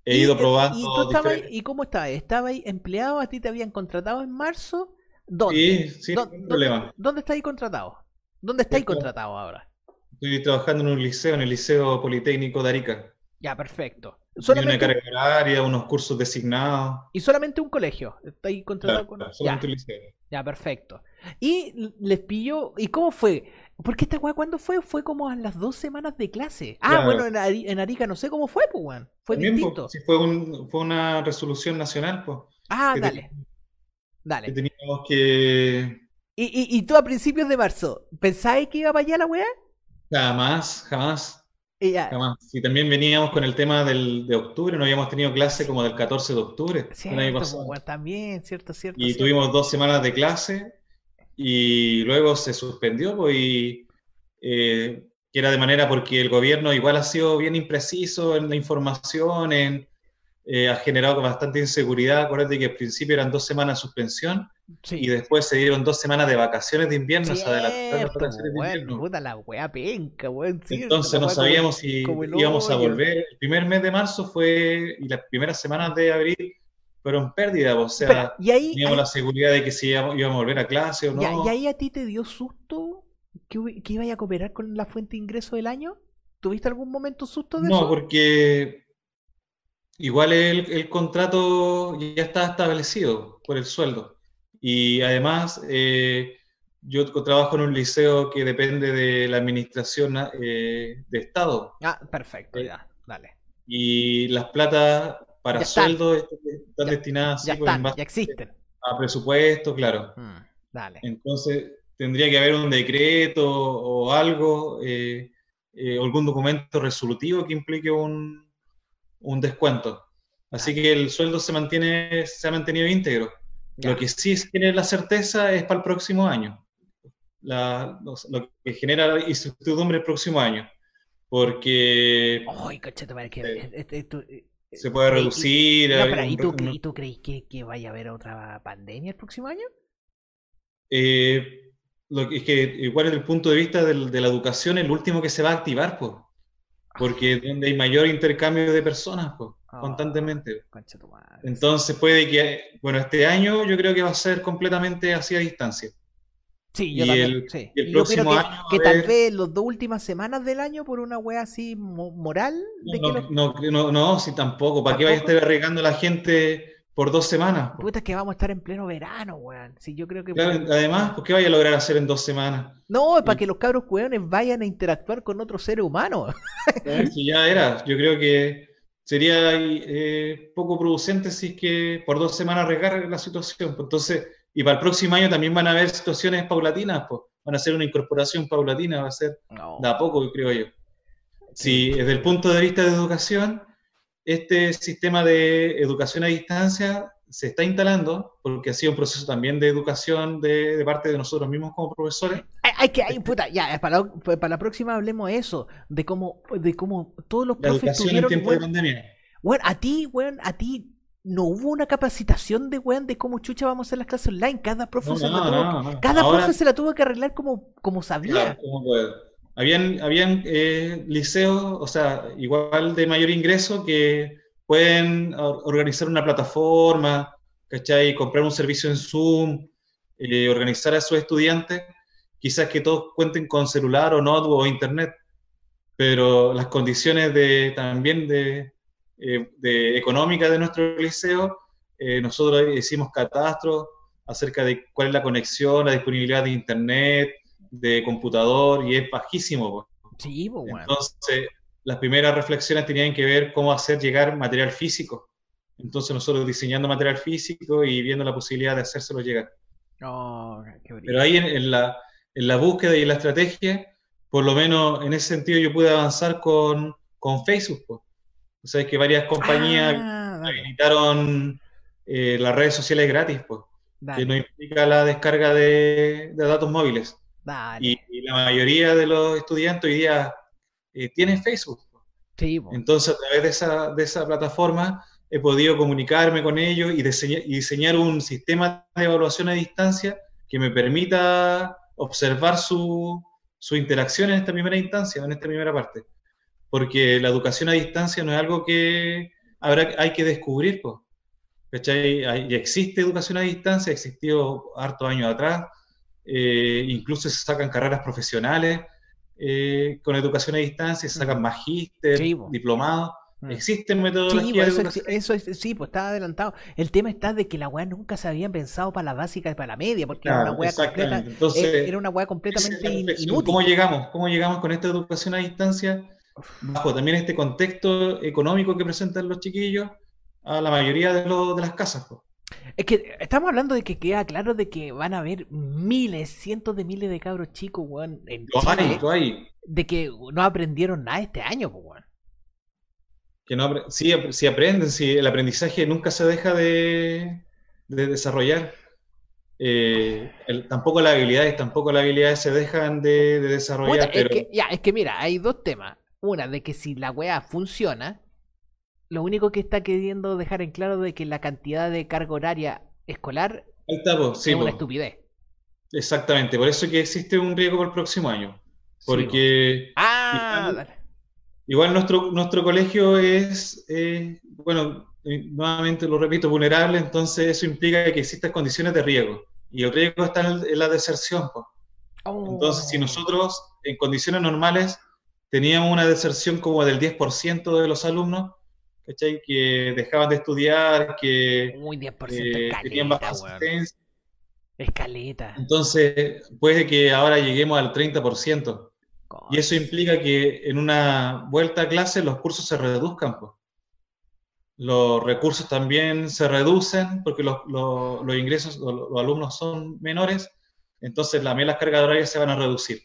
he ido probando. ¿Y, cómo estaba? ¿Estaba ahí empleado? ¿A ti te habían contratado en marzo? ¿Dónde? Sí, sí, ¿Dónde, problema. ¿Dónde estáis contratado? ¿Dónde estáis contratado ahora? Estoy trabajando en un liceo, en el Liceo Politécnico de Arica. Ya, perfecto. Solamente... Una carga horaria, unos cursos designados. ¿Y solamente un colegio? ¿Está ahí contratado con... solamente un liceo. Ya, perfecto. Y les pilló... ¿Y cómo fue? Porque esta weá, ¿cuándo fue? Fue como a las dos semanas de clase. Ah, bueno, en, Arica no sé cómo fue, pues, weón. Fue distinto. sí, fue, un, fue una resolución nacional, pues. Ah, dale. dale. Que teníamos que... ¿Y, y, y tú a principios de marzo, ¿pensabas que iba para allá la weá? Jamás, jamás. Y Y también veníamos con el tema del, de octubre, no habíamos tenido clase como del 14 de octubre. también, cierto, cierto. Y tuvimos dos semanas de clase y luego se suspendió, pues, y eh, que era de manera porque el gobierno igual ha sido bien impreciso en la información, en, eh, ha generado bastante inseguridad. Acuérdate que al principio eran dos semanas de suspensión y después se dieron dos semanas de vacaciones de invierno. Entonces no sabíamos si íbamos a volver. El primer mes de marzo fue, y las primeras semanas de abril fueron pérdidas, o sea, teníamos la seguridad de que si íbamos, a volver a clase o no. ¿Y ahí a ti te dio susto que, que iba a cooperar con la fuente de ingreso del año? ¿Tuviste algún momento susto de eso? No, porque igual el, el contrato ya está establecido por el sueldo. Y además, eh, yo trabajo en un liceo que depende de la administración eh, de Estado. Ah, perfecto, eh, ya, dale. Y las platas para sueldos están, destinadas ya, pues, ya existen. a presupuesto, claro. Mm, dale. Entonces, tendría que haber un decreto o algo, algún documento resolutivo que implique un, un descuento. Así que el sueldo se mantiene, se ha mantenido íntegro. Lo que sí tiene la certeza es para el próximo año. lo, que genera incertidumbre el próximo año. Porque. Ay, se puede reducir. ¿y, tú, crees que, vaya a haber otra pandemia el próximo año? Eh, lo que, es que, igual desde el punto de vista de la educación, el último que se va a activar, pues. Porque es donde hay mayor intercambio de personas, pues. Ah, constantemente. Entonces puede que, bueno, este año yo creo que va a ser completamente así a distancia. Sí, yo y también, el, el próximo que, año. Que tal vez las dos últimas semanas del año por una wea así moral. no, no, no, sí, tampoco. ¿Para qué vaya a estar arriesgando a la gente por dos semanas? Puta, es que vamos a estar en pleno verano, weón. Sí, yo creo que. además, ¿por qué vaya a lograr hacer en dos semanas? No, es para que los cabros weones vayan a interactuar con otros seres humanos. Si ya era, yo creo que sería eh, poco producente si es que por dos semanas arriesgar la situación. Entonces, y para el próximo año también van a haber situaciones paulatinas, pues van a ser una incorporación paulatina, va a ser de a poco, creo yo. Si desde el punto de vista de educación, este sistema de educación a distancia se está instalando, porque ha sido un proceso también de educación de, parte de nosotros mismos como profesores. Hay, que, hay, puta, ya, para la, para la próxima hablemos de eso, de cómo, de cómo todos los profes la educación en tiempo de pandemia. Bueno, a ti, weón, a ti no hubo una capacitación de weón de cómo chucha vamos a hacer las clases online. Cada profe, se, la tuvo, cada profe se la tuvo que arreglar como, como sabía. Habían, habían eh, liceos, o sea, igual de mayor ingreso que pueden organizar una plataforma, ¿cachai? Comprar un servicio en Zoom, eh, organizar a sus estudiantes, quizás que todos cuenten con celular o notebook o internet, pero las condiciones de, también de, eh, de económica de nuestro liceo, eh, nosotros hicimos catastro acerca de cuál es la conexión, la disponibilidad de internet, de computador, y es bajísimo. Sí, bueno. Entonces, las primeras reflexiones tenían que ver cómo hacer llegar material físico. Entonces nosotros diseñando material físico y viendo la posibilidad de hacérselo llegar. Oh, Pero ahí en, la, en la búsqueda y la estrategia, por lo menos en ese sentido yo pude avanzar con con Facebook. Pues. O sea, que varias compañías ah, habilitaron eh, las redes sociales gratis, pues, que no implica la descarga de, datos móviles. Y, la mayoría de los estudiantes hoy día eh, tienen Facebook. Entonces, a través de esa, de esa plataforma he podido comunicarme con ellos y diseñar, un sistema de evaluación a distancia que me permita observar su, su interacción en esta primera instancia, en esta primera parte. Porque la educación a distancia no es algo que habrá, hay que descubrir. Pues. ¿cachai? existe educación a distancia, existió harto años atrás, eh, incluso se sacan carreras profesionales eh, con educación a distancia, se sacan mm. magíster, diplomados. Mm. Existen metodologías. Sí, eso, eso, sí, pues estaba adelantado. El tema está de que la weá nunca se habían pensado para la básica y para la media, porque era una weá completa, Entonces, era una weá completamente inútil. ¿Cómo llegamos? ¿Cómo llegamos con esta educación a distancia? Bajo también este contexto económico que presentan los chiquillos, a la mayoría de, de las casas. Es que estamos hablando de que queda claro de que van a haber miles, cientos de miles de cabros chicos, weón, en hay, de que no aprendieron nada este año, weón. Que no, sí, sí aprenden, sí, el aprendizaje nunca se deja de, desarrollar. Eh, tampoco las habilidades, tampoco las habilidades se dejan de, desarrollar. es, que, ya, es que mira, hay dos temas. Una, de que si la weá funciona, lo único que está queriendo dejar en claro de que la cantidad de carga horaria escolar es una estupidez. Exactamente, por eso que existe un riesgo para el próximo año. Porque ah, igual, nuestro, nuestro colegio es, bueno, eh, nuevamente lo repito, vulnerable, entonces eso implica que existan condiciones de riesgo. Y el riesgo está en, la deserción. Entonces, si oh. nosotros en condiciones normales teníamos una deserción como del 10% de los alumnos, ¿cachai? Que dejaban de estudiar, que eh, tenían baja asistencia. Escaleta. Entonces, puede que ahora lleguemos al 30%. Y eso implica que en una vuelta a clase los cursos se reduzcan. Pues. Los recursos también se reducen porque los, ingresos, los, los, alumnos son menores, entonces también las cargas horarias se van a reducir.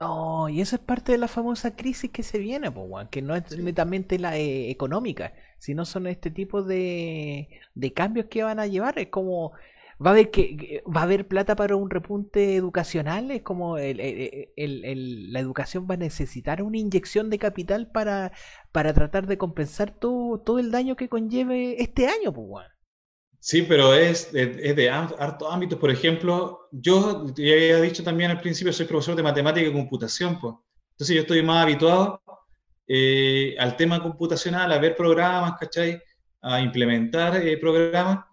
Oh, y eso es parte de la famosa crisis que se viene, que no es netamente la eh, económica, sino son este tipo de, de cambios que van a llevar. Es como va a haber que va a haber plata para un repunte educacional, es como el, el, la educación va a necesitar una inyección de capital para, para tratar de compensar todo, todo el daño que conlleve este año, pues, Sí, pero es, es de hartos ámbitos. Por ejemplo, yo ya había dicho también al principio, soy profesor de matemática y computación. Pues. Entonces yo estoy más habituado eh, al tema computacional, a ver programas, ¿cachai? A implementar eh, programas,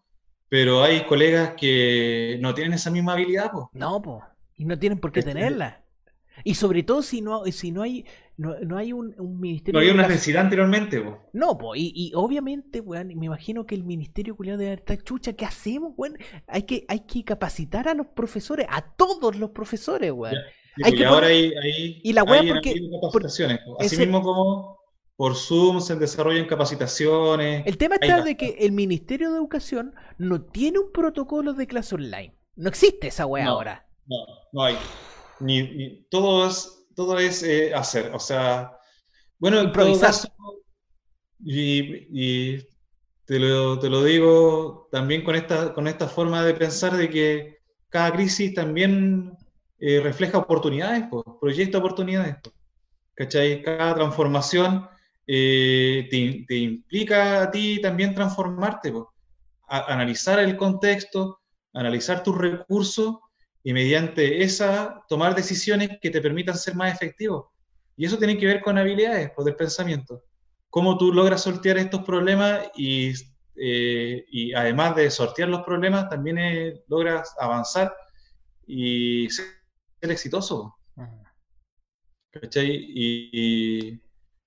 pero hay colegas que no tienen esa misma habilidad. Pues. No, pues, y no tienen por qué tenerla. Y sobre todo si no, si no hay no, no hay un, ministerio. No había una necesidad anteriormente, No, pues, y, obviamente, weón, me imagino que el ministerio culiado de estar chucha, ¿qué hacemos, weón? Hay que, hay que capacitar a los profesores, a todos los profesores, weón. y ahora hay, y la weón porque, capacitaciones. Así mismo como por Zoom se desarrollan capacitaciones. El tema está de que el Ministerio de Educación no tiene un protocolo de clase online. No existe esa weá ahora. No, no hay. Ni, ni, todo es todo es eh, hacer, o sea, bueno, improvisar. y, te, lo, te, lo, digo también con esta, con esta forma de pensar de que cada crisis también eh, refleja oportunidades, proyecta oportunidades. ¿Cachai? Cada transformación eh, te, implica a ti también transformarte, analizar el contexto, analizar tus recursos y mediante esa tomar decisiones que te permitan ser más efectivo. Y eso tiene que ver con habilidades, pues, pensamiento. Cómo tú logras sortear estos problemas y, eh, y además de sortear los problemas, también eh, logras avanzar y ser, exitoso. ¿Cachai? Y,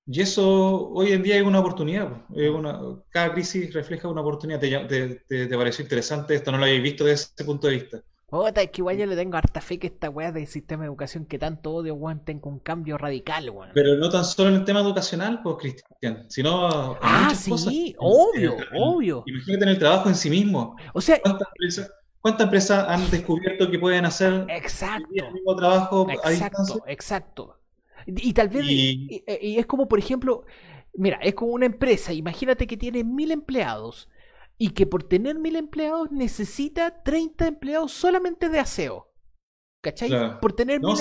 y, eso hoy en día es una oportunidad. Pues. Es una, cada crisis refleja una oportunidad. Te, te, te pareció interesante esto? ¿No lo habéis visto desde ese punto de vista? Puta, es que igual yo le tengo harta fe que esta weá del sistema de educación que tanto odio, weón, tenga un cambio radical, weón. Pero no tan solo en el tema educacional, pues, Cristian, sino. Ah, sí, obvio, obvio. Imagínate en el trabajo en sí mismo. O sea. ¿Cuántas empresas, han descubierto que pueden hacer exacto, el mismo trabajo exacto, Exacto. Y, tal vez, y, es como, por ejemplo, mira, es como una empresa, imagínate que tiene mil empleados y que por tener mil empleados necesita 30 empleados solamente de aseo. ¿Cachai? Por tener mil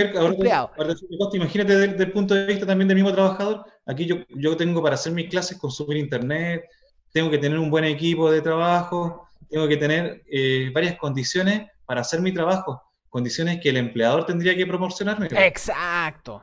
empleados. imagínate desde, el punto de vista también del mismo trabajador. Aquí yo, yo tengo para hacer mis clases consumir internet, tengo que tener un buen equipo de trabajo, tengo que tener eh, varias condiciones para hacer mi trabajo, condiciones que el empleador tendría que proporcionarme. Exacto.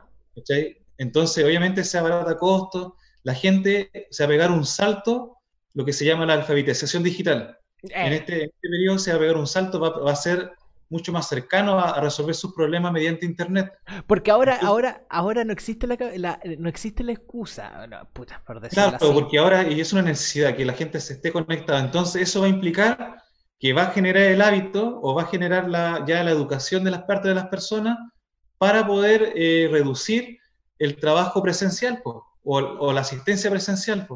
Entonces, obviamente se abarata costos, la gente se va a pegar un salto, lo que se llama la alfabetización digital. En, eh. este, este, periodo se va a pegar un salto, va, a ser mucho más cercano a, resolver sus problemas mediante internet. Porque ahora, ahora, ahora no existe la, no existe la excusa, puta, por Claro, porque ahora y es una necesidad que la gente se esté conectada. Entonces eso va a implicar que va a generar el hábito o va a generar la, ya la educación de las partes de las personas para poder eh, reducir el trabajo presencial o, la asistencia presencial.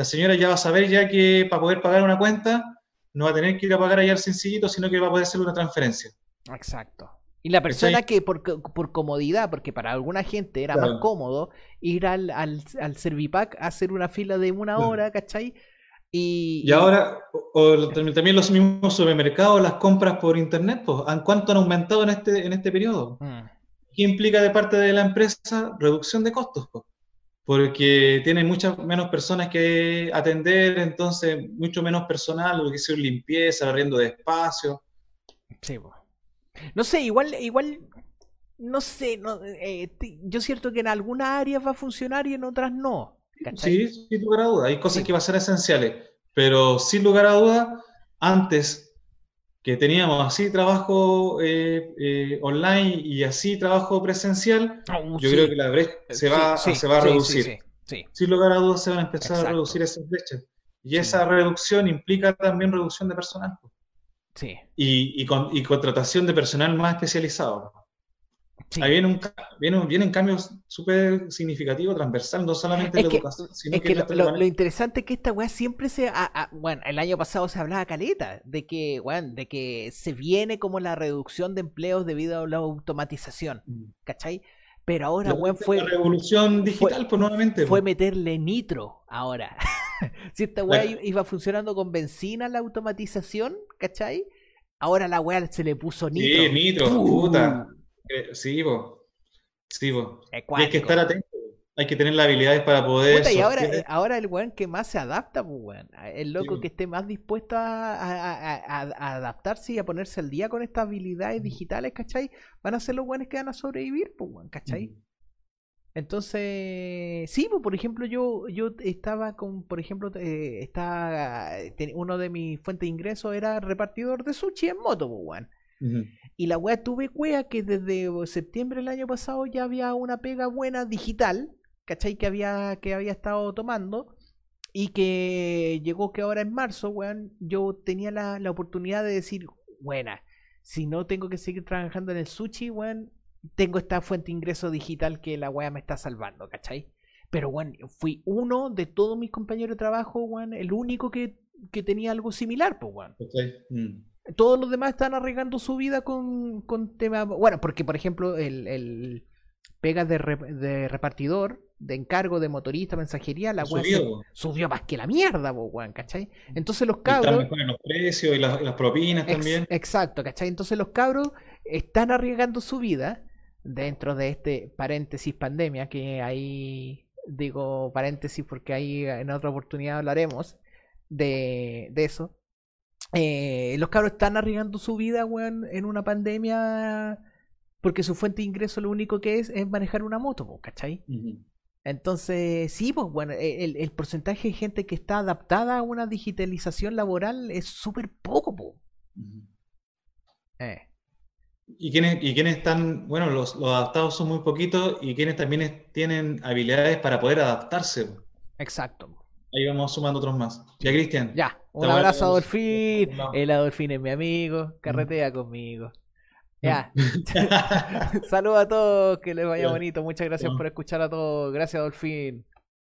La señora ya va a saber ya que para poder pagar una cuenta no va a tener que ir a pagar allá al sencillito, sino que va a poder hacer una transferencia. Exacto. Y la persona que por, por, comodidad, porque para alguna gente era más cómodo ir al, al, al Servipack a hacer una fila de una hora, ¿cachai? Y, ahora, también los mismos supermercados, las compras por internet, pues, ¿cuánto han aumentado en este, en este periodo? Mm. ¿Qué implica de parte de la empresa? Reducción de costos, pues, porque tienen muchas menos personas que atender, entonces mucho menos personal, lo que sea limpieza, arriendo de espacio. Sí. No sé, igual, igual, no sé, no, eh, yo siento que en algunas áreas va a funcionar y en otras no. Sí, sin lugar a duda. Hay cosas que van a ser esenciales, pero sin lugar a duda, antes que teníamos así trabajo eh, eh, online y así trabajo presencial, oh, yo creo que la brecha se va, se va a reducir. Sin lugar a dudas se van a empezar a reducir esas brechas. Y esa reducción implica también reducción de personal. Sí. Y, y, con, y contratación de personal más especializado. Ahí viene un, viene, vienen cambios súper significativos, transversal, no solamente en la educación, sino es que, lo, interesante es que esta weá siempre se. bueno, el año pasado se hablaba caleta de que, de que se viene como la reducción de empleos debido a la automatización. Mm. ¿Cachai? Pero ahora, weón, fue. La revolución digital, pues nuevamente. Fue meterle nitro ahora. si esta weá iba funcionando con benzina la automatización, ¿cachai? Ahora la weá se le puso nitro. Sí, nitro, puta. Eh, sí, vos. Sí, vos. hay que estar atento. Hay que tener las habilidades para poder. y ahora, ahora el weón que más se adapta, pues weón. El loco que esté más dispuesto a, adaptarse y a ponerse al día con estas habilidades digitales, ¿cachai? Van a ser los weones que van a sobrevivir, pues weón, ¿cachai? Entonces, sí, pues, por ejemplo, yo, yo estaba con, por ejemplo, eh, está, uno de mis fuentes de ingresos era repartidor de sushi en moto, pues, weón. Y la weá tuve wea que desde septiembre del año pasado ya había una pega buena digital, ¿cachai? Que había, que había estado tomando. Y que llegó que ahora en marzo, weón, yo tenía la, la oportunidad de decir, buena, si no tengo que seguir trabajando en el sushi, weón, tengo esta fuente de ingreso digital que la weá me está salvando, ¿cachai? Pero, weón, fui uno de todos mis compañeros de trabajo, weón, el único que, que tenía algo similar, pues, weón. Mm todos los demás están arriesgando su vida con, con temas. Bueno, porque por ejemplo, el, el pega de, de, repartidor, de encargo de motorista, mensajería, la weá subió más que la mierda, weón, ¿cachai? Entonces los cabros. Están los precios y las, propinas también. Exacto, ¿cachai? Entonces los cabros están arriesgando su vida dentro de este paréntesis pandemia, que ahí digo paréntesis porque ahí en otra oportunidad hablaremos de, de eso. Eh, los cabros están arriesgando su vida, weón, en una pandemia porque su fuente de ingreso lo único que es es manejar una moto, ¿cachai? Entonces, sí, pues bueno, e, el, porcentaje de gente que está adaptada a una digitalización laboral es súper poco, po. eh. ¿Y quienes, y quienes están, bueno, los, los, adaptados son muy poquitos y quienes también tienen habilidades para poder adaptarse. Exacto. Ahí vamos sumando otros más. Ya, Cristian. Ya, un abrazo a Adolfín. El Adolfín es mi amigo. Carretea conmigo. Ya. Saludos a todos, que les vaya bonito. Muchas gracias por escuchar a todos. Gracias, Adolfín.